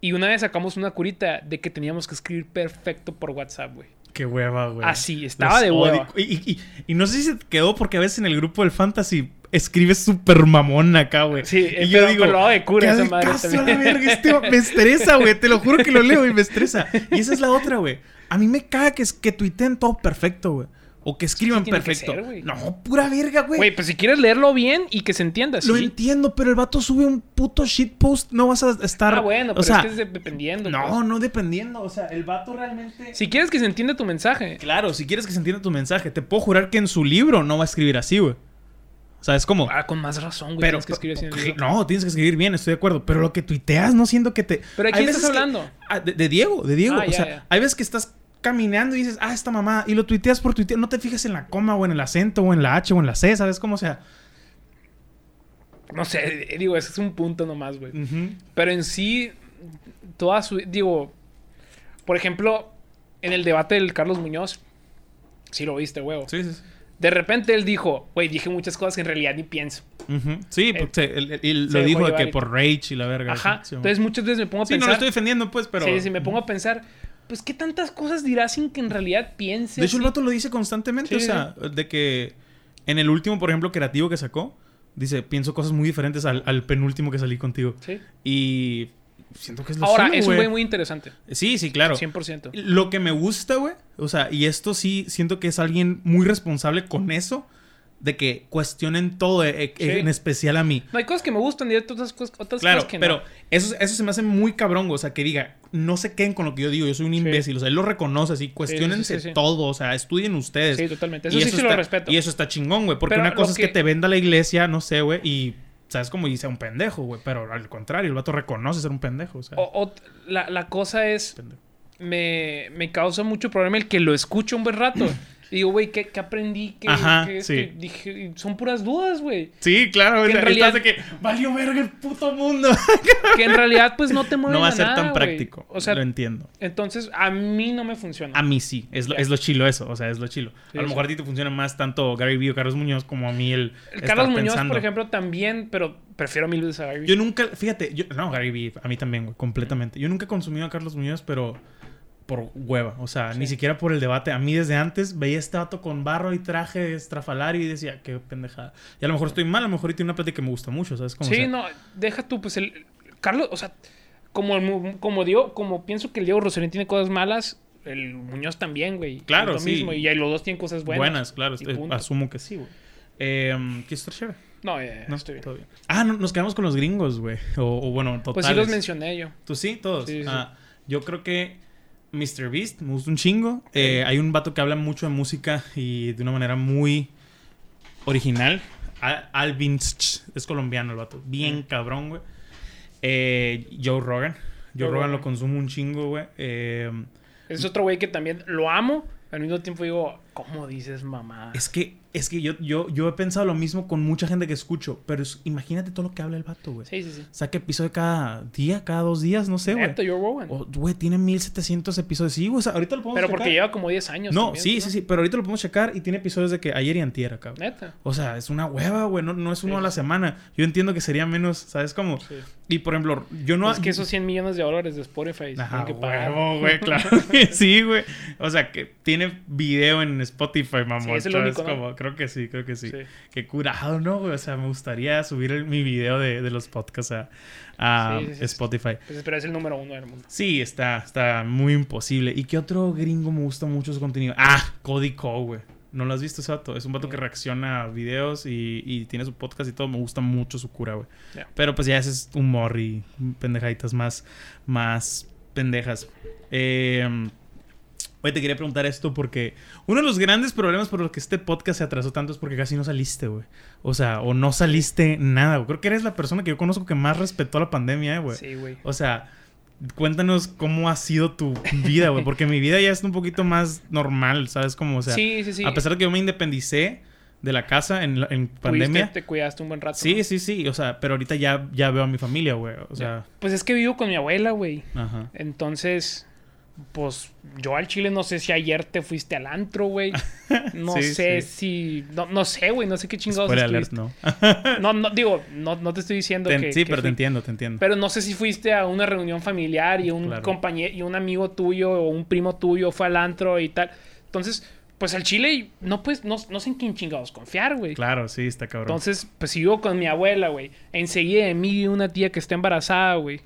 Speaker 2: y una vez sacamos una curita de que teníamos que escribir perfecto por WhatsApp, güey.
Speaker 1: Qué hueva, güey.
Speaker 2: Así, estaba
Speaker 1: Los
Speaker 2: de hueva.
Speaker 1: Y, y- y- y no sé si se quedó porque a veces en el grupo del fantasy escribes súper mamón acá, güey.
Speaker 2: Sí,
Speaker 1: y
Speaker 2: eh, pero- pero lo de cura
Speaker 1: "¿Qué
Speaker 2: esa madre
Speaker 1: caso a la
Speaker 2: también".
Speaker 1: verga, este me estresa, güey. Te lo juro que lo leo y me estresa. Y esa es la otra, güey. A mí me caga que, es- que tuiteen todo perfecto, güey. O que escriban
Speaker 2: que
Speaker 1: perfecto.
Speaker 2: ser,
Speaker 1: no, pura verga, güey.
Speaker 2: Güey, pues si quieres leerlo bien y que se entienda,
Speaker 1: Lo
Speaker 2: sí.
Speaker 1: entiendo, pero el vato sube un puto shitpost. No vas a estar.
Speaker 2: Ah, bueno,
Speaker 1: o
Speaker 2: pero
Speaker 1: sea,
Speaker 2: es que es de- dependiendo.
Speaker 1: No,
Speaker 2: pues.
Speaker 1: no dependiendo. O sea, el vato realmente.
Speaker 2: Si quieres que se entienda tu mensaje.
Speaker 1: Claro, si quieres que se entienda tu mensaje, te puedo jurar que en su libro no va a escribir así, güey. O sea, es como.
Speaker 2: Ah, con más razón, güey.
Speaker 1: pero,
Speaker 2: tienes que escribir así en el
Speaker 1: no, tienes que escribir bien, estoy de acuerdo. Pero lo que tuiteas, no siento que te.
Speaker 2: ¿Pero de quién estás
Speaker 1: que-
Speaker 2: hablando?
Speaker 1: Ah, de, de Diego, de Diego.
Speaker 2: Ah,
Speaker 1: o
Speaker 2: ya,
Speaker 1: sea,
Speaker 2: ya.
Speaker 1: hay veces que estás caminando y dices, ah, esta mamá, y lo tuiteas por tuitear. No te fijas en la coma o en el acento o en la H o en la C, ¿sabes cómo? O sea.
Speaker 2: No sé, eh, digo, ese es un punto nomás, güey. Pero en sí, toda su. Digo, por ejemplo, en el debate del Carlos Muñoz, sí lo viste, huevo.
Speaker 1: Sí, sí, sí.
Speaker 2: De repente él dijo, güey, dije muchas cosas que en realidad ni pienso.
Speaker 1: Sí,
Speaker 2: Eh,
Speaker 1: porque él- él- él
Speaker 2: se
Speaker 1: lo dijo de que por rage y la verga.
Speaker 2: Ajá.
Speaker 1: sí,
Speaker 2: Entonces muchas veces me pongo a
Speaker 1: Sí, no
Speaker 2: pensar.
Speaker 1: lo estoy defendiendo, pues, pero.
Speaker 2: Sí, sí, me pongo a pensar, pues, ¿qué tantas cosas dirás sin que en realidad piense?
Speaker 1: De hecho, el vato lo dice constantemente. O sea, de que en el último, por ejemplo, creativo que sacó, dice, pienso cosas muy diferentes al, al penúltimo que salí contigo.
Speaker 2: Sí.
Speaker 1: Y siento que es lo
Speaker 2: Ahora,
Speaker 1: suyo,
Speaker 2: es un
Speaker 1: güey.
Speaker 2: muy interesante.
Speaker 1: Sí, sí, claro.
Speaker 2: 100%.
Speaker 1: Lo que me gusta, güey, o sea, y esto sí siento que es alguien muy responsable con eso, de que cuestionen todo, eh, eh,
Speaker 2: Sí.
Speaker 1: en especial a mí.
Speaker 2: No hay cosas que me gustan y hay otras cosas, otras
Speaker 1: Claro,
Speaker 2: cosas que no.
Speaker 1: pero eso, eso se me hace muy cabrón, güey, o sea, que diga, no se queden con lo que yo digo, yo soy un imbécil, o sea, él lo reconoce así, cuestionense
Speaker 2: sí,
Speaker 1: todo, o sea, estudien ustedes.
Speaker 2: Sí, totalmente.
Speaker 1: Y
Speaker 2: Eso sí lo respeto.
Speaker 1: Y eso está chingón, güey, porque
Speaker 2: Pero
Speaker 1: una cosa es que
Speaker 2: que-
Speaker 1: te venda la iglesia, no sé, güey, y sabes como dice un pendejo, güey, pero al contrario, el vato reconoce ser un pendejo, o.
Speaker 2: O- o- la, la cosa es,
Speaker 1: pendejo.
Speaker 2: me, me causa mucho problema el que lo escucho un buen rato. Y digo, güey, ¿qué, qué aprendí? ¿Qué,
Speaker 1: Ajá,
Speaker 2: qué
Speaker 1: sí.
Speaker 2: que dije? Son puras dudas, güey.
Speaker 1: Sí, claro,
Speaker 2: Que en realidad-
Speaker 1: de que valió verga el puto mundo.
Speaker 2: Que en realidad, pues, no te mueven
Speaker 1: no va a ser
Speaker 2: nada,
Speaker 1: tan práctico.
Speaker 2: O sea,
Speaker 1: lo entiendo.
Speaker 2: entonces, a mí no me funciona.
Speaker 1: A mí sí, es lo, es lo chilo eso, o sea, es lo chilo.
Speaker 2: Sí,
Speaker 1: a lo mejor a ti te funciona más tanto Gary Vee o Carlos Muñoz como a mí el.
Speaker 2: El
Speaker 1: estar
Speaker 2: Carlos Muñoz,
Speaker 1: pensando.
Speaker 2: por ejemplo, también, pero prefiero mil veces a Gary.
Speaker 1: Yo nunca, fíjate, yo, no, Gary Vee, a mí también, güey, completamente. Yo nunca he consumido a Carlos Muñoz, pero por hueva, o sea,
Speaker 2: Sí.
Speaker 1: ni siquiera por el debate. A mí desde antes veía este vato con barro y traje estrafalario y decía, qué pendejada. Y a lo mejor estoy mal, a lo mejor y tiene una plática que me gusta mucho, ¿sabes? Como
Speaker 2: Sí,
Speaker 1: sea.
Speaker 2: no, deja tú, pues el Carlos, o sea, como, como Diego, como pienso que el Diego Rosarín tiene cosas malas, el Muñoz también, güey.
Speaker 1: Claro,
Speaker 2: lo
Speaker 1: sí.
Speaker 2: mismo, y los dos tienen cosas buenas.
Speaker 1: Buenas, claro,
Speaker 2: y punto.
Speaker 1: asumo que sí, güey. Eh, ¿Quieres estar chévere?
Speaker 2: No, ya, ya,
Speaker 1: No,
Speaker 2: estoy bien.
Speaker 1: todo bien. Ah, no, nos quedamos con los gringos, güey. O, o bueno, totales.
Speaker 2: Pues sí los mencioné yo.
Speaker 1: ¿Tú sí? ¿Todos?
Speaker 2: Sí, sí.
Speaker 1: Ah, yo creo que Mr. Beast me gusta un chingo. Eh, hay un vato que habla mucho de música y de una manera muy original. Al- Alvin es colombiano el vato. Bien cabrón, güey. Eh, Joe Rogan. Joe,
Speaker 2: Joe
Speaker 1: Rogan,
Speaker 2: Rogan.
Speaker 1: lo consumo un chingo, güey. Eh,
Speaker 2: Es otro güey que también lo amo, al mismo tiempo digo, ¿cómo dices mamá?
Speaker 1: es que, es que yo, yo, yo he pensado lo mismo con mucha gente que escucho. Pero es- imagínate todo lo que habla el vato, güey.
Speaker 2: Sí, sí, sí.
Speaker 1: Saca episodio cada día, cada dos días, no sé, güey. Güey, tiene 1700 episodios. Sí, güey. o sea, ahorita lo podemos
Speaker 2: Pero
Speaker 1: checar.
Speaker 2: porque lleva como 10 años.
Speaker 1: No,
Speaker 2: también,
Speaker 1: sí, sí, sí. Pero ahorita lo podemos checar y tiene episodios de que ayer y antier, cabrón.
Speaker 2: Neta.
Speaker 1: O sea, es una hueva, güey. No, no es uno
Speaker 2: Sí,
Speaker 1: a la semana. Yo entiendo que sería menos, ¿sabes cómo?
Speaker 2: Sí.
Speaker 1: Y por ejemplo, yo no.
Speaker 2: es que esos 100 millones de dólares de Spotify
Speaker 1: Ajá,
Speaker 2: tienen que pagar.
Speaker 1: huevo, güey, claro. que sí, güey. O sea, que tiene video en Spotify, mamón.
Speaker 2: Sí, es el
Speaker 1: ¿sabes
Speaker 2: único, ¿no?
Speaker 1: cómo? Creo que sí, creo que sí.
Speaker 2: Sí.
Speaker 1: Qué curado, ¿no, güey? O sea, me gustaría subir el- mi video de, de los podcasts a, a
Speaker 2: Sí, sí, sí.
Speaker 1: Spotify.
Speaker 2: Pues, pero es el número uno del mundo.
Speaker 1: Sí, está, está muy imposible. ¿Y qué otro gringo me gusta mucho su contenido? Ah, Cody Co, güey. ¿No lo has visto ese vato? Es un vato que reacciona a videos y, y tiene su podcast y todo. Me gusta mucho su cura, güey. Pero pues ya ese es humor y pendejaditas más, más pendejas. Eh, Oye, te quería preguntar esto porque uno de los grandes problemas por los que este podcast se atrasó tanto es porque casi no saliste, güey. O sea, o no saliste nada, güey. Creo que eres la persona que yo conozco que más respetó la pandemia, eh, güey.
Speaker 2: Sí, güey.
Speaker 1: O sea, cuéntanos cómo ha sido tu vida, güey. Porque mi vida ya es un poquito más normal, ¿sabes? Como, o sea,
Speaker 2: sí, sí, sí.
Speaker 1: a pesar de que yo me independicé de la casa en, en pandemia.
Speaker 2: Te cuidaste un buen rato.
Speaker 1: Sí,
Speaker 2: ¿no?
Speaker 1: sí, sí. O sea, pero ahorita ya, ya veo a mi familia, güey. O sea,
Speaker 2: Pues es que vivo con mi abuela, güey.
Speaker 1: ajá.
Speaker 2: Entonces, pues yo al chile no sé si ayer te fuiste al antro, güey. No
Speaker 1: Sí,
Speaker 2: sé
Speaker 1: sí.
Speaker 2: si. No, no sé, güey. No sé qué chingados
Speaker 1: alert, no.
Speaker 2: No, no, digo, no, no te estoy diciendo
Speaker 1: Te-
Speaker 2: que.
Speaker 1: sí,
Speaker 2: que
Speaker 1: pero te entiendo, te entiendo.
Speaker 2: Pero no sé si fuiste a una reunión familiar y un
Speaker 1: Claro.
Speaker 2: compañero y un amigo tuyo o un primo tuyo fue al antro y tal. Entonces, pues al chile no pues no, no sé en quién chingados confiar, güey.
Speaker 1: Claro, sí, está cabrón.
Speaker 2: Entonces, pues si vivo con mi abuela, güey. Enseguida de mí y una tía que está embarazada, güey.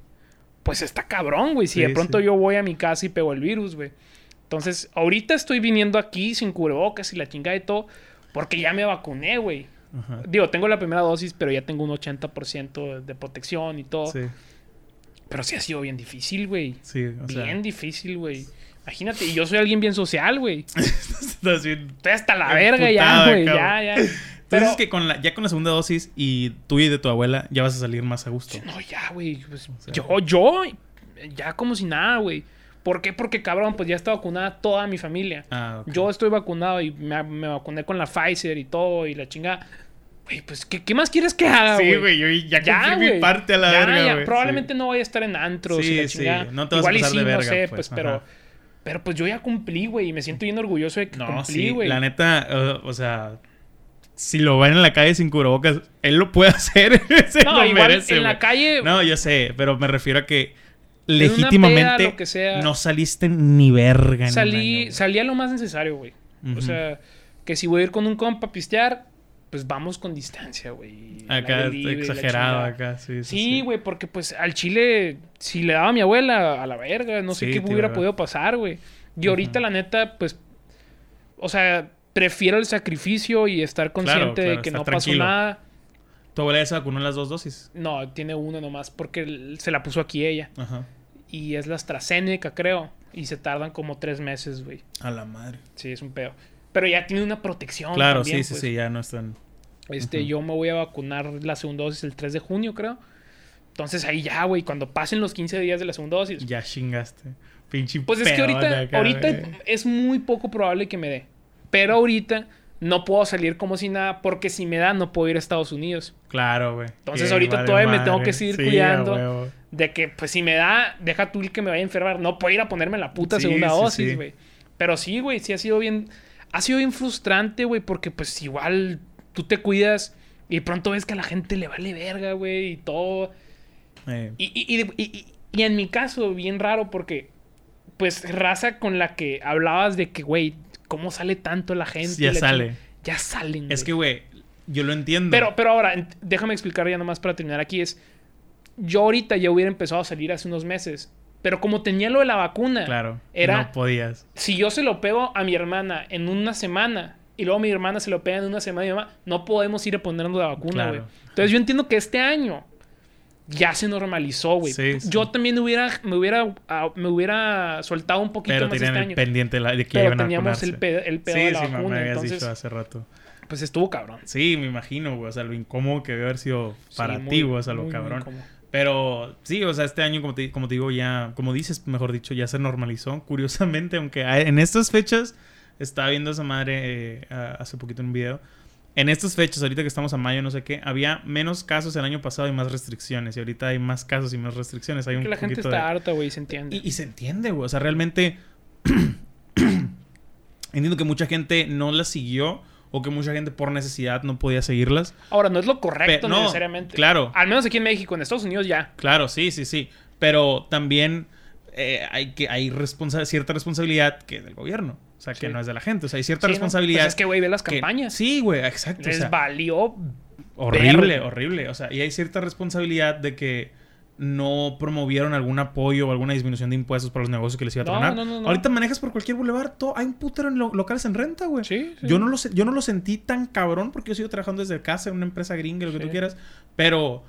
Speaker 2: Pues está cabrón, güey. Si
Speaker 1: Sí,
Speaker 2: de pronto
Speaker 1: sí.
Speaker 2: yo voy a mi casa y pego el virus, güey. Entonces, ahorita estoy viniendo aquí sin cubrebocas y la chingada y todo. Porque ya me vacuné, güey.
Speaker 1: Ajá.
Speaker 2: Digo, tengo la primera dosis, pero ya tengo un 80% de protección y todo.
Speaker 1: Sí,
Speaker 2: Pero sí ha sido bien difícil, güey.
Speaker 1: sí, o sea.
Speaker 2: Bien difícil, güey. Imagínate, y yo soy alguien bien social, güey.
Speaker 1: Estás bien.
Speaker 2: Estoy hasta la verga ya, güey. Ya, ya. Pero,
Speaker 1: es que con la, ya con la segunda dosis y tú y de tu abuela ya vas a salir más a gusto.
Speaker 2: no, ya, güey. Pues,
Speaker 1: sea-
Speaker 2: yo, yo, ya como si nada, güey. ¿Por qué? Porque, cabrón, pues ya está vacunada toda mi familia.
Speaker 1: Ah.
Speaker 2: Yo estoy vacunado y me, me vacuné con la Pfizer y todo y la chingada. Güey, pues, ¿qué, qué más quieres que haga, güey?
Speaker 1: Sí, güey, yo ya
Speaker 2: Ya,
Speaker 1: cumplí mi parte a la
Speaker 2: Ya,
Speaker 1: verga,
Speaker 2: ya.
Speaker 1: güey.
Speaker 2: Probablemente
Speaker 1: sí.
Speaker 2: no vaya a estar en antros
Speaker 1: Sí,
Speaker 2: y la
Speaker 1: sí.
Speaker 2: chingada.
Speaker 1: No te vas a
Speaker 2: Igual y
Speaker 1: pasar
Speaker 2: sí,
Speaker 1: de
Speaker 2: no
Speaker 1: verga,
Speaker 2: sé,
Speaker 1: pues,
Speaker 2: pues, pero... Pero pues yo ya cumplí, güey, y me siento bien orgulloso de que
Speaker 1: No,
Speaker 2: cumplí,
Speaker 1: sí,
Speaker 2: güey.
Speaker 1: la neta, o sea, si lo ven en la calle sin cubrebocas, él lo puede hacer. Se
Speaker 2: No,
Speaker 1: lo
Speaker 2: igual
Speaker 1: merece,
Speaker 2: en la calle-
Speaker 1: No, yo sé, pero me refiero a que legítimamente
Speaker 2: peda, sea.
Speaker 1: no saliste ni verga. en
Speaker 2: Salí,
Speaker 1: año, güey.
Speaker 2: salí a lo más necesario, güey. O sea, que si voy a ir con un compa a pistear, pues vamos con distancia, güey.
Speaker 1: Acá
Speaker 2: libre,
Speaker 1: exagerado, acá, sí.
Speaker 2: Sí, güey, porque pues al chile, si le daba a mi abuela a la verga, no sé
Speaker 1: Sí,
Speaker 2: qué hubiera podido pasar, güey. Y ahorita, la neta, pues, o sea, prefiero el sacrificio y estar consciente
Speaker 1: claro,
Speaker 2: de que no
Speaker 1: tranquilo.
Speaker 2: pasó nada.
Speaker 1: ¿Tu abuela ya se vacunó en las dos dosis?
Speaker 2: No, tiene uno nomás porque se la puso aquí ella.
Speaker 1: Ajá.
Speaker 2: Y es la AstraZeneca, creo. Y se tardan como tres meses, güey.
Speaker 1: A la madre.
Speaker 2: Sí, es un pedo. Pero ya tiene una protección.
Speaker 1: Claro,
Speaker 2: también,
Speaker 1: sí, sí,
Speaker 2: pues.
Speaker 1: sí, ya no están.
Speaker 2: Este, yo me voy a vacunar la segunda dosis el 3 de junio, creo. Entonces ahí ya, güey, cuando pasen los 15 días de la segunda dosis.
Speaker 1: Ya chingaste. Pinche
Speaker 2: Pues es que ahorita,
Speaker 1: acá,
Speaker 2: ahorita es muy poco probable que me dé. Pero ahorita no puedo salir como si nada porque si me da no puedo ir a Estados Unidos.
Speaker 1: Claro, güey.
Speaker 2: Entonces,
Speaker 1: Qué
Speaker 2: ahorita todavía me tengo que seguir
Speaker 1: Sí,
Speaker 2: cuidando. De que, pues, si me da, deja tú el que me vaya a enfermar. No puedo ir a ponerme la puta
Speaker 1: Sí,
Speaker 2: segunda
Speaker 1: sí,
Speaker 2: dosis, güey. Pero sí, güey, sí ha sido bien. Ha sido bien frustrante, güey, porque, pues, igual tú te cuidas y pronto ves que a la gente le vale verga, güey, y todo.
Speaker 1: Eh,
Speaker 2: y en mi caso, bien raro, porque, pues, raza con la que hablabas de que, güey, ¿cómo sale tanto la gente?
Speaker 1: Ya
Speaker 2: la
Speaker 1: sale.
Speaker 2: ching- Ya salen.
Speaker 1: Es que, güey, yo lo entiendo.
Speaker 2: Pero, pero ahora, déjame explicar ya nomás para terminar aquí. Es. Yo ahorita ya hubiera empezado a salir hace unos meses. Pero como tenía lo de la vacuna,
Speaker 1: Claro.
Speaker 2: era.
Speaker 1: No podías.
Speaker 2: Si yo se lo pego a mi hermana en una semana y luego mi hermana se lo pega en una semana y mi mamá, no podemos ir a ponernos la vacuna,
Speaker 1: Claro.
Speaker 2: güey. Entonces yo entiendo que este año ya se normalizó, güey.
Speaker 1: Sí, sí.
Speaker 2: Yo también hubiera, me hubiera, ah, me hubiera soltado un poquito
Speaker 1: Pero
Speaker 2: más este
Speaker 1: el pendiente la- de que
Speaker 2: Pero
Speaker 1: iban a
Speaker 2: teníamos el pedo, el pedo
Speaker 1: sí,
Speaker 2: de la vacuna.
Speaker 1: me habías
Speaker 2: entonces,
Speaker 1: dicho hace rato.
Speaker 2: pues estuvo cabrón.
Speaker 1: Sí, me imagino, güey. O sea, lo incómodo que debe haber sido para ti, güey. O sea, lo
Speaker 2: muy,
Speaker 1: cabrón. Pero sí, o sea, este año, como te, como te digo, ya, como dices, mejor dicho, ya se normalizó. Curiosamente, aunque hay- en estas fechas, estaba viendo esa madre eh, a- hace poquito en un video. En estas fechas, ahorita que estamos a mayo, no sé qué, había menos casos el año pasado y más restricciones. Y ahorita hay más casos y más restricciones. Hay un
Speaker 2: Que la gente está
Speaker 1: de-
Speaker 2: harta, güey, se entiende.
Speaker 1: y, y se entiende, güey. O sea, realmente. Entiendo que mucha gente no las siguió o que mucha gente por necesidad no podía seguirlas.
Speaker 2: Ahora, no es lo correcto
Speaker 1: no,
Speaker 2: necesariamente.
Speaker 1: claro.
Speaker 2: Al menos aquí en México, en Estados Unidos ya.
Speaker 1: Claro, sí, sí, sí. Pero también eh, hay, que, hay responsa- cierta responsabilidad que es del gobierno. O sea, que no es de la gente. O sea, hay cierta
Speaker 2: Sí, ¿no?
Speaker 1: responsabilidad.
Speaker 2: Pues es que, güey, ve las
Speaker 1: que-
Speaker 2: campañas.
Speaker 1: Sí, güey, exacto. o
Speaker 2: Les
Speaker 1: sea,
Speaker 2: valió.
Speaker 1: horrible, horrible. O sea, y hay cierta responsabilidad de que no promovieron algún apoyo o alguna disminución de impuestos para los negocios que les iba a tronar.
Speaker 2: no, no, no.
Speaker 1: Ahorita manejas por cualquier boulevard, todo- hay un putero en lo- locales en renta, güey.
Speaker 2: Sí, sí.
Speaker 1: Yo no, lo, yo no lo sentí tan cabrón porque yo sigo trabajando desde casa en una empresa gringa, lo que
Speaker 2: Sí.
Speaker 1: tú quieras. Pero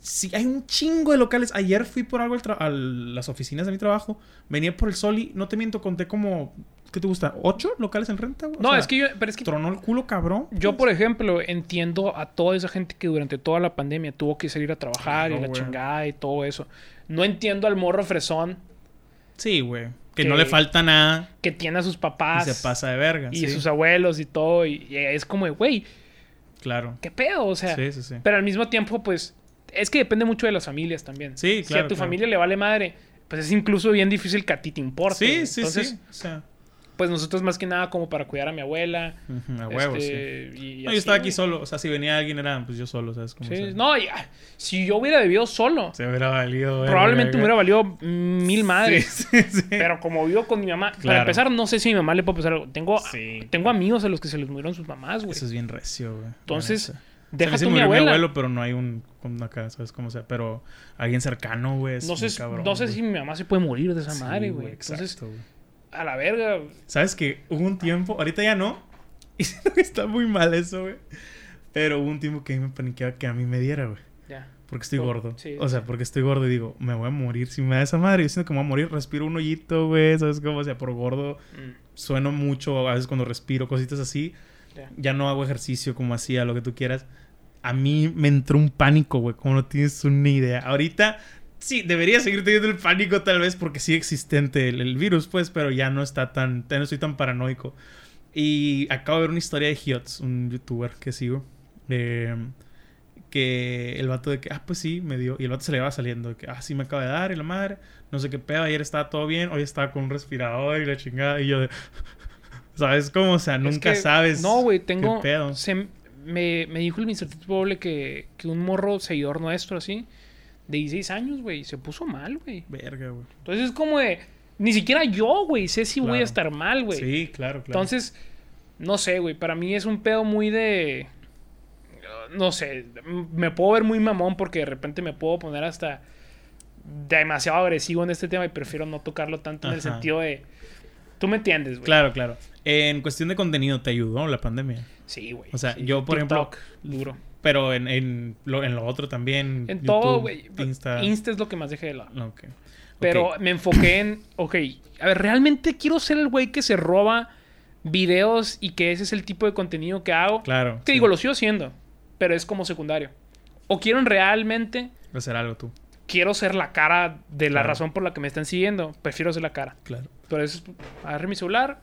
Speaker 1: sí, hay un chingo de locales. Ayer fui por algo a las oficinas de mi trabajo. Venía por el sol y no te miento, conté como. ¿Qué te gusta? ¿Ocho locales en renta? O
Speaker 2: No,
Speaker 1: sea,
Speaker 2: es que yo, pero es que
Speaker 1: Tronó el culo, cabrón.
Speaker 2: yo, por ejemplo, entiendo a toda esa gente que durante toda la pandemia tuvo que salir a trabajar y la
Speaker 1: güey.
Speaker 2: chingada y todo eso. No entiendo al morro fresón
Speaker 1: Sí, güey. Que,
Speaker 2: Que-
Speaker 1: no le falta nada
Speaker 2: que tiene a sus
Speaker 1: y
Speaker 2: papás
Speaker 1: se pasa de verga.
Speaker 2: y
Speaker 1: sí,
Speaker 2: sus abuelos y todo. Y, y es como, güey,
Speaker 1: Claro.
Speaker 2: ¿qué pedo? O sea,
Speaker 1: Sí, sí, sí.
Speaker 2: pero al mismo tiempo, pues, es que depende mucho de las familias también.
Speaker 1: Sí,
Speaker 2: Si a tu
Speaker 1: claro.
Speaker 2: familia le vale madre, pues es incluso bien difícil que a ti te importe.
Speaker 1: Sí,
Speaker 2: güey.
Speaker 1: sí,
Speaker 2: Entonces,
Speaker 1: sí. O sea,
Speaker 2: pues nosotros más que nada como para cuidar a mi abuela.
Speaker 1: a
Speaker 2: este,
Speaker 1: sí.
Speaker 2: y- y
Speaker 1: No, yo estaba aquí
Speaker 2: güey.
Speaker 1: solo. O sea, si venía alguien era pues yo solo, ¿sabes? Cómo
Speaker 2: Sí,
Speaker 1: sea.
Speaker 2: no, ya, si yo hubiera vivido solo,
Speaker 1: Se hubiera valido.
Speaker 2: probablemente me hubiera valido mil madres.
Speaker 1: Sí, sí, sí.
Speaker 2: Pero como vivo con mi mamá, para empezar, no sé si mi mamá le puede pasar algo. Tengo, tengo amigos a los que se les murieron sus mamás, güey.
Speaker 1: Eso es bien recio, güey.
Speaker 2: Entonces. Deja
Speaker 1: Se
Speaker 2: tú mi abuela.
Speaker 1: mi abuelo, pero no hay un acá, ¿sabes cómo sea? Pero alguien cercano, güey.
Speaker 2: no sé,
Speaker 1: cabrón,
Speaker 2: no sé
Speaker 1: güey.
Speaker 2: si mi mamá se puede morir de esa
Speaker 1: Sí,
Speaker 2: madre, güey.
Speaker 1: exacto,
Speaker 2: Entonces,
Speaker 1: güey.
Speaker 2: a la verga.
Speaker 1: ¿Sabes que Hubo un tiempo, ahorita ya no. Y está muy mal eso, güey. Pero hubo un tiempo que a mí me paniqueaba que a mí me diera, güey.
Speaker 2: Ya.
Speaker 1: Porque estoy
Speaker 2: Oh,
Speaker 1: gordo.
Speaker 2: sí,
Speaker 1: o sea, porque estoy gordo y digo, me voy a morir si me da esa madre. Yo siento que me voy a morir, respiro un hoyito, güey. ¿Sabes cómo? O sea, por gordo
Speaker 2: Mm,
Speaker 1: sueno mucho a veces cuando respiro, cositas así.
Speaker 2: Ya.
Speaker 1: No hago ejercicio como hacía, lo que tú quieras. A mí me entró un pánico, güey, como no tienes una idea. Ahorita sí, debería seguir teniendo el pánico tal vez porque sigue existente el, el virus, pues, pero ya no está tan, ya no estoy tan paranoico. Y acabo de ver una historia de Hiots, un youtuber que sigo. eh, que el vato de que, ah, pues sí, me dio. Y el vato se le va saliendo de que, ah, sí, me acaba de dar y la madre. No sé qué pedo. Ayer estaba todo bien. Hoy estaba con un respirador y la chingada. Y yo de. ¿Sabes cómo? O sea,
Speaker 2: Es
Speaker 1: nunca
Speaker 2: que-
Speaker 1: sabes.
Speaker 2: No, güey,
Speaker 1: qué
Speaker 2: tengo.
Speaker 1: pedo.
Speaker 2: se- me, me dijo el Mr. Poble que, que un morro seguidor nuestro, así, de 16 años, güey, se puso mal, güey.
Speaker 1: Verga, güey.
Speaker 2: Entonces es como de. Ni siquiera yo, güey, sé si voy a estar mal, güey.
Speaker 1: Sí, claro, claro.
Speaker 2: Entonces, no sé, güey. Para mí es un pedo muy de. No sé. Me puedo ver muy mamón porque de repente me puedo poner hasta demasiado agresivo en este tema y prefiero no tocarlo tanto en el sentido de. Tú me entiendes, güey.
Speaker 1: Claro, claro. En cuestión de contenido, ¿te ayudó la pandemia?
Speaker 2: Sí, güey.
Speaker 1: O sea,
Speaker 2: sí.
Speaker 1: yo, por ejemplo,
Speaker 2: TikTok, duro.
Speaker 1: Pero en, en, lo, en lo otro también.
Speaker 2: En
Speaker 1: YouTube,
Speaker 2: todo, güey.
Speaker 1: Insta.
Speaker 2: Insta es lo que más dejé de lado.
Speaker 1: Ok.
Speaker 2: Pero me enfoqué en, ok, a ver, realmente quiero ser el güey que se roba videos y que ese es el tipo de contenido que hago.
Speaker 1: Claro.
Speaker 2: Te
Speaker 1: sí.
Speaker 2: digo, lo sigo haciendo, pero es como secundario. O quiero realmente,
Speaker 1: Hacer algo tú.
Speaker 2: quiero ser la cara de la
Speaker 1: Claro.
Speaker 2: razón por la que me están siguiendo, prefiero ser la cara.
Speaker 1: Claro.
Speaker 2: Pero es, agarré mi celular.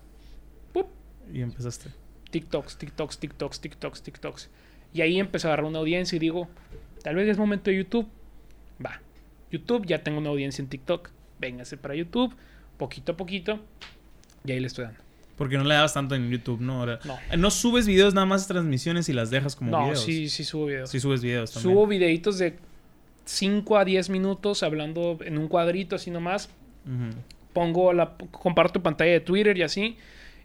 Speaker 1: Y empezaste.
Speaker 2: TikToks, TikToks, TikToks, TikToks, TikToks. Y ahí empecé a agarrar una audiencia y digo, tal vez es momento de YouTube. Va. YouTube, ya tengo una audiencia en TikTok. Véngase para YouTube, poquito a poquito. Y ahí le estoy dando.
Speaker 1: Porque no le dabas tanto en YouTube, ¿no? Ahora,
Speaker 2: No.
Speaker 1: No subes videos, nada más transmisiones y las dejas como
Speaker 2: No,
Speaker 1: videos.
Speaker 2: sí, sí subo videos.
Speaker 1: Sí subes videos también.
Speaker 2: subo videitos de 5 a 10 minutos hablando en un cuadrito así nomás.
Speaker 1: Ujú.
Speaker 2: Pongo la comparto pantalla de Twitter y así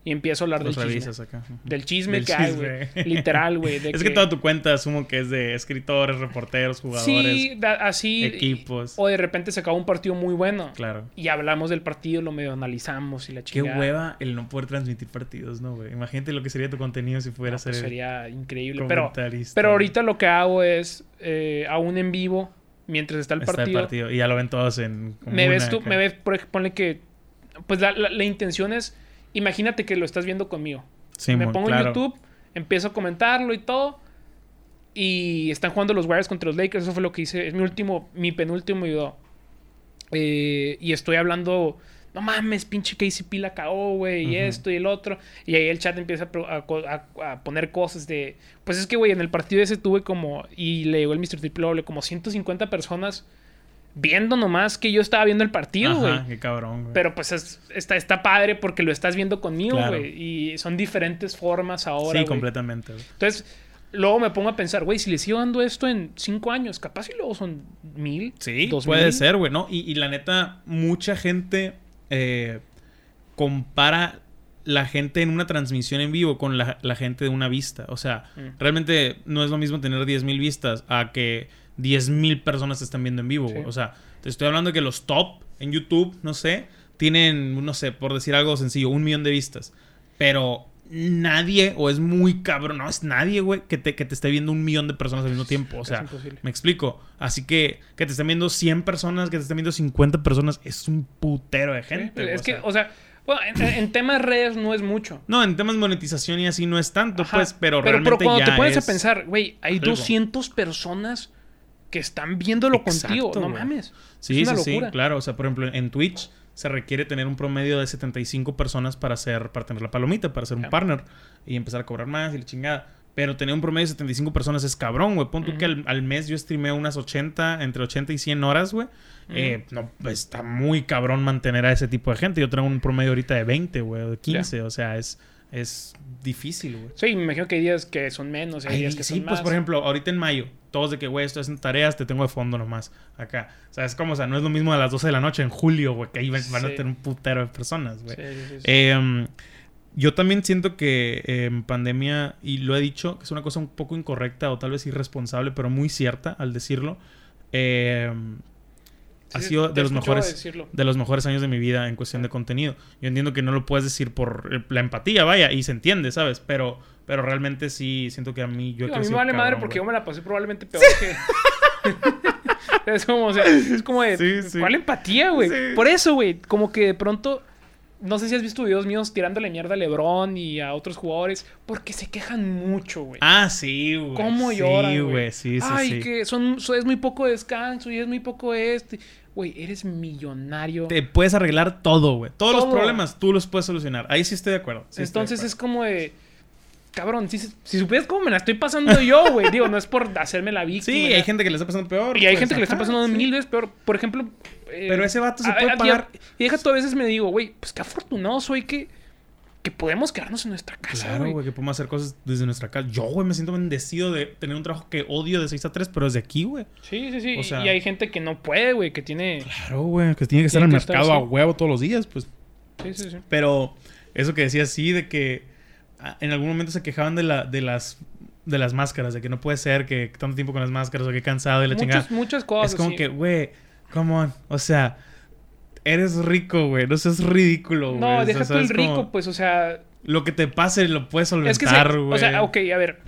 Speaker 2: y empiezo a hablar
Speaker 1: Los
Speaker 2: del chisme.
Speaker 1: acá.
Speaker 2: Del chisme
Speaker 1: Del
Speaker 2: que hay, güey. Literal, güey.
Speaker 1: Es que... toda tu cuenta asumo que es de escritores, reporteros, jugadores,
Speaker 2: Sí, da- así.
Speaker 1: equipos.
Speaker 2: O de repente se acaba un partido muy bueno.
Speaker 1: Claro.
Speaker 2: Y hablamos del partido, lo medio analizamos y la
Speaker 1: Qué
Speaker 2: chingada.
Speaker 1: hueva el no poder transmitir partidos, ¿no, güey? Imagínate lo que sería tu contenido si
Speaker 2: No,
Speaker 1: pudieras
Speaker 2: pues
Speaker 1: ser
Speaker 2: sería increíble. Pero, pero ahorita lo que hago es, eh, aún en vivo, mientras está el
Speaker 1: Está
Speaker 2: partido,
Speaker 1: el partido. Y ya lo ven todos en...
Speaker 2: me ves tú,
Speaker 1: acá.
Speaker 2: me ves, por ejemplo, ponle que, pues la, la- la intención es, imagínate que lo estás viendo conmigo.
Speaker 1: Sí,
Speaker 2: me pongo
Speaker 1: claro.
Speaker 2: en YouTube, empiezo a comentarlo y todo. Y están jugando los Warriors contra los Lakers. Eso fue lo que hice. Es mi último, mi penúltimo video. Eh, y estoy hablando. No mames, pinche KCP la cagó, güey. Y esto y el otro. Y ahí el chat empieza a, poner cosas de. Pues es que, güey, en el partido ese tuve como. Y le llegó el Mr. Triple como 150 personas viendo nomás que yo estaba viendo el partido, güey.
Speaker 1: Qué cabrón, güey.
Speaker 2: Pero pues es- está, está padre porque lo estás viendo conmigo,
Speaker 1: Claro.
Speaker 2: güey. Y son diferentes formas ahora.
Speaker 1: sí, completamente, güey.
Speaker 2: Entonces, luego me pongo a pensar, güey, si le sigo dando esto en cinco años, capaz y luego son mil.
Speaker 1: Sí,
Speaker 2: dos
Speaker 1: puede
Speaker 2: mil.
Speaker 1: ser, güey, ¿no? Y, y la neta, mucha gente eh, compara la gente en una transmisión en vivo con la, la gente de una vista. O sea,
Speaker 2: Mm.
Speaker 1: realmente no es lo mismo tener 10.000 vistas a que 10.000 personas te están viendo en vivo, güey.
Speaker 2: Sí.
Speaker 1: O sea, te estoy hablando de que los top en YouTube, no sé, tienen, no sé, por decir algo sencillo, un millón de vistas. Pero nadie, o es muy cabrón, no es nadie, güey, que te, que te esté viendo un millón de personas al mismo tiempo. O sea, me explico. Así que que te estén viendo 100 personas, que te estén viendo 50 personas, es un putero de gente.
Speaker 2: es
Speaker 1: o
Speaker 2: que,
Speaker 1: sea.
Speaker 2: o sea, bueno, en, en temas redes no es mucho.
Speaker 1: No, en temas monetización y así no es tanto,
Speaker 2: Ajá.
Speaker 1: pues, pero,
Speaker 2: pero,
Speaker 1: realmente
Speaker 2: cuando te pones
Speaker 1: es-
Speaker 2: a pensar, güey, hay
Speaker 1: algo.
Speaker 2: 200 personas que están viéndolo
Speaker 1: Exacto,
Speaker 2: contigo. No
Speaker 1: güey.
Speaker 2: mames.
Speaker 1: Sí,
Speaker 2: es una
Speaker 1: sí,
Speaker 2: locura.
Speaker 1: sí, claro. O sea, por ejemplo, en Twitch se requiere tener un promedio de 75 personas para hacer, para tener la palomita, para ser un partner y empezar a cobrar más y la chingada. Pero tener un promedio de 75 personas es cabrón, güey. Pon tú que al, al mes yo streameo unas 80, entre 80 y 100 horas, güey. Eh, no, pues, está muy cabrón mantener a ese tipo de gente. Yo tengo un promedio ahorita de 20, güey, o de 15. O sea, es, es difícil, güey.
Speaker 2: Sí, me imagino que hay días que son menos, hay
Speaker 1: Ay,
Speaker 2: días que
Speaker 1: sí,
Speaker 2: son
Speaker 1: pues
Speaker 2: más.
Speaker 1: por ejemplo, ahorita en mayo, todos de que, güey, estoy haciendo tareas, te tengo de fondo nomás, acá. O sea, es como, o sea, no es lo mismo a las 12 de la noche en julio, güey, que ahí van van a tener un putero de personas, güey.
Speaker 2: Sí, sí.
Speaker 1: Eh, yo también siento que eh, en pandemia, y lo he dicho, que es una cosa un poco incorrecta o tal vez irresponsable, pero muy cierta al decirlo. eh, ha
Speaker 2: Sí,
Speaker 1: sido de los mejores
Speaker 2: decirlo.
Speaker 1: de los mejores años de mi vida en cuestión de contenido. Yo entiendo que no lo puedes decir por eh, la empatía, vaya, y se entiende, ¿sabes? Pero, pero realmente sí siento que a mí yo he
Speaker 2: a mí me vale madre
Speaker 1: cabrón,
Speaker 2: porque yo me la pasé probablemente peor que. es como, o sea, es como de.
Speaker 1: Sí, sí.
Speaker 2: ¿Cuál empatía, güey?
Speaker 1: Sí.
Speaker 2: Por eso, güey. Como que de pronto. No sé si has visto videos míos tirándole mierda a LeBron y a otros jugadores. Porque se quejan mucho, güey.
Speaker 1: Ah, sí, güey.
Speaker 2: ¿Cómo
Speaker 1: sí,
Speaker 2: lloran,
Speaker 1: güey? Sí, sí,
Speaker 2: Ay,
Speaker 1: sí.
Speaker 2: que son, so- es muy poco descanso y es muy poco este. Güey, eres millonario.
Speaker 1: Te puedes arreglar todo, güey. Todos los problemas tú los puedes solucionar. Ahí sí estoy de acuerdo. sí estoy de
Speaker 2: Entonces
Speaker 1: acuerdo.
Speaker 2: es como de. Cabrón, si, si supieras cómo me la estoy pasando yo, güey. Digo, no es por hacerme la víctima.
Speaker 1: Sí, hay gente que le está pasando peor.
Speaker 2: Y hay
Speaker 1: pues,
Speaker 2: gente que le está
Speaker 1: ajá,
Speaker 2: pasando
Speaker 1: sí.
Speaker 2: mil veces peor. Por ejemplo. Eh,
Speaker 1: Pero ese vato se
Speaker 2: a-
Speaker 1: puede
Speaker 2: a- y a-
Speaker 1: pagar.
Speaker 2: Y deja tú a veces me digo, güey, pues qué afortunado soy que, que podemos quedarnos en nuestra casa,
Speaker 1: Claro,
Speaker 2: güey.
Speaker 1: que podemos hacer cosas desde nuestra casa. Yo, güey, me siento bendecido de tener un trabajo que odio de 6 a 3, pero desde aquí, güey.
Speaker 2: Sí, sí, sí.
Speaker 1: O sea-
Speaker 2: y hay gente que no puede, güey, que tiene.
Speaker 1: Claro, güey, que tiene que estar en el
Speaker 2: estar
Speaker 1: mercado a huevo todos los días, pues.
Speaker 2: Sí, sí, sí.
Speaker 1: Pero eso que decía sí, de que ah, en algún momento se quejaban de, la, de las de las máscaras, de que no puede ser que tanto tiempo con las máscaras o que cansado y la chingada.
Speaker 2: Muchas, muchas cosas.
Speaker 1: Es como que, güey, come on. O sea, eres rico, güey. No seas ridículo, güey.
Speaker 2: No,
Speaker 1: O sea,
Speaker 2: deja tú el rico,
Speaker 1: Como
Speaker 2: pues, o sea.
Speaker 1: Lo que te pase lo puedes
Speaker 2: Es que se-
Speaker 1: solventar, güey.
Speaker 2: O sea, ok, a ver.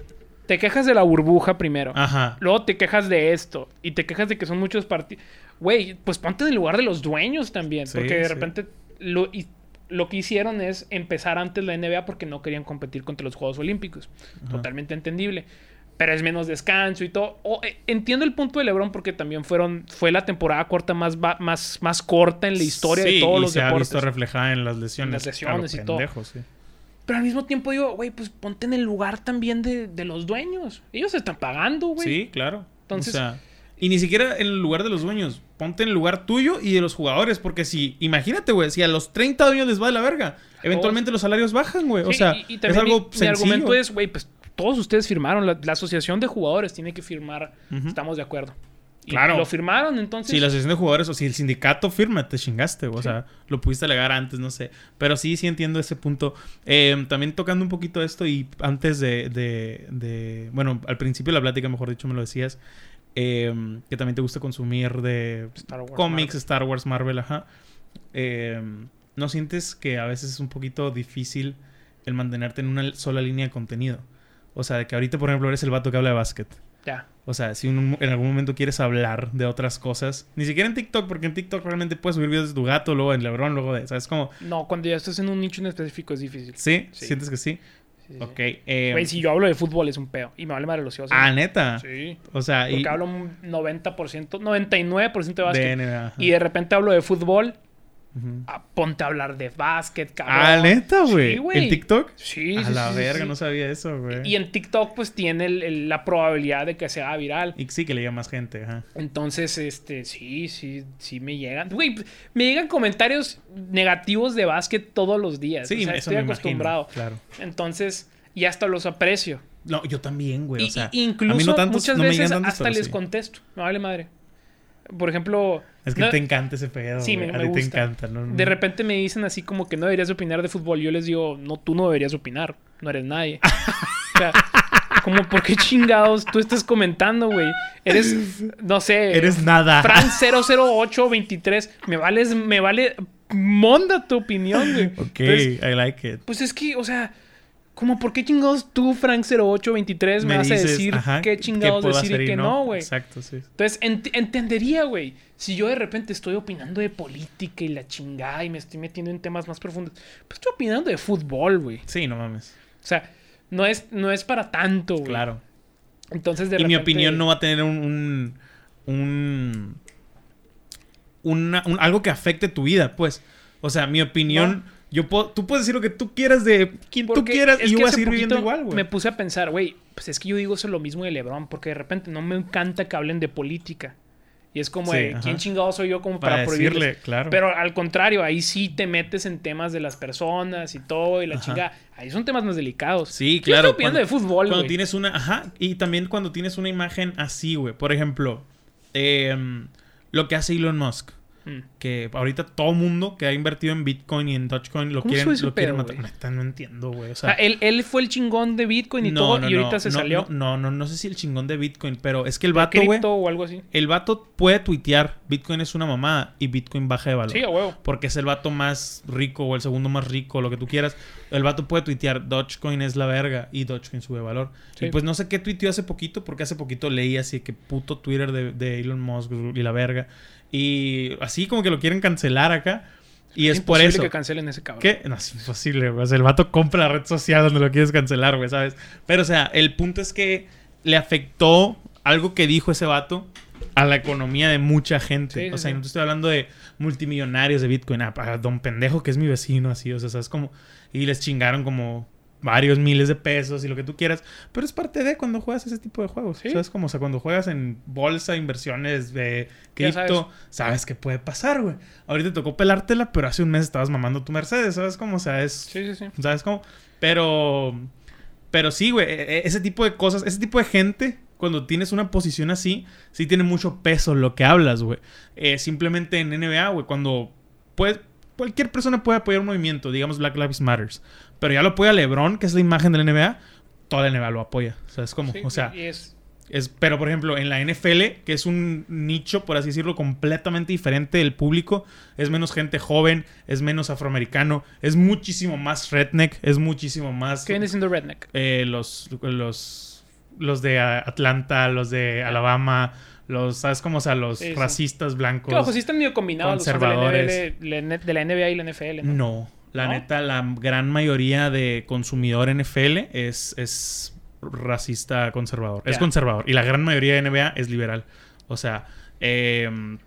Speaker 2: Te quejas de la burbuja primero.
Speaker 1: Ajá.
Speaker 2: Luego te quejas de esto. Y te quejas de que son muchos partidos. Güey, pues ponte en el lugar de los dueños también.
Speaker 1: Sí,
Speaker 2: porque de
Speaker 1: sí.
Speaker 2: repente lo, y- lo que hicieron es empezar antes la NBA porque no querían competir contra los Juegos Olímpicos.
Speaker 1: Ajá.
Speaker 2: Totalmente entendible. Pero es menos descanso y todo. O, eh, entiendo el punto de LeBron porque también fueron fue la temporada corta más, más, más corta en la historia
Speaker 1: Sí,
Speaker 2: de todos
Speaker 1: y
Speaker 2: los
Speaker 1: se
Speaker 2: deportes.
Speaker 1: ha visto reflejada en las lesiones.
Speaker 2: En las lesiones y todo.
Speaker 1: sí.
Speaker 2: Pero al mismo tiempo digo, güey, pues ponte en el lugar también de, de los dueños. Ellos se están pagando, güey.
Speaker 1: Sí, claro.
Speaker 2: Entonces-
Speaker 1: O sea, y ni siquiera en el lugar de los dueños. Ponte en el lugar tuyo y de los jugadores. Porque si, imagínate, güey, si a los 30 dueños les va de la verga, eventualmente los salarios bajan, güey. o
Speaker 2: Sí,
Speaker 1: sea,
Speaker 2: y- y
Speaker 1: es
Speaker 2: también
Speaker 1: algo
Speaker 2: mi, mi
Speaker 1: sencillo.
Speaker 2: argumento es, güey, pues todos ustedes firmaron, la, la asociación de jugadores tiene que firmar, estamos de acuerdo. Y
Speaker 1: Claro.
Speaker 2: Lo firmaron, entonces.
Speaker 1: Si la asociación de jugadores o si el sindicato firma, te chingaste. O sea, lo pudiste alegar antes, no sé. Pero sí, sí entiendo ese punto. Eh, también tocando un poquito esto y antes de, de- de- Bueno, al principio de la plática, mejor dicho, me lo decías. eh, que también te gusta consumir de cómics. Star Wars, Marvel, ajá. Eh, ¿No sientes que a veces es un poquito difícil el mantenerte en una sola línea de contenido? O sea, de que ahorita, por ejemplo, eres el vato que habla de básquet.
Speaker 2: Ya.
Speaker 1: O sea, si un- en algún momento quieres hablar de otras cosas, ni siquiera en TikTok, porque en TikTok realmente puedes subir videos de tu gato, luego en Lebron, luego de, ¿sabes? Como,
Speaker 2: No, cuando ya estás en un nicho en específico es difícil.
Speaker 1: ¿sí?
Speaker 2: Sí.
Speaker 1: ¿Sientes que sí?
Speaker 2: Sí, sí.
Speaker 1: Ok. eh,
Speaker 2: Güey, si yo hablo de fútbol es un peo. Y me vale madre los hijos.
Speaker 1: ah, neta.
Speaker 2: Sí.
Speaker 1: O sea,
Speaker 2: Porque
Speaker 1: y...
Speaker 2: hablo un 90%, 99% de básquet.
Speaker 1: de
Speaker 2: y de repente hablo de fútbol. Ah, ponte a hablar de básquet, cabrón.
Speaker 1: Ah, neta, güey.
Speaker 2: Sí.
Speaker 1: ¿En TikTok?
Speaker 2: Sí,
Speaker 1: a
Speaker 2: sí,
Speaker 1: la
Speaker 2: sí,
Speaker 1: verga, no sabía eso, güey.
Speaker 2: Y en TikTok, pues tiene el- el- la probabilidad de que se haga viral.
Speaker 1: Y sí que le llega más gente, ajá.
Speaker 2: Entonces, este, sí, sí, sí me llegan. Güey, me llegan comentarios negativos de básquet todos los días.
Speaker 1: Sí,
Speaker 2: o sea,
Speaker 1: eso
Speaker 2: estoy
Speaker 1: me imagino,
Speaker 2: acostumbrado.
Speaker 1: claro.
Speaker 2: Entonces, y hasta los aprecio.
Speaker 1: No, yo también, güey. O sea,
Speaker 2: incluso
Speaker 1: a mí no tantos,
Speaker 2: muchas
Speaker 1: no
Speaker 2: veces
Speaker 1: tantos,
Speaker 2: hasta les
Speaker 1: sí.
Speaker 2: contesto. Me vale madre. Por ejemplo,
Speaker 1: Es que
Speaker 2: no-
Speaker 1: te encanta ese pedo,
Speaker 2: Sí, me-
Speaker 1: A
Speaker 2: me
Speaker 1: te encanta, ¿no?
Speaker 2: de repente me dicen así como que no deberías opinar de fútbol. Yo les digo, no, tú no deberías opinar. No eres nadie. o sea, como, ¿por qué chingados tú estás comentando, güey? Eres, no sé.
Speaker 1: Eres nada.
Speaker 2: Fran 00823. Me vales, me vale monda tu opinión, güey.
Speaker 1: Ok,
Speaker 2: Entonces,
Speaker 1: I like it.
Speaker 2: pues es que, o sea, como, ¿por qué chingados tú, Frank 0823, me, vas a decir
Speaker 1: ajá,
Speaker 2: qué chingados decir y que no, güey?
Speaker 1: Exacto, sí.
Speaker 2: Entonces, ent- entendería, güey. Si yo de repente estoy opinando de política y la chingada y me estoy metiendo en temas más profundos, pues estoy opinando de fútbol, güey.
Speaker 1: Sí, no mames.
Speaker 2: O sea, no es, no es para tanto, güey.
Speaker 1: Claro.
Speaker 2: Entonces, de
Speaker 1: y mi opinión no va a tener un... un, un- una- un- algo que afecte tu vida, pues. O sea, mi opinión... Yo puedo, tú puedes decir lo que tú quieras de quien tú quieras y yo voy a seguir viviendo igual, güey.
Speaker 2: Me puse a pensar, güey, pues es que yo digo eso lo mismo de LeBron, porque de repente no me encanta que hablen de política. Y es como
Speaker 1: Sí,
Speaker 2: de. ¿quién chingado soy yo como para,
Speaker 1: Para
Speaker 2: prohibirles?
Speaker 1: decirle, claro.
Speaker 2: Pero al contrario, ahí sí te metes en temas de las personas y todo y la
Speaker 1: Ajá.
Speaker 2: chingada. Ahí son temas más delicados.
Speaker 1: Sí,
Speaker 2: Yo
Speaker 1: claro.
Speaker 2: estoy opinando de fútbol,
Speaker 1: Cuando tienes una. Ajá. Y también cuando tienes una imagen así, güey. Por ejemplo, em, lo que hace Elon Musk.
Speaker 2: Mm.
Speaker 1: Que ahorita todo mundo que ha invertido en Bitcoin y en Dogecoin lo
Speaker 2: ¿Cómo
Speaker 1: quieren, lo quieren matar. no entiendo, güey. O sea,
Speaker 2: sea, él, él fue el chingón de Bitcoin y todo, y ahorita se salió.
Speaker 1: No, no, no, sé si el chingón de Bitcoin, pero es que el vato, güey.
Speaker 2: cripto o algo así.
Speaker 1: El vato puede tuitear. Bitcoin es una mamada y Bitcoin baja de valor.
Speaker 2: Sí, huevo.
Speaker 1: Porque es el vato más rico o el segundo más rico, lo que tú quieras. El vato puede tuitear, Dogecoin es la verga y Dogecoin sube valor.
Speaker 2: Sí.
Speaker 1: Y pues no sé qué tuiteó hace poquito, porque hace poquito leí así que puto Twitter de, de Elon Musk y la verga. Y así como que lo quieren cancelar acá. Y es, por eso.
Speaker 2: que cancelen ese cabrón.
Speaker 1: ¿Qué? No, es imposible, güey. O sea, el vato compra la red social donde lo quieres cancelar, güey, ¿sabes? Pero, o sea, el punto es que le afectó algo que dijo ese vato a la economía de mucha gente.
Speaker 2: Sí,
Speaker 1: o sea,
Speaker 2: sí.
Speaker 1: no te estoy hablando de multimillonarios de Bitcoin. Ah, para don pendejo que es mi vecino, así. O sea, ¿sabes? Como... Y les chingaron como varios miles de pesos y lo que tú quieras. Pero es parte de cuando juegas ese tipo de juegos.
Speaker 2: Sí.
Speaker 1: ¿Sabes? Como, o sea, cuando juegas en bolsa, inversiones de cripto, sabes. qué puede pasar, güey. Ahorita te tocó pelártela, pero hace un mes estabas mamando tu Mercedes, ¿sabes? Como, o sea, es...
Speaker 2: Sí, sí, sí.
Speaker 1: ¿Sabes cómo? Pero. Pero sí, güey. e- e- Ese tipo de cosas, ese tipo de gente, cuando tienes una posición así, sí tiene mucho peso lo que hablas, güey. Eh, simplemente en NBA, güey, cuando. Puede, cualquier persona puede apoyar un movimiento, digamos Black Lives Matters. Pero ya lo apoya LeBron, que es la imagen de la NBA. Toda la NBA lo apoya. ¿Sabes cómo?
Speaker 2: Sí,
Speaker 1: o sea,
Speaker 2: es,
Speaker 1: es, pero, por ejemplo, en la NFL, que es un nicho, por así decirlo, completamente diferente del público, es menos gente joven, es menos afroamericano, es muchísimo más redneck, es muchísimo más...
Speaker 2: ¿Qué viene siendo Redneck?
Speaker 1: eh, los, los, los de Atlanta, los de Alabama, los, ¿sabes cómo? O sea, los
Speaker 2: Sí, sí.
Speaker 1: racistas blancos.
Speaker 2: Que ojo, sí están medio combinados los fans de la,
Speaker 1: conservadores.
Speaker 2: NFL, de la NBA y la NFL, ¿no?
Speaker 1: No, la
Speaker 2: ¿No?
Speaker 1: neta, la gran mayoría de consumidor NFL es, es racista conservador. Es conservador. Y la gran mayoría de NBA es liberal. O sea, em,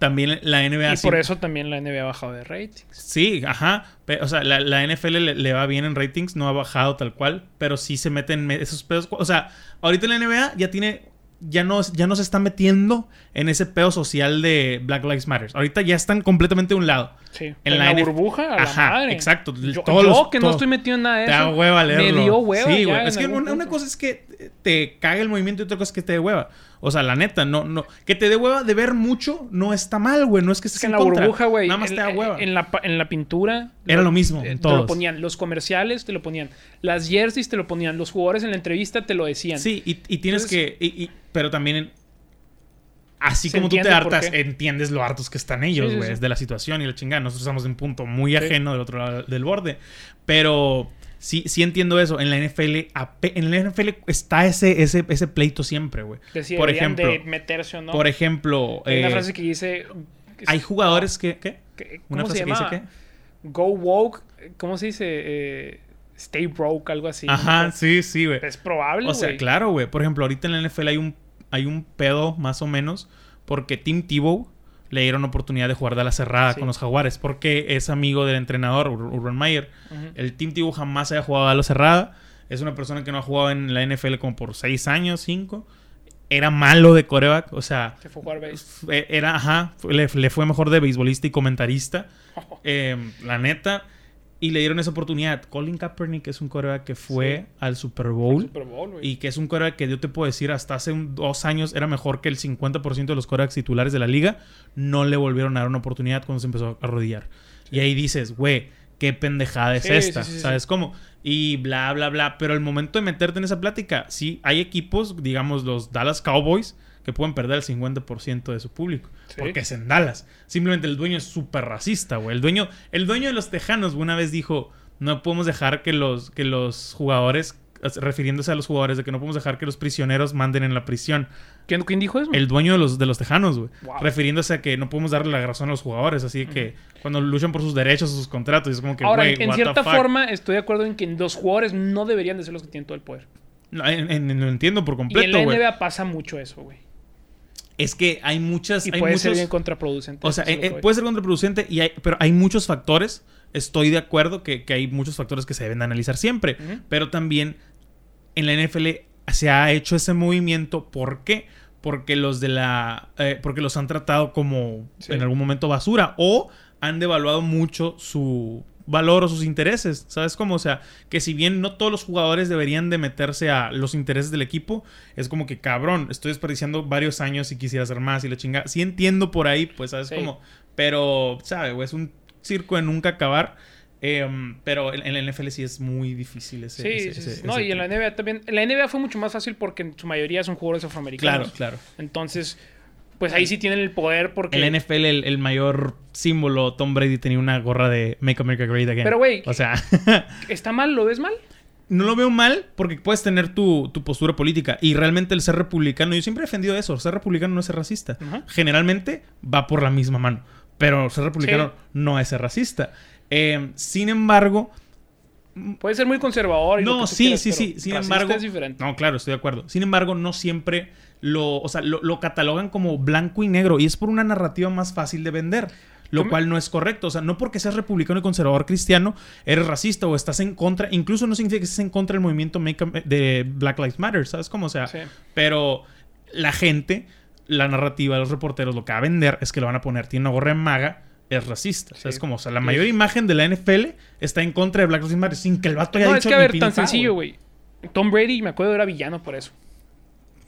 Speaker 1: también la NBA...
Speaker 2: Y
Speaker 1: sí-
Speaker 2: por eso también la NBA ha bajado de ratings.
Speaker 1: Sí, ajá. O sea, la, la NFL le, le va bien en ratings, no ha bajado tal cual, pero sí se meten me- esos pedos. O sea, ahorita la NBA ya tiene. Ya no, ya no se está metiendo en ese pedo social de Black Lives Matter. Ahorita ya están completamente a un lado.
Speaker 2: Sí.
Speaker 1: En
Speaker 2: En,
Speaker 1: la
Speaker 2: burbuja, a la
Speaker 1: Ajá,
Speaker 2: madre.
Speaker 1: exacto.
Speaker 2: Yo,
Speaker 1: Todos
Speaker 2: yo
Speaker 1: los-
Speaker 2: que no estoy metido en nada de
Speaker 1: Te
Speaker 2: eso.
Speaker 1: da hueva leerlo.
Speaker 2: Me dio hueva.
Speaker 1: Sí, güey. Es que una, cosa es que te caga el movimiento y otra cosa es que te dé hueva. O sea, la neta, no, no. Que te dé hueva de ver mucho no está mal, güey. No es que
Speaker 2: Es
Speaker 1: estés
Speaker 2: que en
Speaker 1: en
Speaker 2: la
Speaker 1: contra.
Speaker 2: burbuja, güey.
Speaker 1: Nada más
Speaker 2: en-
Speaker 1: te da hueva.
Speaker 2: En la, en la pintura.
Speaker 1: Era lo mismo,
Speaker 2: eh, Te lo ponían. Los comerciales te lo ponían. Las jerseys te lo ponían. Los jugadores en la entrevista te lo decían.
Speaker 1: Sí, y, y tienes
Speaker 2: Entonces-
Speaker 1: que. y- y- pero también. así como tú te hartas, entiendes lo hartos que están ellos, güey.
Speaker 2: sí, sí.
Speaker 1: De la situación y la chingada. Nosotros estamos en un punto muy ajeno del otro lado del borde. Pero sí, sí entiendo eso. En la NFL, en la NFL está ese, ese, ese pleito siempre, güey. Por ejemplo,
Speaker 2: de meterse o no.
Speaker 1: por ejemplo,
Speaker 2: Hay una
Speaker 1: eh,
Speaker 2: frase que dice.
Speaker 1: hay jugadores que. ¿Qué? Una
Speaker 2: ¿Cómo se
Speaker 1: frase que dice qué?
Speaker 2: Go woke. ¿Cómo se dice? Eh, stay broke, algo así.
Speaker 1: Ajá, sí, sí, güey.
Speaker 2: Es probable,
Speaker 1: O sea,
Speaker 2: güey.
Speaker 1: claro, güey. Por ejemplo, ahorita en la NFL hay un, hay un pedo más o menos porque Tim Tebow le dieron oportunidad de jugar de la cerrada
Speaker 2: Sí.
Speaker 1: con los Jaguares porque es amigo del entrenador Ur- Urban Meyer. El Tim Tebow jamás había jugado a la cerrada. Es una persona que no ha jugado en la NFL como por seis años, cinco. Era malo de coreback, o sea,
Speaker 2: Se fue a jugar base.
Speaker 1: era, ajá, le, le fue mejor de beisbolista y comentarista. Eh, la neta. Y le dieron esa oportunidad. Colin Kaepernick es un coreback que fue
Speaker 2: Sí.
Speaker 1: al Super Bowl.
Speaker 2: Super Bowl.
Speaker 1: Y que es un coreback que yo te puedo decir, hasta hace un- dos años era mejor que el 50% de los corebacks titulares de la liga. No le volvieron a dar una oportunidad cuando se empezó a arrodillar. Y ahí dices, güey, qué pendejada es
Speaker 2: Sí,
Speaker 1: esta,
Speaker 2: sí, sí, sí.
Speaker 1: ¿sabes cómo? Y bla, bla, bla. Pero el momento de meterte en esa plática, sí, hay equipos, digamos los Dallas Cowboys, que pueden perder el 50% de su público.
Speaker 2: Sí.
Speaker 1: Porque es en Dallas. Simplemente el dueño es súper racista, güey. El dueño, el dueño de los Tejanos una vez dijo, no podemos dejar que los, que los jugadores, refiriéndose a los jugadores, de que no podemos dejar que los prisioneros manden en la prisión.
Speaker 2: ¿Quién, quién dijo eso?
Speaker 1: El dueño de los, de los Tejanos, güey.
Speaker 2: Wow.
Speaker 1: Refiriéndose a que no podemos darle la razón a los jugadores. Así que cuando luchan por sus derechos, sus contratos, es como que,
Speaker 2: Ahora, en,
Speaker 1: the
Speaker 2: cierta
Speaker 1: fuck.
Speaker 2: forma, estoy de acuerdo en que los jugadores no deberían de ser los que tienen todo el poder.
Speaker 1: No, en- en- lo entiendo por
Speaker 2: y en
Speaker 1: completo,
Speaker 2: la. NBA pasa mucho eso, güey.
Speaker 1: Es que hay muchas...
Speaker 2: Y
Speaker 1: hay
Speaker 2: puede ser bien contraproducente.
Speaker 1: O sea, eh,
Speaker 2: voy.
Speaker 1: puede ser contraproducente, y hay- pero hay muchos factores. Estoy de acuerdo que, que hay muchos factores que se deben de analizar siempre. Pero también en la NFL se ha hecho ese movimiento. ¿Por qué? Porque los de la. eh, porque los han tratado como
Speaker 2: Sí.
Speaker 1: en algún momento basura. O han devaluado mucho su valor o sus intereses. ¿Sabes cómo? O sea, que si bien no todos los jugadores deberían de meterse a los intereses del equipo, es como que cabrón, estoy desperdiciando varios años y quisiera hacer más y la chingada. Sí entiendo por ahí, pues, ¿sabes
Speaker 2: Sí.
Speaker 1: cómo? Pero, ¿sabes? Es un circo de nunca acabar. Em, pero en, en la NFL sí es muy difícil ese.
Speaker 2: Sí,
Speaker 1: ese-
Speaker 2: sí,
Speaker 1: ese-.
Speaker 2: No,
Speaker 1: ese
Speaker 2: y en la. NBA también. En la NBA fue mucho más fácil porque en su mayoría son jugadores afroamericanos.
Speaker 1: Claro, claro.
Speaker 2: Entonces, pues ahí sí tienen el poder porque.
Speaker 1: En la NFL, el, el mayor símbolo, Tom Brady tenía una gorra de Make America Great Again.
Speaker 2: Pero, güey,
Speaker 1: O sea,
Speaker 2: ¿Está mal? ¿Lo ves mal?
Speaker 1: no lo veo mal porque puedes tener tu, tu postura política. Y realmente el ser republicano, yo siempre he defendido eso. Ser republicano no es ser racista. Generalmente va por la misma mano. Pero ser republicano
Speaker 2: Sí.
Speaker 1: no es ser racista. Eh, sin embargo,
Speaker 2: Puede ser muy conservador. Y
Speaker 1: No, sí,
Speaker 2: quieras,
Speaker 1: sí, sí. Sin embargo.
Speaker 2: Es diferente.
Speaker 1: No, claro, estoy de acuerdo. Sin embargo, no siempre lo. O sea, lo, lo catalogan como blanco y negro. Y es por una narrativa más fácil de vender. Lo cual no es correcto. O sea, no porque seas republicano y conservador cristiano, eres racista o estás en contra. Incluso no significa que estés en contra del movimiento de Black Lives Matter. ¿Sabes cómo? O sea,
Speaker 2: Sí.
Speaker 1: pero la gente, la narrativa, los reporteros, lo que va a vender es que lo van a poner. Tiene una gorra en maga. Es racista. ¿Sabes
Speaker 2: Sí.
Speaker 1: cómo? O sea, la
Speaker 2: Sí.
Speaker 1: mayor imagen de la NFL está en contra de Black Lives Matter sin que el vato haya
Speaker 2: No, es
Speaker 1: dicho
Speaker 2: que a ver, tan sencillo, güey. Tom Brady, me acuerdo, era villano por eso.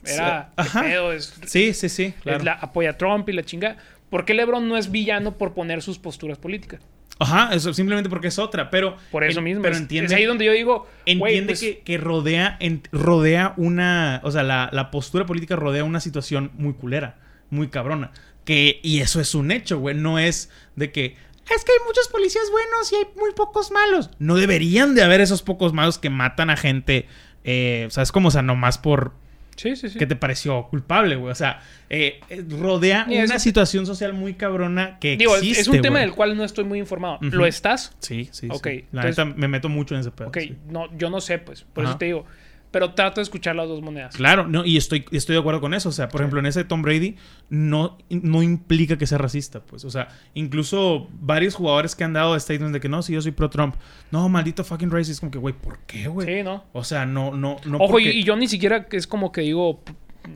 Speaker 2: Era.
Speaker 1: Sí,
Speaker 2: ¿qué
Speaker 1: ajá.
Speaker 2: pedo? Es,
Speaker 1: Sí, sí, sí, claro.
Speaker 2: es la, apoya a Trump y la chinga. ¿Por qué LeBron no es villano por poner sus posturas políticas?
Speaker 1: Ajá, eso simplemente porque es otra, pero...
Speaker 2: Por eso
Speaker 1: en-
Speaker 2: mismo.
Speaker 1: Pero
Speaker 2: es,
Speaker 1: entiende,
Speaker 2: es ahí donde yo digo.
Speaker 1: entiende
Speaker 2: pues,
Speaker 1: que, que rodea, en- rodea una... O sea, la, la postura política rodea una situación muy culera, muy cabrona. Que, y eso es un hecho, güey. No es de que... Es que hay muchos policías buenos y hay muy pocos malos. No deberían de haber esos pocos malos que matan a gente... Eh, ¿Sabes cómo? O sea, nomás por...
Speaker 2: Sí, sí, sí.
Speaker 1: que te pareció culpable, güey. O sea, eh, eh, rodea una situación social muy cabrona que
Speaker 2: Digo,
Speaker 1: existe,
Speaker 2: es un tema
Speaker 1: güey.
Speaker 2: del cual no estoy muy informado. ¿Lo estás?
Speaker 1: Sí, sí,
Speaker 2: Ok,
Speaker 1: sí. La
Speaker 2: entonces-
Speaker 1: neta me meto mucho en ese pedo.
Speaker 2: Ok,
Speaker 1: sí.
Speaker 2: no, yo no sé, pues. Por
Speaker 1: Ajá.
Speaker 2: eso te digo. Pero trato de escuchar las dos monedas.
Speaker 1: Claro, no, y estoy, estoy de acuerdo con eso. O sea, por ejemplo, en ese Tom Brady no, no implica que sea racista, pues. O sea, incluso varios jugadores que han dado statements de que no, si yo soy pro Trump. No, maldito fucking racist. Como que, güey, ¿por qué, güey?
Speaker 2: Sí, ¿no?
Speaker 1: O sea, no, no, no.
Speaker 2: Ojo,
Speaker 1: porque-
Speaker 2: y, y yo ni siquiera es como que digo,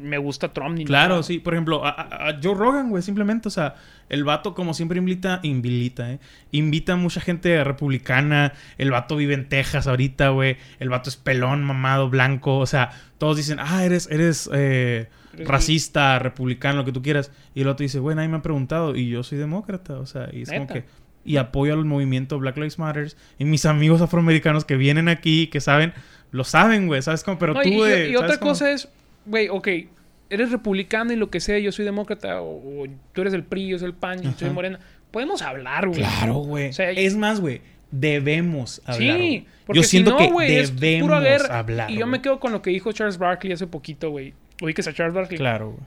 Speaker 2: me gusta Trump ni
Speaker 1: Claro,
Speaker 2: nada.
Speaker 1: sí. Por ejemplo, a Joe Rogan, güey, simplemente, o sea, el vato como siempre invita, invita, ¿eh? Invita a mucha gente republicana. El vato vive en Texas ahorita, güey. El vato es pelón, mamado, blanco. O sea, todos dicen, ah, eres, eres, eh, racista, republicano, lo que tú quieras. Y el otro dice, güey, nadie me ha preguntado. Y yo soy demócrata, o sea, y es como que... Y apoyo al movimiento Black Lives Matter. Y mis amigos afroamericanos que vienen aquí, que saben, lo saben, güey, ¿sabes cómo? Pero
Speaker 2: No,
Speaker 1: tú,
Speaker 2: y, y-
Speaker 1: güey,
Speaker 2: y
Speaker 1: ¿sabes
Speaker 2: otra
Speaker 1: cómo?
Speaker 2: cosa es, güey, ok, eres republicano y lo que sea, yo soy demócrata, o, o tú eres el PRI, yo soy el PAN, yo soy morena. Podemos hablar, güey.
Speaker 1: Claro, güey.
Speaker 2: O sea,
Speaker 1: es más, güey, debemos hablar.
Speaker 2: Sí, porque
Speaker 1: Yo
Speaker 2: si
Speaker 1: siento
Speaker 2: no,
Speaker 1: que
Speaker 2: es
Speaker 1: debemos
Speaker 2: puro
Speaker 1: hablar.
Speaker 2: Y yo me quedo con lo que dijo Charles Barkley hace poquito, güey. Ubiques a Charles Barkley.
Speaker 1: Claro, güey.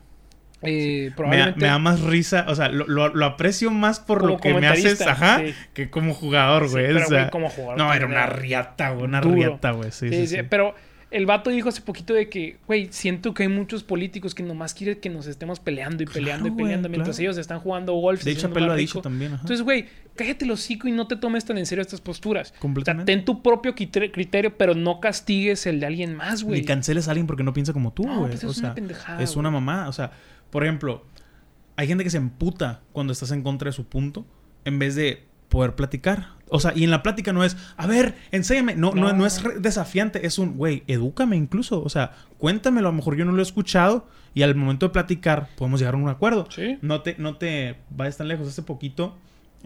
Speaker 2: Eh,
Speaker 1: Me, da-
Speaker 2: probablemente.
Speaker 1: me da más risa, o sea, lo, lo- lo aprecio más por
Speaker 2: Como
Speaker 1: lo que me haces, ajá,
Speaker 2: sí.
Speaker 1: que como jugador,
Speaker 2: Sí,
Speaker 1: güey.
Speaker 2: pero,
Speaker 1: o sea,
Speaker 2: güey, como jugador
Speaker 1: No, era una riata, güey, una
Speaker 2: duro.
Speaker 1: riata, güey. Sí, sí, sí.
Speaker 2: Pero el vato dijo hace poquito de que, güey, siento que hay muchos políticos que nomás quieren que nos estemos peleando y peleando
Speaker 1: Claro,
Speaker 2: y peleando mientras
Speaker 1: claro.
Speaker 2: ellos están jugando golf.
Speaker 1: De hecho,
Speaker 2: más
Speaker 1: ha dicho también, ajá.
Speaker 2: Entonces, güey, cállate el hocico y no te tomes tan en serio estas posturas. O sea,
Speaker 1: Completamente.
Speaker 2: ten tu propio criterio, pero no castigues el de alguien más, güey.
Speaker 1: Ni canceles a alguien porque no piensa como tú,
Speaker 2: No,
Speaker 1: güey.
Speaker 2: pues
Speaker 1: o
Speaker 2: es una
Speaker 1: sea,
Speaker 2: pendejada,
Speaker 1: es una mamá. O sea, por ejemplo, hay gente que se emputa cuando estás en contra de su punto en vez de poder platicar. O sea, y en la plática no es, a ver, enséñame. No, no.
Speaker 2: No.
Speaker 1: no es desafiante, es un, güey, edúcame incluso. O sea, cuéntamelo, a lo mejor yo no lo he escuchado y al momento de platicar podemos llegar a un acuerdo.
Speaker 2: Sí.
Speaker 1: No te, no te vayas tan lejos. Hace poquito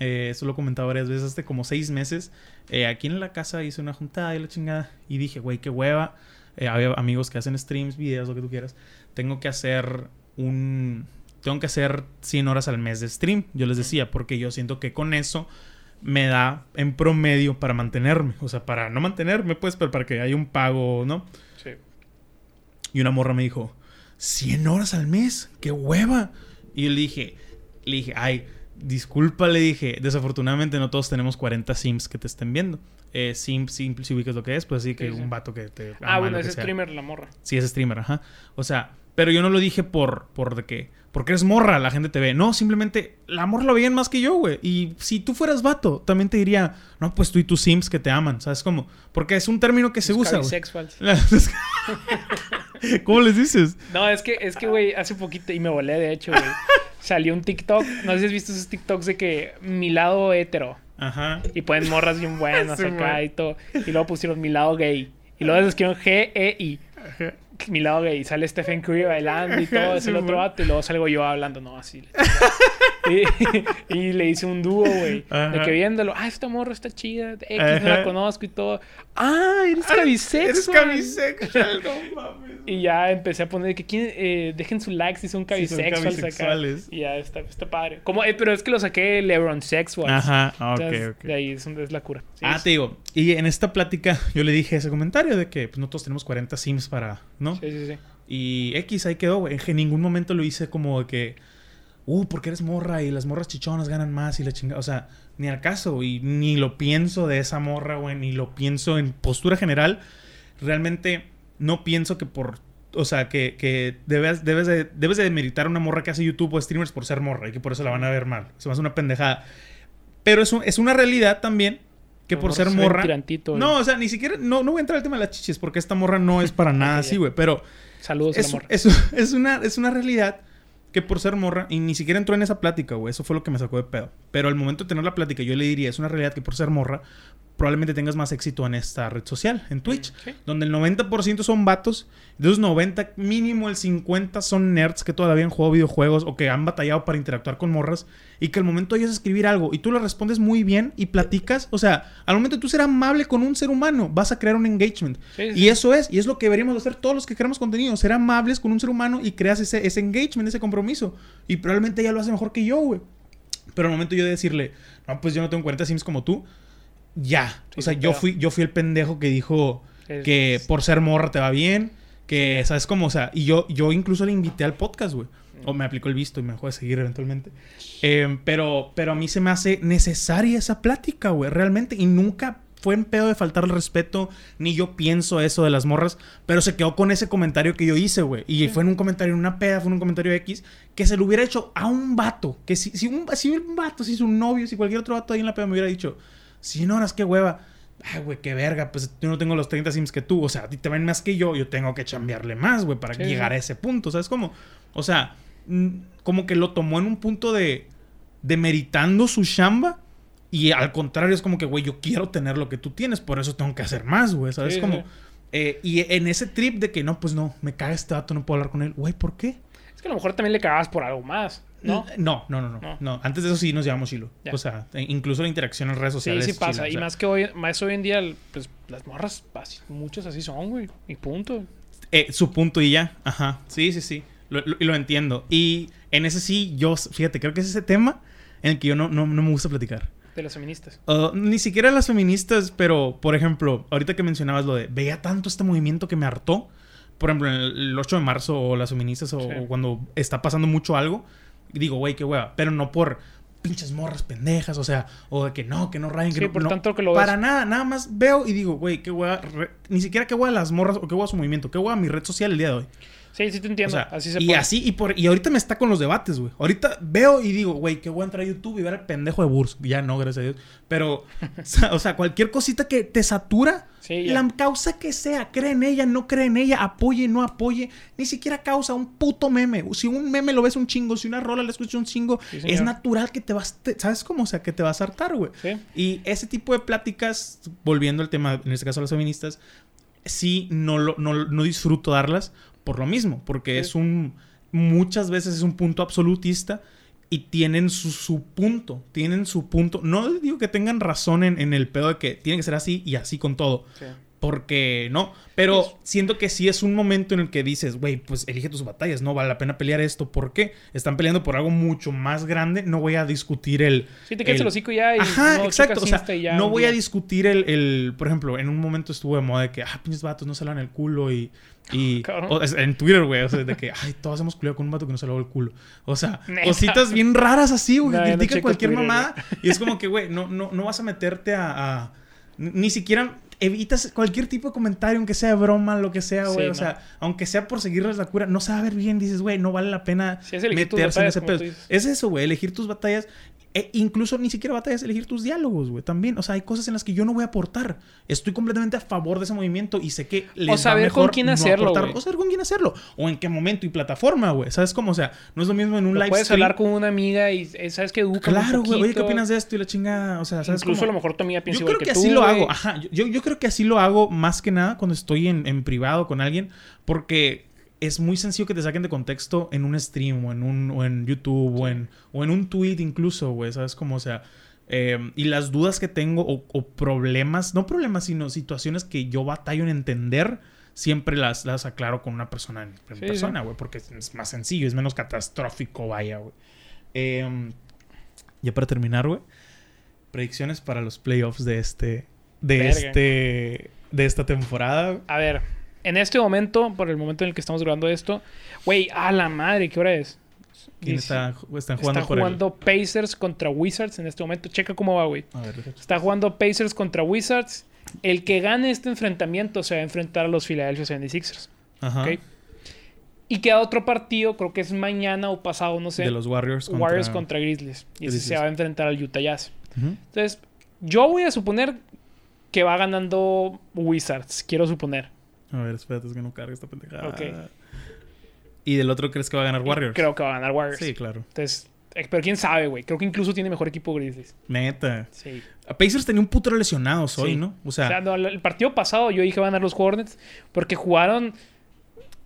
Speaker 1: Eh, eso lo he comentado varias veces, hace como seis meses. Eh, aquí en la casa hice una juntada y la chingada. Y dije, güey, qué hueva. Eh, había amigos que hacen streams, videos, lo que tú quieras. Tengo que hacer un... Tengo que hacer 100 horas al mes de stream. Yo les decía, porque yo siento que con eso me da en promedio para mantenerme. O sea, para no mantenerme, pues, pero para que haya un pago, ¿no?
Speaker 2: Sí.
Speaker 1: Y una morra me dijo, 100 horas al mes, qué hueva. Y yo le dije, le dije, ay, disculpa, le dije, desafortunadamente no todos tenemos 40 sims que te estén viendo. Eh, simp, simp, si ubicas lo que es, pues sí, que
Speaker 2: Sí,
Speaker 1: un vato que te...
Speaker 2: Ah, bueno, es streamer la morra.
Speaker 1: Sí, es streamer, ajá. O sea, pero yo no lo dije por, por de que, porque eres morra, la gente te ve. No, simplemente, la morra lo veían más que yo, güey. Y si tú fueras vato, también te diría, no, pues tú y tus sims que te aman, ¿sabes cómo? Porque es un término que se usa, güey. ¿Cómo les dices?
Speaker 2: No, es que, es que, güey, hace poquito, y me volé de hecho, güey. Salió un TikTok, no sé si has visto esos TikToks de que mi lado hetero.
Speaker 1: Ajá.
Speaker 2: Y ponen morras bien buenas
Speaker 1: Sí,
Speaker 2: acá y todo. Y luego pusieron mi lado gay. Y luego escribieron G-E-I. Mi lado gay. Sale Stephen Curry bailando y todo. Es
Speaker 1: Sí,
Speaker 2: el otro vato. Y luego salgo yo hablando, no, así. y, y le hice un dúo, güey. De que viéndolo, ah, esta morra está chida. X, no la conozco y todo. Ah, eres cabisexual.
Speaker 1: Eres cabisexual, no mames.
Speaker 2: Y ya empecé a poner que ¿quién, eh, dejen su like si son
Speaker 1: cabisexuales.
Speaker 2: acá. Y ya está, está padre. Como, eh, pero es que lo saqué Lebron Sexual.
Speaker 1: Ajá, ok,
Speaker 2: Entonces,
Speaker 1: ok.
Speaker 2: De ahí es, la cura. Sí,
Speaker 1: ah,
Speaker 2: es-
Speaker 1: te digo, y en esta plática yo le dije ese comentario de que pues, no todos tenemos 40 sims para, ¿no?
Speaker 2: sí, sí, sí.
Speaker 1: Y X ahí quedó, güey. En ningún momento lo hice como de que, uh, porque eres morra y las morras chichonas ganan más y la chingada. O sea, ni al caso, y ni lo pienso de esa morra, güey, ni lo pienso en postura general. Realmente no pienso que por. O sea, que, que debes, debes, de, debes de demeritar a una morra que hace YouTube o streamers por ser morra y que por eso la van a ver mal. Se me hace una pendejada. Pero es, un- es una realidad también que por ser morra.
Speaker 2: tirantito.
Speaker 1: No, o sea, ni siquiera. No, no voy a entrar al tema de las chichis porque esta morra no es para nada así, güey. Pero
Speaker 2: Saludos a la
Speaker 1: es,
Speaker 2: morra.
Speaker 1: es, es una, es una realidad que por ser morra, y ni siquiera entró en esa plática, güey, eso fue lo que me sacó de pedo. Pero al momento de tener la plática, yo le diría, es una realidad que por ser morra, probablemente tengas más éxito en esta red social, en Twitch,
Speaker 2: Sí.
Speaker 1: donde el 90% son vatos, de esos 90, mínimo el 50 son nerds que todavía han jugado videojuegos o que han batallado para interactuar con morras, y que al momento de ellos escribir algo y tú le respondes muy bien y platicas, o sea, al momento de tú ser amable con un ser humano, vas a crear un engagement.
Speaker 2: Sí, sí.
Speaker 1: Y eso es, y es lo que deberíamos hacer todos los que creamos contenido, ser amables con un ser humano y creas ese, ese engagement, ese compromiso. Y probablemente ella lo hace mejor que yo, güey. Pero al momento yo de decirle, no, pues yo no tengo 40 sims como tú, ya.
Speaker 2: Sí,
Speaker 1: o sea, yo fui, yo fui el pendejo que dijo que por ser morra te va bien, que, ¿sabes cómo? O sea, y yo, yo incluso le invité al podcast, güey. O me aplicó el visto y me dejó de seguir eventualmente. Eh, pero, pero a mí se me hace necesaria esa plática, güey, realmente. Y nunca fue en pedo de faltar el respeto, ni yo pienso eso de las morras, pero se quedó con ese comentario que yo hice, güey. Y fue en un comentario en una peda, fue en un comentario X, que se lo hubiera hecho a un vato. Que si, si, un, si un vato, si su novio, si cualquier otro vato ahí en la peda me hubiera dicho, 100 horas, qué hueva. Ay, güey, qué verga, pues yo no tengo los 30 sims que tú. O sea, a ti te ven más que yo, yo tengo que chambearle más, güey, para
Speaker 2: Sí,
Speaker 1: llegar
Speaker 2: sí.
Speaker 1: a ese punto. ¿Sabes cómo? O sea, como que lo tomó en un punto de demeritando su chamba. Y al contrario, es como que, güey, yo quiero tener lo que tú tienes, por eso tengo que hacer más, güey. ¿Sabes
Speaker 2: Sí,
Speaker 1: cómo? Eh, y en ese trip de que no, pues no, me caga este vato, no puedo hablar con él. Güey, ¿por qué?
Speaker 2: Es que a lo mejor también le cagabas por algo más, ¿no?
Speaker 1: No, no, no, no. Antes de eso sí nos llevamos chilo.
Speaker 2: Ya.
Speaker 1: O sea, e- incluso la interacción en redes sociales.
Speaker 2: sí pasa.
Speaker 1: chila, o
Speaker 2: y
Speaker 1: sea.
Speaker 2: más que hoy, más hoy en día, pues las morras, así- muchos así son, güey. Y punto.
Speaker 1: Eh, su punto y ya. Ajá. Sí, sí, sí. Lo, lo- y lo entiendo. Y en ese sí, yo, fíjate, creo que es ese tema en el que yo no, no, no me gusta platicar.
Speaker 2: De las feministas.
Speaker 1: Uh, ni siquiera las feministas, pero por ejemplo, ahorita que mencionabas lo de veía tanto este movimiento que me hartó. Por ejemplo, el, el 8 de marzo o las feministas o,
Speaker 2: Sí.
Speaker 1: o cuando está pasando mucho algo, digo, güey, qué hueva. Pero no por pinches morras pendejas, o sea, o de que no, que no rayen, que
Speaker 2: Sí,
Speaker 1: no.
Speaker 2: por
Speaker 1: no.
Speaker 2: tanto que lo
Speaker 1: Para
Speaker 2: ves.
Speaker 1: nada, nada más veo y digo, güey, qué hueva. re- Ni siquiera qué hueva las morras o qué hueva su movimiento, qué hueva mi red social el día de hoy.
Speaker 2: Sí, sí te entiendo.
Speaker 1: O sea,
Speaker 2: así se
Speaker 1: y así, y, por, y ahorita me está con los debates, güey. Ahorita veo y digo, güey, qué voy a entrar a YouTube y ver al pendejo de Burs. Ya no, gracias a Dios. Pero, o sea, cualquier cosita que te satura,
Speaker 2: Sí,
Speaker 1: la causa que sea, cree en ella, no cree en ella, apoye, no apoye, ni siquiera causa un puto meme. Si un meme lo ves un chingo, si una rola le escuchas un chingo,
Speaker 2: Sí,
Speaker 1: es natural que te vas, te- ¿sabes cómo? O sea, que te vas a hartar, güey. Y ese tipo de pláticas, volviendo al tema, en este caso las feministas, sí no, lo, no, no disfruto darlas por lo mismo, porque
Speaker 2: Sí.
Speaker 1: es un, muchas veces es un punto absolutista y tienen su, su punto. Tienen su punto. No digo que tengan razón en, en el pedo de que tiene que ser así y así con todo.
Speaker 2: Sí.
Speaker 1: Porque no, pero siento que sí es un momento en el que dices, güey, pues elige tus batallas, no vale la pena pelear esto. ¿Por qué? Están peleando por algo mucho más grande. No voy a discutir el.
Speaker 2: Sí, te quedas
Speaker 1: el-
Speaker 2: hocico ya y
Speaker 1: Ajá,
Speaker 2: no
Speaker 1: exacto. O sea, no voy a discutir el, el- Por ejemplo, en un momento estuvo de moda de que, ah, pinches vatos no se lavan el culo y. y en Twitter, güey, o sea, de que, ay, todos hemos culiado con un vato que no se lavó el culo. O sea,
Speaker 2: Neta.
Speaker 1: cositas bien raras así, güey,
Speaker 2: No,
Speaker 1: que
Speaker 2: ya no
Speaker 1: critica
Speaker 2: checo
Speaker 1: cualquier
Speaker 2: Twitter,
Speaker 1: mamada. Y es como que, güey, no, no, no vas a meterte a. a- ni siquiera. Evitas cualquier tipo de comentario, aunque sea broma, lo que sea, güey.
Speaker 2: Sí,
Speaker 1: o
Speaker 2: no.
Speaker 1: sea, aunque sea por seguirles la cura, no se va a ver bien. Dices, güey, no vale la pena
Speaker 2: Sí,
Speaker 1: meterse en
Speaker 2: batallas,
Speaker 1: ese
Speaker 2: como tú
Speaker 1: pedo. Es eso, güey, elegir tus batallas. E incluso ni siquiera batallas, elegir tus diálogos, güey, también. O sea, hay cosas en las que yo no voy a aportar. Estoy completamente a favor de ese movimiento y sé que les va
Speaker 2: saber
Speaker 1: mejor
Speaker 2: con quién
Speaker 1: no
Speaker 2: hacerlo,
Speaker 1: aportar. O saber con quién hacerlo. O en qué momento y plataforma, güey. ¿Sabes cómo? O sea, no es lo mismo en un
Speaker 2: Lo
Speaker 1: live
Speaker 2: puedes
Speaker 1: stream.
Speaker 2: hablar con una amiga y eh, sabes que educa
Speaker 1: Claro, güey. Oye, ¿qué opinas de esto? Y la chinga, o sea, ¿sabes
Speaker 2: Incluso
Speaker 1: cómo?
Speaker 2: a lo mejor tu amiga piensa
Speaker 1: Yo creo que,
Speaker 2: tú,
Speaker 1: así lo hago. Ajá. Yo, yo creo que así lo hago más que nada cuando estoy en, en privado con alguien. Porque es muy sencillo que te saquen de contexto en un stream o en un o en YouTube o, en, o en un tweet incluso, güey. ¿Sabes cómo? O sea. eh, y las dudas que tengo o, o problemas, no problemas, sino situaciones que yo batallo en entender, siempre las, las aclaro con una persona en, en
Speaker 2: Sí,
Speaker 1: persona, güey. Porque es, es más sencillo, es menos catastrófico, vaya, güey. Eh, ya para terminar, güey. Predicciones para los playoffs de este. De
Speaker 2: Verga.
Speaker 1: este. De esta temporada.
Speaker 2: A ver, en este momento, por el momento en el que estamos grabando esto, güey, a la madre, ¿qué hora es?
Speaker 1: ¿Quién está, están jugando
Speaker 2: Está
Speaker 1: por
Speaker 2: jugando Pacers contra Wizards en este momento. Checa cómo va, güey. Está jugando Pacers contra Wizards. El que gane este enfrentamiento se va a enfrentar a los Philadelphia 76ers.
Speaker 1: Ajá.
Speaker 2: Y queda otro partido, creo que es mañana o pasado, no sé.
Speaker 1: De los Warriors contra.
Speaker 2: Warriors contra Grizzlies. Y ese se va a enfrentar al Utah Jazz. Entonces, yo voy a suponer que va ganando Wizards. Quiero suponer.
Speaker 1: A ver, espérate, es que no carga esta pendejada.
Speaker 2: Ok.
Speaker 1: ¿Y del otro crees que va a ganar Warriors?
Speaker 2: Creo que va a ganar Warriors.
Speaker 1: Sí, claro.
Speaker 2: Entonces, eh, pero quién sabe, güey. Creo que incluso tiene mejor equipo Grizzlies.
Speaker 1: Neta.
Speaker 2: Sí.
Speaker 1: Pacers tenía un putero lesionados hoy. ¿no? O
Speaker 2: O
Speaker 1: sea,
Speaker 2: sea, no, el partido pasado yo dije van a ganar los Hornets porque jugaron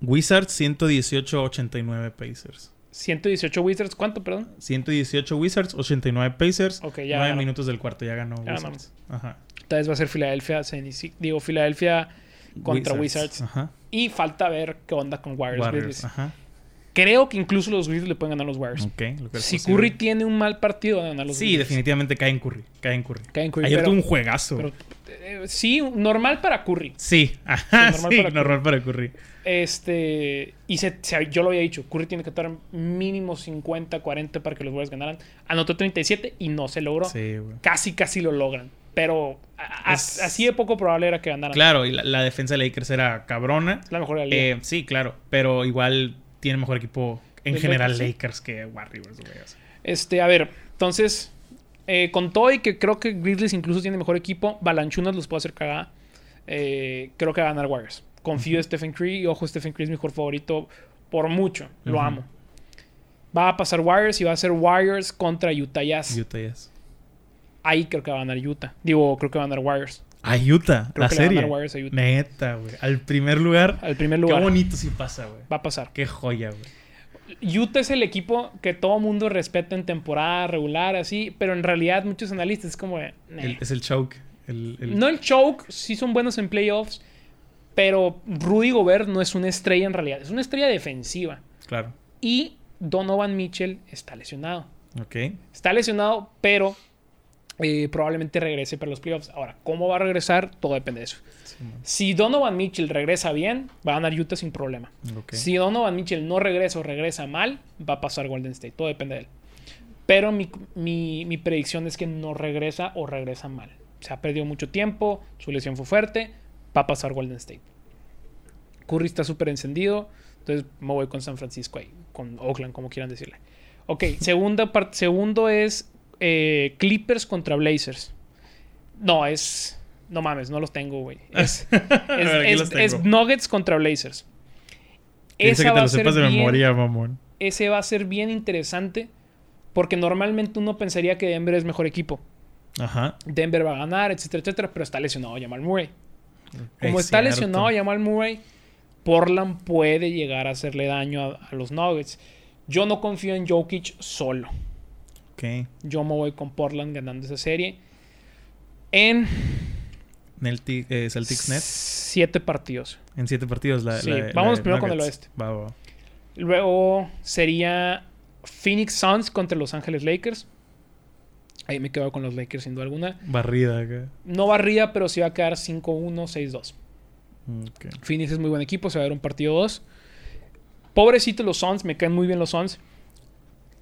Speaker 1: Wizards 118-89 Pacers.
Speaker 2: 118 Wizards. ¿Cuánto, perdón?
Speaker 1: 118 Wizards, 89 Pacers.
Speaker 2: Ok, ya
Speaker 1: 9
Speaker 2: ganó.
Speaker 1: minutos del cuarto, ya ganó
Speaker 2: Ya
Speaker 1: Wizards. Ajá.
Speaker 2: Entonces va a ser Filadelfia, 76 digo, Filadelfia contra Wizards.
Speaker 1: Ajá.
Speaker 2: Y falta ver qué onda con Warriors.
Speaker 1: Warriors.
Speaker 2: Creo que incluso los Grizzlies le pueden ganar a los Warriors.
Speaker 1: Lo
Speaker 2: Si
Speaker 1: posible.
Speaker 2: Curry tiene un mal partido, van a ganar los
Speaker 1: Sí, definitivamente cae en Curry. Cae en Curry.
Speaker 2: Cae en Curry,
Speaker 1: Ayer
Speaker 2: pero-
Speaker 1: tuvo un juegazo.
Speaker 2: Pero, eh, sí, normal para Curry.
Speaker 1: Sí. Ajá,
Speaker 2: Sí,
Speaker 1: sí,
Speaker 2: normal
Speaker 1: normal,
Speaker 2: para
Speaker 1: para, Curry.
Speaker 2: Este. Y se, se- yo lo había dicho. Curry tiene que estar mínimo 50, 40 para que los Warriors ganaran. Anotó 37 y no se logró.
Speaker 1: Sí.
Speaker 2: Casi, casi lo logran. Pero
Speaker 1: Es-
Speaker 2: así de poco probable era que ganaran.
Speaker 1: Claro, y la, la defensa de Lakers era cabrona.
Speaker 2: Es la mejor de la liga.
Speaker 1: Eh, sí, claro. Pero igual tiene mejor equipo en
Speaker 2: Los
Speaker 1: general
Speaker 2: Lakers, sí.
Speaker 1: Lakers que Warriors.
Speaker 2: Este, a ver, entonces, eh, con todo y que creo que Grizzlies incluso tiene mejor equipo, Balanchunas los puede hacer cagada. Eh, creo que va a ganar Warriors. Confío en Stephen Curry y ojo, Stephen Curry es mi mejor favorito por mucho. Lo amo. Va a pasar Warriors y va a ser Warriors contra Utah Jazz.
Speaker 1: Utah Jazz.
Speaker 2: Ahí creo que va a ganar Utah. Digo, creo que va a ganar Warriors.
Speaker 1: A Utah,
Speaker 2: Creo
Speaker 1: la
Speaker 2: que le va a
Speaker 1: serie.
Speaker 2: ganar Warriors a Utah.
Speaker 1: Neta, güey. Al primer lugar.
Speaker 2: Al primer
Speaker 1: Qué
Speaker 2: lugar
Speaker 1: bonito si pasa, güey.
Speaker 2: va a pasar.
Speaker 1: Qué joya, güey.
Speaker 2: Utah es el equipo que todo mundo respeta en temporada regular, así, pero en realidad muchos analistas es como
Speaker 1: es el choke. El, el-
Speaker 2: No el choke, sí son buenos en playoffs, pero Rudy Gobert no es una estrella en realidad, es una estrella defensiva.
Speaker 1: Claro.
Speaker 2: Y Donovan Mitchell está lesionado.
Speaker 1: Ok.
Speaker 2: Está lesionado, pero eh, probablemente regrese para los playoffs. Ahora, ¿cómo va a regresar? Todo depende de eso.
Speaker 1: Sí.
Speaker 2: Si Donovan Mitchell regresa bien, va a ganar Utah sin problema. Si Donovan Mitchell no regresa o regresa mal, va a pasar Golden State. Todo depende de él. Pero mi, mi- mi predicción es que no regresa o regresa mal. Se ha perdido mucho tiempo, su lesión fue fuerte, va a pasar Golden State. Curry está súper encendido, entonces me voy con San Francisco ahí, con Oakland, como quieran decirle. Ok, segunda part- segundo es eh, Clippers contra Blazers. No, es... No mames, no los tengo, güey. Es, es- Nuggets contra Blazers.
Speaker 1: Dice que
Speaker 2: Esa
Speaker 1: te
Speaker 2: va
Speaker 1: lo
Speaker 2: a ser
Speaker 1: sepas de
Speaker 2: bien-
Speaker 1: memoria, mamón.
Speaker 2: ese va a ser bien interesante porque normalmente uno pensaría que Denver es mejor equipo.
Speaker 1: Ajá.
Speaker 2: Denver va a ganar, etcétera, etcétera, pero está lesionado Jamal Murray. Como
Speaker 1: Es
Speaker 2: está
Speaker 1: cierto.
Speaker 2: lesionado Jamal Murray, Portland puede llegar a hacerle daño a, a los Nuggets. Yo no confío en Jokic solo. Yo me voy con Portland ganando esa serie. En
Speaker 1: Celtic, eh, Celtics Net.
Speaker 2: siete partidos.
Speaker 1: En siete partidos. La,
Speaker 2: Sí,
Speaker 1: la-
Speaker 2: vamos
Speaker 1: la
Speaker 2: primero con el oeste.
Speaker 1: Va, va, va.
Speaker 2: Luego sería Phoenix Suns contra Los Ángeles Lakers. Ahí me quedo con los Lakers sin duda alguna.
Speaker 1: Barrida acá.
Speaker 2: No barría, pero sí va a quedar 5-1, 6-2.
Speaker 1: Ok.
Speaker 2: Phoenix es muy buen equipo, se va a ver un partido 2. Pobrecitos los Suns, me caen muy bien los Suns.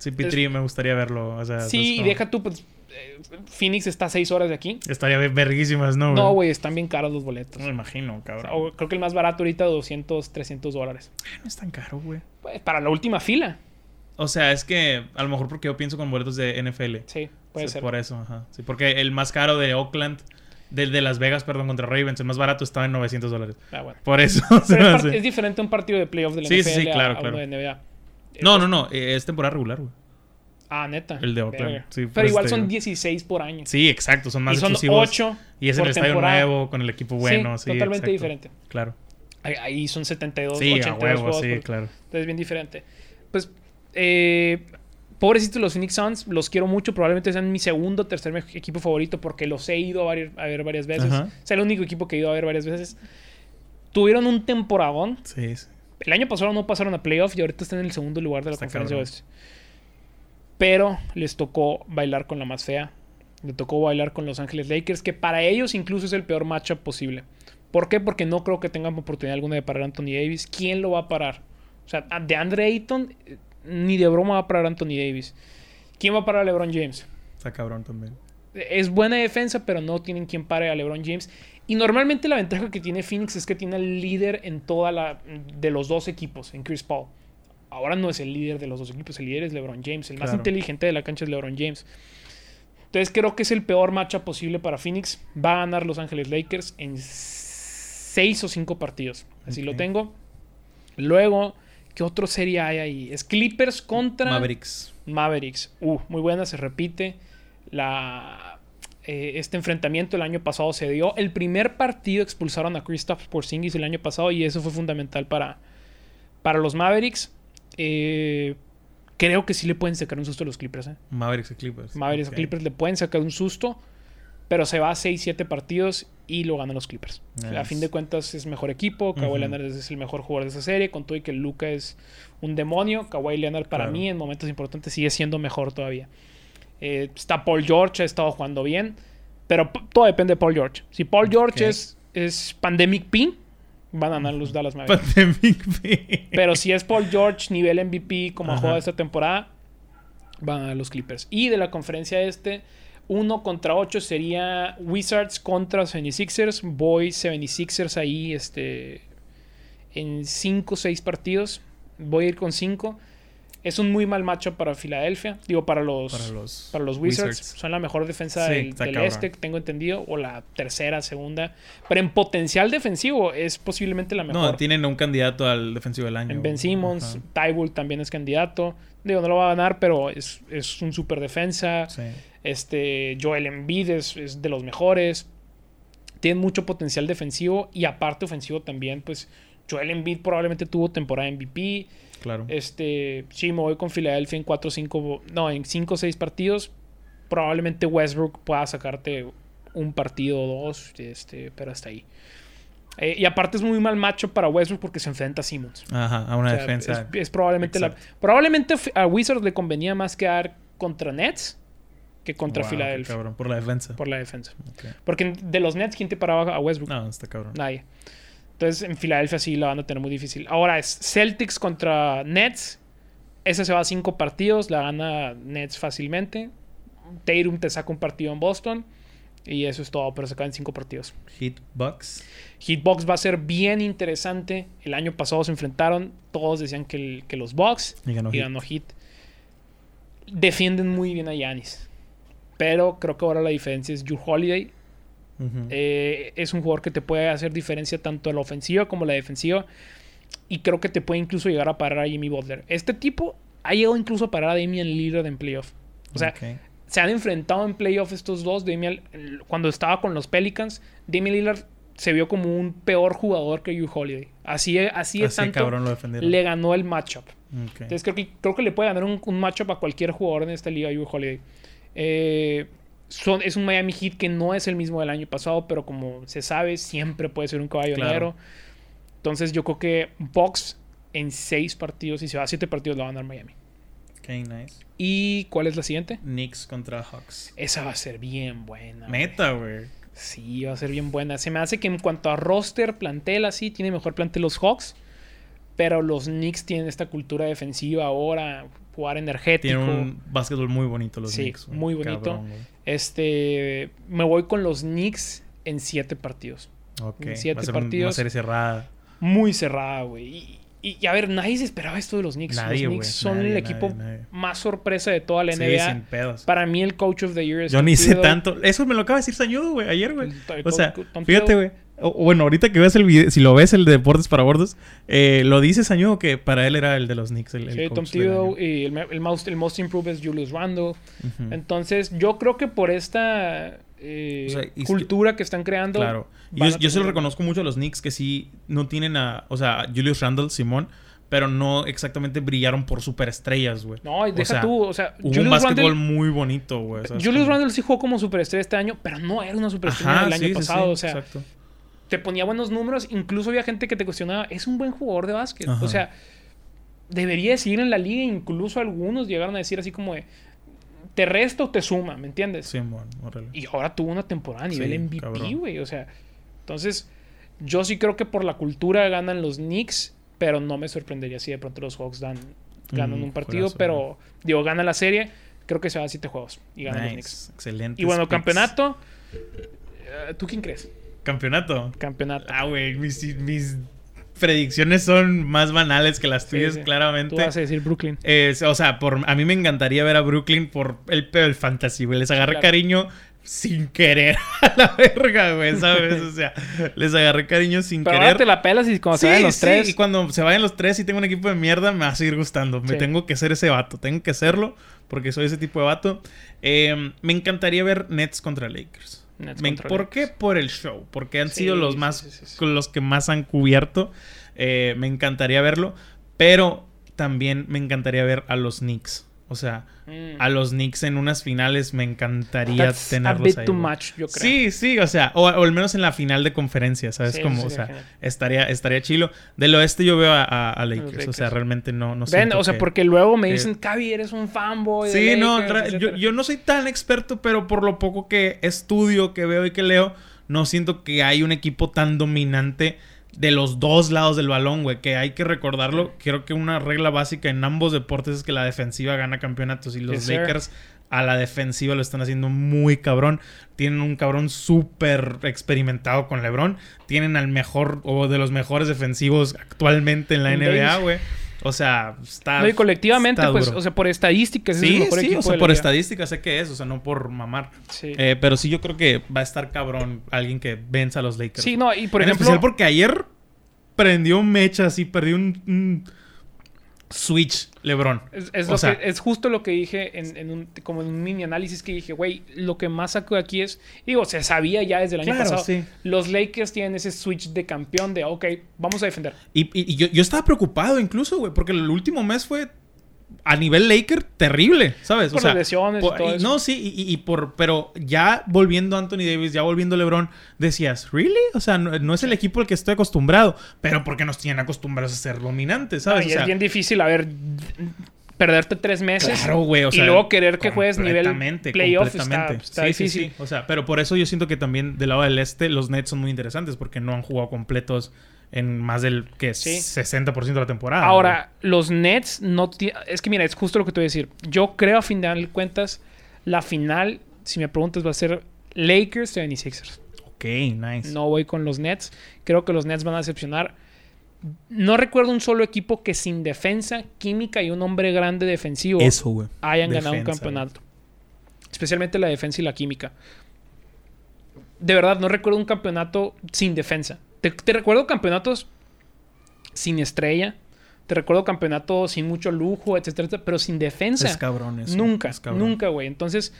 Speaker 1: Sí, Pitri me gustaría verlo. O sea,
Speaker 2: Sí, y deja tú, pues, eh, Phoenix está a 6 horas de aquí.
Speaker 1: Estaría verguísimas, ¿no?
Speaker 2: No, güey, están bien caros los boletos.
Speaker 1: No me imagino,
Speaker 2: O
Speaker 1: cabrón.
Speaker 2: sea, creo que el más barato ahorita 200, 300 dólares.
Speaker 1: No es tan caro, güey.
Speaker 2: Pues, para la última fila.
Speaker 1: O sea, es que a lo mejor porque yo pienso con boletos de NFL.
Speaker 2: Sí, puede ser.
Speaker 1: Por eso, ajá. Sí, porque el más caro de Oakland, del de Las Vegas, perdón, contra Ravens, el más barato estaba en 900 dólares.
Speaker 2: Ah, bueno.
Speaker 1: Por eso.
Speaker 2: es, diferente un partido de playoff de la
Speaker 1: Sí,
Speaker 2: NFL
Speaker 1: sí,
Speaker 2: a-
Speaker 1: claro,
Speaker 2: a,
Speaker 1: claro.
Speaker 2: uno de NBA.
Speaker 1: No, no, no. eh, Es temporada regular, güey.
Speaker 2: Ah, neta.
Speaker 1: El de Oakland, sí,
Speaker 2: Pero
Speaker 1: eso
Speaker 2: igual son
Speaker 1: digo.
Speaker 2: 16 por año.
Speaker 1: Sí, exacto. Son más
Speaker 2: y son
Speaker 1: exclusivos.
Speaker 2: 8
Speaker 1: Y es en el estadio nuevo, con el equipo bueno. Sí,
Speaker 2: totalmente
Speaker 1: exacto.
Speaker 2: diferente.
Speaker 1: Claro.
Speaker 2: Ahí, ahí son 72,
Speaker 1: Sí, a
Speaker 2: 82
Speaker 1: huevo,
Speaker 2: juegos.
Speaker 1: sí,
Speaker 2: por-
Speaker 1: claro.
Speaker 2: Entonces, bien diferente. Pues, eh, pobrecitos los Phoenix Suns, los quiero mucho. Probablemente sean mi segundo o tercer equipo favorito porque los he ido a, varios- a ver varias veces.
Speaker 1: Ajá.
Speaker 2: El único equipo que he ido a ver varias veces. Tuvieron un temporadón.
Speaker 1: Sí, sí.
Speaker 2: El año pasado no pasaron a playoff y ahorita están en el segundo lugar de la
Speaker 1: Está
Speaker 2: conferencia
Speaker 1: cabrón.
Speaker 2: oeste. Pero les tocó bailar con la más fea. Le tocó bailar con Los Ángeles Lakers, que para ellos incluso es el peor matchup posible. ¿Por qué? Porque no creo que tengan oportunidad alguna de parar a Anthony Davis. ¿Quién lo va a parar? O sea, de Andre Ayton, eh, ni de broma va a parar a Anthony Davis. ¿Quién va a parar a LeBron James?
Speaker 1: Está cabrón también.
Speaker 2: Es buena defensa, pero no tienen quien pare a LeBron James. Y normalmente la ventaja que tiene Phoenix es que tiene el líder en toda la de los dos equipos, en Chris Paul. Ahora no es el líder de los dos equipos, el líder es LeBron James. El más inteligente de la cancha es LeBron James. Entonces creo que es el peor matchup posible para Phoenix. Va a ganar Los Ángeles Lakers en seis o cinco partidos. Así lo tengo. Luego, ¿qué otro serie hay ahí? Es Clippers contra
Speaker 1: Mavericks.
Speaker 2: Mavericks. Uh, muy buena, se repite. La, eh, este enfrentamiento el año pasado se dio. El primer partido expulsaron a Kristaps Porzingis el año pasado y eso fue fundamental para, para los Mavericks. Eh, creo que sí le pueden sacar un susto a los Clippers. ¿eh?
Speaker 1: Mavericks y Clippers.
Speaker 2: Mavericks
Speaker 1: Ok.
Speaker 2: a Clippers le pueden sacar un susto, pero se va a 6-7 partidos y lo ganan los Clippers. A fin de cuentas es mejor equipo. Kawhi. Leonard es el mejor jugador de esa serie. Con todo y que Luca es un demonio. Kawhi Leonard para
Speaker 1: Claro.
Speaker 2: mí en momentos importantes sigue siendo mejor todavía. Eh, está Paul George, ha estado jugando bien. Pero p- todo depende de Paul George. Si Paul George es, es Pandemic Pin, van a ganar los Dallas Mavericks.
Speaker 1: Pandemic P.
Speaker 2: Pero si es Paul George, nivel MVP, como ha jugado esta temporada, van a los Clippers. Y de la conferencia este, 1 contra 8 sería Wizards contra 76ers. Voy 76ers ahí este, en 5 o 6 partidos. Voy a ir con 5. Es un muy mal macho para Filadelfia. Digo, para los,
Speaker 1: Para los,
Speaker 2: para los Wizards. Son la mejor defensa
Speaker 1: Sí,
Speaker 2: del, este, tengo entendido. O la tercera, segunda. Pero en potencial defensivo es posiblemente la mejor.
Speaker 1: No, tienen un candidato al defensivo del año.
Speaker 2: En Ben Simmons. Tybull también es candidato. Digo, no lo va a ganar, pero es, es un super defensa.
Speaker 1: Sí.
Speaker 2: Este, Joel Embiid es, es de los mejores. Tienen mucho potencial defensivo y aparte ofensivo también, pues Joel Embiid probablemente tuvo temporada MVP.
Speaker 1: Claro.
Speaker 2: Este, sí, me voy con Filadelfia en 4 5, no, en 5 o 6 partidos. Probablemente Westbrook pueda sacarte un partido o dos, este, pero hasta ahí. Eh, y aparte es muy mal macho para Westbrook porque se enfrenta a Simmons.
Speaker 1: Ajá, a una
Speaker 2: O sea,
Speaker 1: defensa.
Speaker 2: Es, es probablemente la. Probablemente a Wizards le convenía más quedar contra Nets que contra
Speaker 1: Wow,
Speaker 2: Filadelfia.
Speaker 1: Cabrón, por la defensa.
Speaker 2: Por la defensa. Porque de los Nets, ¿quién te paraba a Westbrook?
Speaker 1: No, está cabrón.
Speaker 2: Nadie. Entonces en Filadelfia sí la van a tener muy difícil. Ahora es Celtics contra Nets. Ese se va a cinco partidos. La gana Nets fácilmente. Tatum te saca un partido en Boston. Y eso es todo, pero se caen cinco partidos.
Speaker 1: Hit Bucks.
Speaker 2: Hitbox va a ser bien interesante. El año pasado se enfrentaron. Todos decían que, el- que los Bucks.
Speaker 1: Y ganó
Speaker 2: y ganó Hit. Defienden muy bien a Yanis. Pero creo que ahora la diferencia es Drew Holiday. Eh, es un jugador que te puede hacer diferencia tanto en la ofensiva como en la defensiva. Y creo que te puede incluso llegar a parar a Jimmy Butler. Este tipo ha llegado incluso a parar a Damian Lillard en playoff. O sea, se han enfrentado en playoff estos dos. Damian, cuando estaba con los Pelicans, Damian Lillard se vio como un peor jugador que Drew Holiday. Así, así
Speaker 1: Así
Speaker 2: tanto
Speaker 1: cabrón lo defendieron.
Speaker 2: le ganó el matchup. Entonces creo que, creo que le puede ganar un, un matchup a cualquier jugador en esta liga, Drew Holiday. Eh, son, es un Miami Heat que no es el mismo del año pasado, pero como se sabe, siempre puede ser un caballo
Speaker 1: Claro.
Speaker 2: negro. Entonces yo creo que Bucks en seis partidos, y se va a siete partidos, lo va a ganar Miami.
Speaker 1: Ok, nice.
Speaker 2: ¿Y cuál es la siguiente?
Speaker 1: Knicks contra Hawks.
Speaker 2: Esa va a ser bien buena.
Speaker 1: Meta, güey.
Speaker 2: Sí, va a ser bien buena. Se me hace que en cuanto a roster, plantel así, tiene mejor plantel los Hawks. Pero los Knicks tienen esta cultura defensiva ahora, jugar energético.
Speaker 1: Tienen un básquetbol muy bonito los
Speaker 2: Sí,
Speaker 1: Knicks. güey.
Speaker 2: muy bonito.
Speaker 1: Cabrón.
Speaker 2: Este, me voy con los Knicks en siete partidos.
Speaker 1: Ok.
Speaker 2: En siete
Speaker 1: Va a ser
Speaker 2: partidos.
Speaker 1: cerrada.
Speaker 2: Muy cerrada, güey. Y, y- y a ver, nadie se esperaba esto de los Knicks.
Speaker 1: Nadie,
Speaker 2: los. Knicks son
Speaker 1: Nadie,
Speaker 2: el equipo
Speaker 1: nadie.
Speaker 2: más sorpresa de toda la
Speaker 1: Sí,
Speaker 2: NBA.
Speaker 1: sin pedos.
Speaker 2: Para mí el coach of the year es
Speaker 1: Yo ni sé tanto. Eso me lo acaba de decir Sañudo, güey, ayer, güey. O sea,
Speaker 2: Tom-
Speaker 1: fíjate, güey. O- Bueno, ahorita que veas el video, si lo ves el de Deportes para Bordos, eh, lo dice Sañudo que para él era el de los Knicks. El, el
Speaker 2: Sí,
Speaker 1: coach
Speaker 2: Tom Thibodeau y el, most, el most improved es Julius Randle. Entonces, yo creo que por esta eh,
Speaker 1: O sea, y es
Speaker 2: cultura que están creando.
Speaker 1: Claro. Yo, yo se lo reconozco mucho a los Knicks que sí no tienen a. O sea, a Julius Randle, Simón, pero no exactamente brillaron por superestrellas, güey.
Speaker 2: No, y
Speaker 1: O
Speaker 2: deja
Speaker 1: sea,
Speaker 2: tú. O sea,
Speaker 1: Hubo un básquetbol muy bonito, güey.
Speaker 2: Julius
Speaker 1: Como-
Speaker 2: Randle sí jugó como superestrella este año, pero no era una superestrella
Speaker 1: Ajá,
Speaker 2: el año
Speaker 1: sí, sí,
Speaker 2: pasado.
Speaker 1: sí,
Speaker 2: o sea,
Speaker 1: exacto.
Speaker 2: Te ponía buenos números. Incluso había gente que te cuestionaba, es un buen jugador de básquet.
Speaker 1: Ajá.
Speaker 2: O sea, debería de seguir en la liga. Incluso algunos llegaron a decir así como de, te resta o te suma, ¿me entiendes?
Speaker 1: Simón, órale.
Speaker 2: Y ahora tuvo una temporada a nivel
Speaker 1: Sí,
Speaker 2: MVP, güey. O sea, entonces, yo sí creo que por la cultura ganan los Knicks, pero no me sorprendería si de pronto los Hawks dan, ganan
Speaker 1: Mm,
Speaker 2: un partido, pero, digo, gana la serie. Creo que se va a siete juegos y ganan los Knicks.
Speaker 1: Excelente.
Speaker 2: Y bueno,
Speaker 1: picks.
Speaker 2: campeonato. eh, ¿Tú quién crees?
Speaker 1: Campeonato.
Speaker 2: Campeonato.
Speaker 1: Ah, güey, mis, mis predicciones son más banales que las tuyas,
Speaker 2: sí.
Speaker 1: claramente.
Speaker 2: Tú vas a decir Brooklyn.
Speaker 1: Eh, o sea, por, a mí me encantaría ver a Brooklyn por el pedo del fantasy, güey. Les agarré
Speaker 2: claro.
Speaker 1: cariño sin querer a la verga, güey, ¿sabes? O sea, les agarré cariño sin
Speaker 2: Pero
Speaker 1: querer.
Speaker 2: te la pelas y cuando se vayan los
Speaker 1: sí,
Speaker 2: tres.
Speaker 1: y cuando se vayan los tres y tengo un equipo de mierda, me va a seguir gustando. Me tengo que ser ese vato. Tengo que serlo porque soy ese tipo de vato. Eh, me encantaría ver Nets contra Lakers.
Speaker 2: Nets
Speaker 1: Me-
Speaker 2: contra
Speaker 1: ¿Por qué? Por el show. Porque han
Speaker 2: Sí,
Speaker 1: sido los más...
Speaker 2: sí, sí, sí.
Speaker 1: con los que más han cubierto. Eh, me encantaría verlo. Pero también me encantaría ver a los Knicks. O sea,
Speaker 2: Mm.
Speaker 1: a los Knicks en unas finales me encantaría
Speaker 2: That's a
Speaker 1: tenerlos
Speaker 2: bit
Speaker 1: ahí.
Speaker 2: too much, yo creo.
Speaker 1: Sí, sí, o sea, o, o al menos en la final de conferencia, ¿sabes?
Speaker 2: Sí,
Speaker 1: Como, o sea,
Speaker 2: genial.
Speaker 1: estaría, estaría chilo. Del oeste yo veo a, a- a Lakers,
Speaker 2: Lakers.
Speaker 1: o sea, realmente no, no
Speaker 2: Ven,
Speaker 1: siento
Speaker 2: o sea,
Speaker 1: que-
Speaker 2: porque luego me
Speaker 1: que-
Speaker 2: dicen, Cavi, eres un fanboy.
Speaker 1: Sí, no,
Speaker 2: Lakers,
Speaker 1: yo,
Speaker 2: etcétera".
Speaker 1: yo no soy tan experto, pero por lo poco que estudio, que veo y que leo, no siento que hay un equipo tan dominante de los dos lados del balón, güey, que hay que recordarlo. Creo que una regla básica en ambos deportes es que la defensiva gana campeonatos y los
Speaker 2: sir.
Speaker 1: Lakers a la defensiva lo están haciendo muy cabrón. Tienen un cabrón súper experimentado con LeBron. Tienen al mejor o de los mejores defensivos actualmente en la NBA, güey. O sea, está
Speaker 2: No, y colectivamente,
Speaker 1: está
Speaker 2: pues,
Speaker 1: duro.
Speaker 2: o sea, por estadísticas, es el
Speaker 1: Sí,
Speaker 2: mejor
Speaker 1: sí, o sea, por
Speaker 2: liga.
Speaker 1: estadística sé que es, o sea, no por mamar.
Speaker 2: Sí.
Speaker 1: Eh, pero sí yo creo que va a estar cabrón alguien que venza a los Lakers.
Speaker 2: Sí, no, y por
Speaker 1: en
Speaker 2: ejemplo,
Speaker 1: especial porque ayer prendió mecha así, perdió un, un switch LeBron.
Speaker 2: es, lo
Speaker 1: sea-
Speaker 2: que, es justo lo que dije en, en un, como en un mini análisis que dije, güey, lo que más saco de aquí es, digo, se sabía ya desde el año
Speaker 1: Claro,
Speaker 2: pasado,
Speaker 1: sí.
Speaker 2: los Lakers tienen ese switch de campeón de, ok, vamos a defender.
Speaker 1: Y, y- y yo, yo estaba preocupado incluso, güey, porque el último mes fue a nivel Laker terrible, ¿sabes?
Speaker 2: Por las lesiones y
Speaker 1: por-
Speaker 2: todo eso.
Speaker 1: No, sí, y, por, pero ya volviendo Anthony Davis, ya volviendo LeBron, decías, ¿really? O sea, no, no es el equipo al que estoy acostumbrado, pero porque nos tienen acostumbrados a ser dominantes, ¿sabes?
Speaker 2: Y
Speaker 1: O sea,
Speaker 2: es bien difícil, a ver, perderte tres meses
Speaker 1: Claro, güey. O sea,
Speaker 2: y luego querer que juegues nivel playoff está,
Speaker 1: Sí, sí,
Speaker 2: difícil.
Speaker 1: sí. O sea, pero por eso yo siento que también del lado del este los Nets son muy interesantes porque no han jugado completos en más del que
Speaker 2: Sí.
Speaker 1: 60% de la temporada.
Speaker 2: Ahora, los Nets no Es que mira, es justo lo que te voy a decir. Yo creo, a fin de cuentas, la final, si me preguntas, va a ser Lakers 76ers.
Speaker 1: güey. Ok, nice.
Speaker 2: No voy con los Nets. Creo que los Nets van a decepcionar. No recuerdo un solo equipo que sin defensa, química y un hombre grande defensivo
Speaker 1: Eso, güey.
Speaker 2: hayan ganado un campeonato. Especialmente la defensa y la química. De verdad, no recuerdo un campeonato sin defensa. Te, te recuerdo campeonatos sin estrella. Te recuerdo campeonatos sin mucho lujo, etcétera, etcétera, pero sin defensa.
Speaker 1: Es cabrón eso.
Speaker 2: Nunca,
Speaker 1: Es cabrón.
Speaker 2: nunca, güey. Entonces,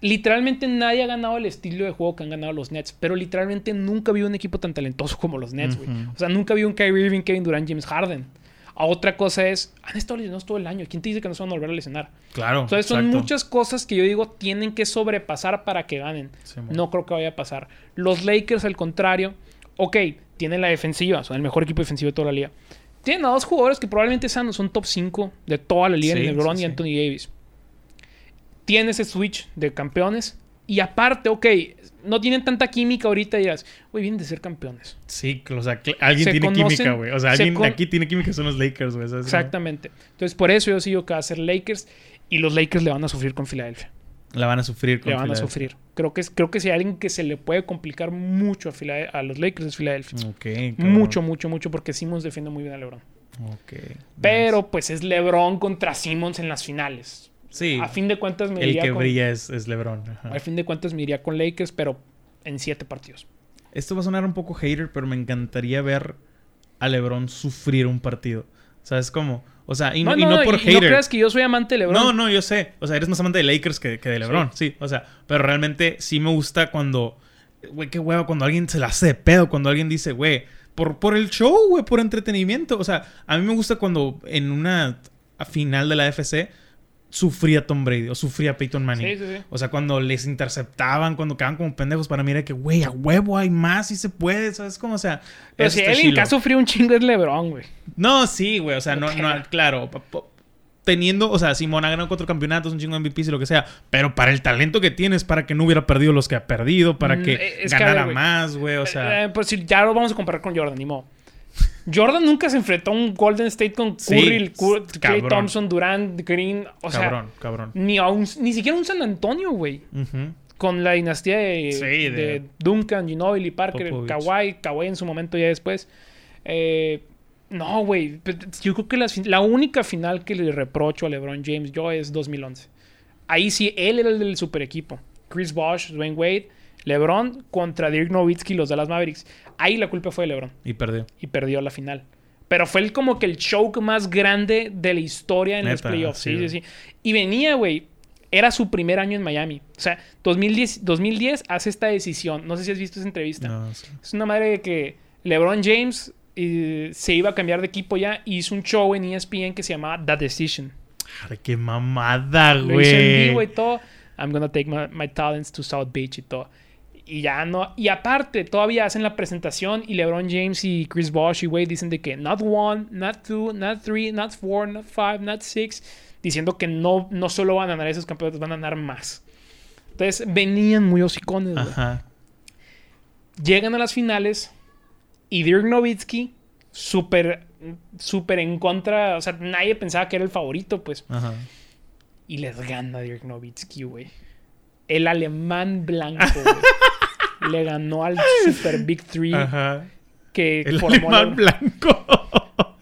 Speaker 2: literalmente nadie ha ganado el estilo de juego que han ganado los Nets, pero literalmente nunca vi un equipo tan talentoso como los Nets, güey. O sea, nunca vi un Kyrie Irving, Kevin Durant, James Harden. A otra cosa es, han estado lesionados todo el año. ¿Quién te dice que no se van a volver a lesionar?
Speaker 1: Claro.
Speaker 2: Entonces son
Speaker 1: exacto.
Speaker 2: muchas cosas que yo digo tienen que sobrepasar para que ganen.
Speaker 1: Sí,
Speaker 2: no creo que vaya a pasar. Los Lakers, al contrario, ok, tienen la defensiva, son el mejor equipo defensivo de toda la liga. Tienen a dos jugadores que probablemente sean son top 5 de toda la liga,
Speaker 1: Sí,
Speaker 2: LeBron
Speaker 1: sí,
Speaker 2: y
Speaker 1: sí.
Speaker 2: Anthony Davis. Tiene ese switch de campeones. Y aparte, ok, no tienen tanta química ahorita y dirás, güey, vienen de ser campeones.
Speaker 1: Sí, o sea, alguien
Speaker 2: Se
Speaker 1: tiene
Speaker 2: conocen,
Speaker 1: química, güey. O sea,
Speaker 2: se
Speaker 1: alguien de aquí tiene química son los Lakers, güey.
Speaker 2: Exactamente. Entonces, por eso yo sigo que va a ser Lakers. Y los Lakers le van a sufrir con Filadelfia.
Speaker 1: La van a sufrir con
Speaker 2: Le van a sufrir. Creo que, creo que si hay alguien que se le puede complicar mucho a, Filade- a los Lakers es Filadelfia.
Speaker 1: Ok, cabrón.
Speaker 2: Mucho, mucho, mucho, porque Simmons defiende muy bien a LeBron.
Speaker 1: Ok.
Speaker 2: Pero pues es LeBron contra Simmons en las finales.
Speaker 1: Sí.
Speaker 2: A fin de cuentas me
Speaker 1: El
Speaker 2: iría
Speaker 1: que
Speaker 2: con,
Speaker 1: brilla es, es LeBron. ajá.
Speaker 2: a fin de cuentas me iría con Lakers, pero en siete partidos.
Speaker 1: Esto va a sonar un poco hater, pero me encantaría ver a LeBron sufrir un partido. ¿Sabes cómo? O sea, y no, y no por
Speaker 2: y
Speaker 1: hater.
Speaker 2: no creas que yo soy amante de LeBron.
Speaker 1: No, no, yo sé. O sea, eres más amante de Lakers que, que de LeBron, sí. O sea, pero realmente sí me gusta cuando. Güey, qué huevo, cuando alguien se la hace de pedo, cuando alguien dice, güey, por, por el show, güey, por entretenimiento. O sea, a mí me gusta cuando en una final de la FC sufría Tom Brady o sufría Peyton Manning.
Speaker 2: Sí, sí, sí.
Speaker 1: O sea, cuando les interceptaban, cuando quedaban como pendejos, para mí era que, güey, a huevo hay más y se puede, ¿sabes cómo? O sea,
Speaker 2: Pero si alguien que
Speaker 1: chilo.
Speaker 2: ha sufrido un chingo es LeBron, güey.
Speaker 1: No, sí, güey. O sea, no, no, claro. Teniendo, o sea, Simón ha ganado cuatro campeonatos, un chingo de MVPs y lo que sea. Pero para el talento que tienes, para que no hubiera perdido los que ha perdido, para
Speaker 2: Mm,
Speaker 1: que
Speaker 2: eh, es que, a ver,
Speaker 1: ganara más, güey. O sea,
Speaker 2: Eh, pues si ya lo vamos a comparar con Jordan, ni modo. Jordan nunca se enfrentó a un Golden State con
Speaker 1: Sí,
Speaker 2: Curry, Cur- Clay. Thompson, Durant, Green. O sea,
Speaker 1: cabrón, cabrón.
Speaker 2: ni, a un- ni siquiera un San Antonio, güey. Con la dinastía de,
Speaker 1: Sí,
Speaker 2: de...
Speaker 1: de-
Speaker 2: Duncan, Ginobili, Parker,
Speaker 1: Popovich.
Speaker 2: Kawhi, Kawhi en su momento ya después. Eh, no, güey. Pues, Yo creo que la única final que le reprocho a LeBron James yo es 2011. Ahí sí, él era el del super equipo. Chris Bosh, Dwayne Wade, LeBron contra Dirk Nowitzki y los Dallas Mavericks. Ahí la culpa fue de LeBron
Speaker 1: Y perdió.
Speaker 2: y perdió la final. Pero fue el, como que el choke más grande de la historia en los playoffs.
Speaker 1: sí,
Speaker 2: Sí, sí,
Speaker 1: güey.
Speaker 2: Y venía, güey. Era su primer año en Miami. O sea, 2010, 2010 hace esta decisión. No sé si has visto esa entrevista.
Speaker 1: No, sí.
Speaker 2: Es una madre de que LeBron James eh, se iba a cambiar de equipo ya y hizo un show en ESPN que se llamaba The Decision.
Speaker 1: Ay, qué mamada,
Speaker 2: Lo hizo en vivo y
Speaker 1: güey.
Speaker 2: todo. I'm gonna take my, my talents to South Beach y todo. Y ya no. Y aparte, todavía hacen la presentación y LeBron James y Chris Bosh y Wade dicen de que not one, not two, not three, not four, not five, not six. Diciendo que no, no solo van a ganar esos campeonatos, van a ganar más. Entonces venían muy hocicones, güey.
Speaker 1: Ajá.
Speaker 2: Llegan a las finales y Dirk Nowitzki, súper, súper en contra. O sea, nadie pensaba que era el favorito, pues.
Speaker 1: Ajá.
Speaker 2: Y les gana Dirk Nowitzki, güey. El alemán blanco, güey. Le ganó al Super Big Three
Speaker 1: Ajá.
Speaker 2: que
Speaker 1: El
Speaker 2: formó la-
Speaker 1: alemán blanco.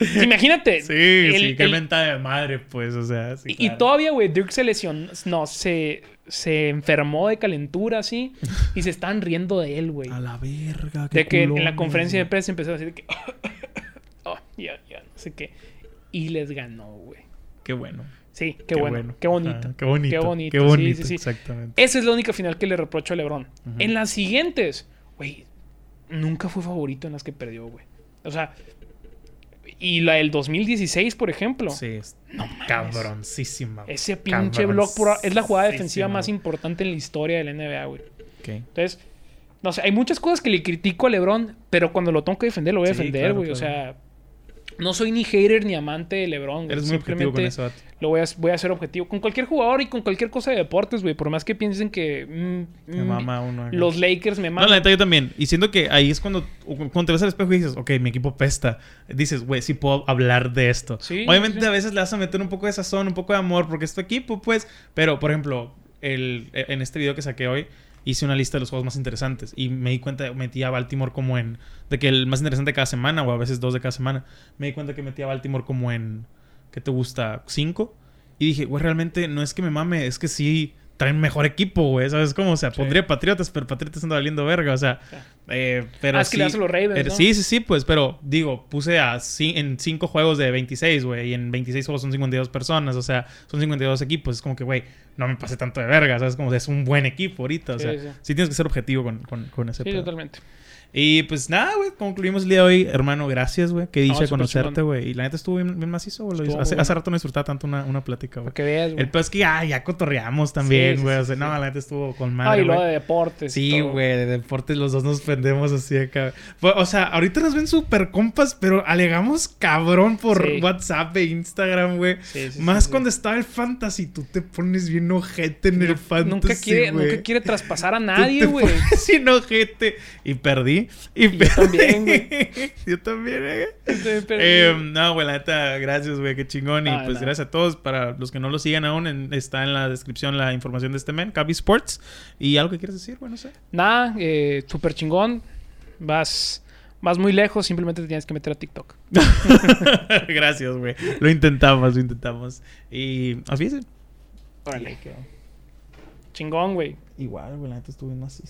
Speaker 2: Sí, Imagínate.
Speaker 1: Sí,
Speaker 2: el-
Speaker 1: sí, qué
Speaker 2: el-
Speaker 1: mentada de madre, pues, o sea, sí,
Speaker 2: y, todavía, güey, Dirk se lesionó. No, se, se enfermó de calentura, así. Y se estaban riendo de él, güey.
Speaker 1: A la verga, qué
Speaker 2: De que en la conferencia de prensa empezó a decir que. oh, ya, ya, no sé qué. Y les ganó, güey.
Speaker 1: Qué bueno.
Speaker 2: Sí, qué, bueno, Qué bonito.
Speaker 1: Ajá, qué bonito.
Speaker 2: Qué bonito.
Speaker 1: Qué
Speaker 2: sí,
Speaker 1: bonito,
Speaker 2: sí, sí.
Speaker 1: exactamente.
Speaker 2: Esa es la única final que le reprocho a LeBron. En las siguientes, güey, nunca fue favorito en las que perdió, güey. O sea, y la del 2016, por ejemplo.
Speaker 1: Sí, es
Speaker 2: No
Speaker 1: cabroncísima. güey.
Speaker 2: Ese pinche block por- es la jugada defensiva más importante en la historia de la NBA, güey.
Speaker 1: Ok.
Speaker 2: Entonces, no sé, hay muchas cosas que le critico a LeBron, pero cuando lo tengo que defender, lo voy a
Speaker 1: Sí,
Speaker 2: defender,
Speaker 1: claro,
Speaker 2: güey. O sea, no soy ni hater ni amante de LeBron. güey.
Speaker 1: Eres muy objetivo con eso.
Speaker 2: Lo voy a, voy a hacer objetivo. Con cualquier jugador y con cualquier cosa de deportes, güey. Por más que piensen que mm,
Speaker 1: Me
Speaker 2: mm,
Speaker 1: mama uno. acá.
Speaker 2: los Lakers me
Speaker 1: No,
Speaker 2: maman.
Speaker 1: la neta yo también. Y siento que ahí es cuando, cuando te ves al espejo y dices, ok, mi equipo pesta. Dices, güey, sí puedo hablar de esto.
Speaker 2: Sí,
Speaker 1: Obviamente
Speaker 2: sí.
Speaker 1: a veces le vas a meter un poco de sazón, un poco de amor, porque es tu equipo, pues. Pero, por ejemplo, el, en este video que saqué hoy, hice una lista de los juegos más interesantes. Y me di cuenta, metí a Baltimore como en... De que el más interesante cada semana, o a veces dos de cada semana. Me di cuenta que metí a Baltimore como en... ¿Qué te gusta? ¿Cinco? Y dije, güey, realmente no es que me mame, es que sí traen mejor equipo, güey. ¿Sabes cómo? O sea,
Speaker 2: Sí.
Speaker 1: pondría Patriotas, pero Patriotas anda valiendo verga. O sea, Eh, pero
Speaker 2: Ah, es que le a los Ravens,
Speaker 1: pero
Speaker 2: ¿no?
Speaker 1: Sí, sí, sí, pues, pero digo, puse a en 5 juegos de 26, güey, y en 26 juegos son 52 personas, o sea, son 52 equipos. Es como que, güey, no me pasé tanto de verga, ¿sabes? Como es un buen equipo ahorita, o
Speaker 2: Sí,
Speaker 1: sea,
Speaker 2: sí.
Speaker 1: sí, tienes que ser objetivo con, con, con ese
Speaker 2: Sí,
Speaker 1: pedo.
Speaker 2: totalmente.
Speaker 1: Y pues nada, güey, concluimos el día de hoy. Hermano, gracias, güey. Qué dicha conocerte, güey. Y la neta estuvo bien, bien macizo, güey. Lo Hace, rato no disfrutaba tanto una, una plática, güey.
Speaker 2: Veas, güey.
Speaker 1: El peor es que ya, ya cotorreamos también,
Speaker 2: Sí, sí,
Speaker 1: güey.
Speaker 2: sí,
Speaker 1: o sea,
Speaker 2: sí.
Speaker 1: no, la neta estuvo con
Speaker 2: Ah,
Speaker 1: madre,
Speaker 2: y luego
Speaker 1: güey.
Speaker 2: de deportes.
Speaker 1: Sí, güey, de deportes los dos nos prendemos así acá. O sea, ahorita nos ven súper compas, pero alegamos cabrón por
Speaker 2: Sí.
Speaker 1: WhatsApp e Instagram, güey.
Speaker 2: Sí, sí,
Speaker 1: Más
Speaker 2: sí,
Speaker 1: cuando estaba el fantasy, tú te pones bien ojete en el
Speaker 2: sí.
Speaker 1: fantasy,
Speaker 2: Nunca quiere, nunca quiere traspasar a nadie, güey.
Speaker 1: bien ojete. Y perdí. Y,
Speaker 2: yo también, güey.
Speaker 1: yo también, güey.
Speaker 2: Pero-
Speaker 1: Eh, no, güey, la neta, gracias, güey, qué chingón. Y
Speaker 2: Ah,
Speaker 1: pues gracias a todos. Para los que no lo sigan aún, en- está en la descripción la información de este men, Cavi Sports. ¿Y algo que quieres decir? Bueno, no sé.
Speaker 2: Nada, eh, súper chingón. Vas, vas muy lejos, simplemente te tienes que meter a TikTok.
Speaker 1: gracias, güey. Lo intentamos, lo intentamos. Y así es.
Speaker 2: Órale. Chingón, güey.
Speaker 1: Igual, güey, la neta estuvo bien macizo.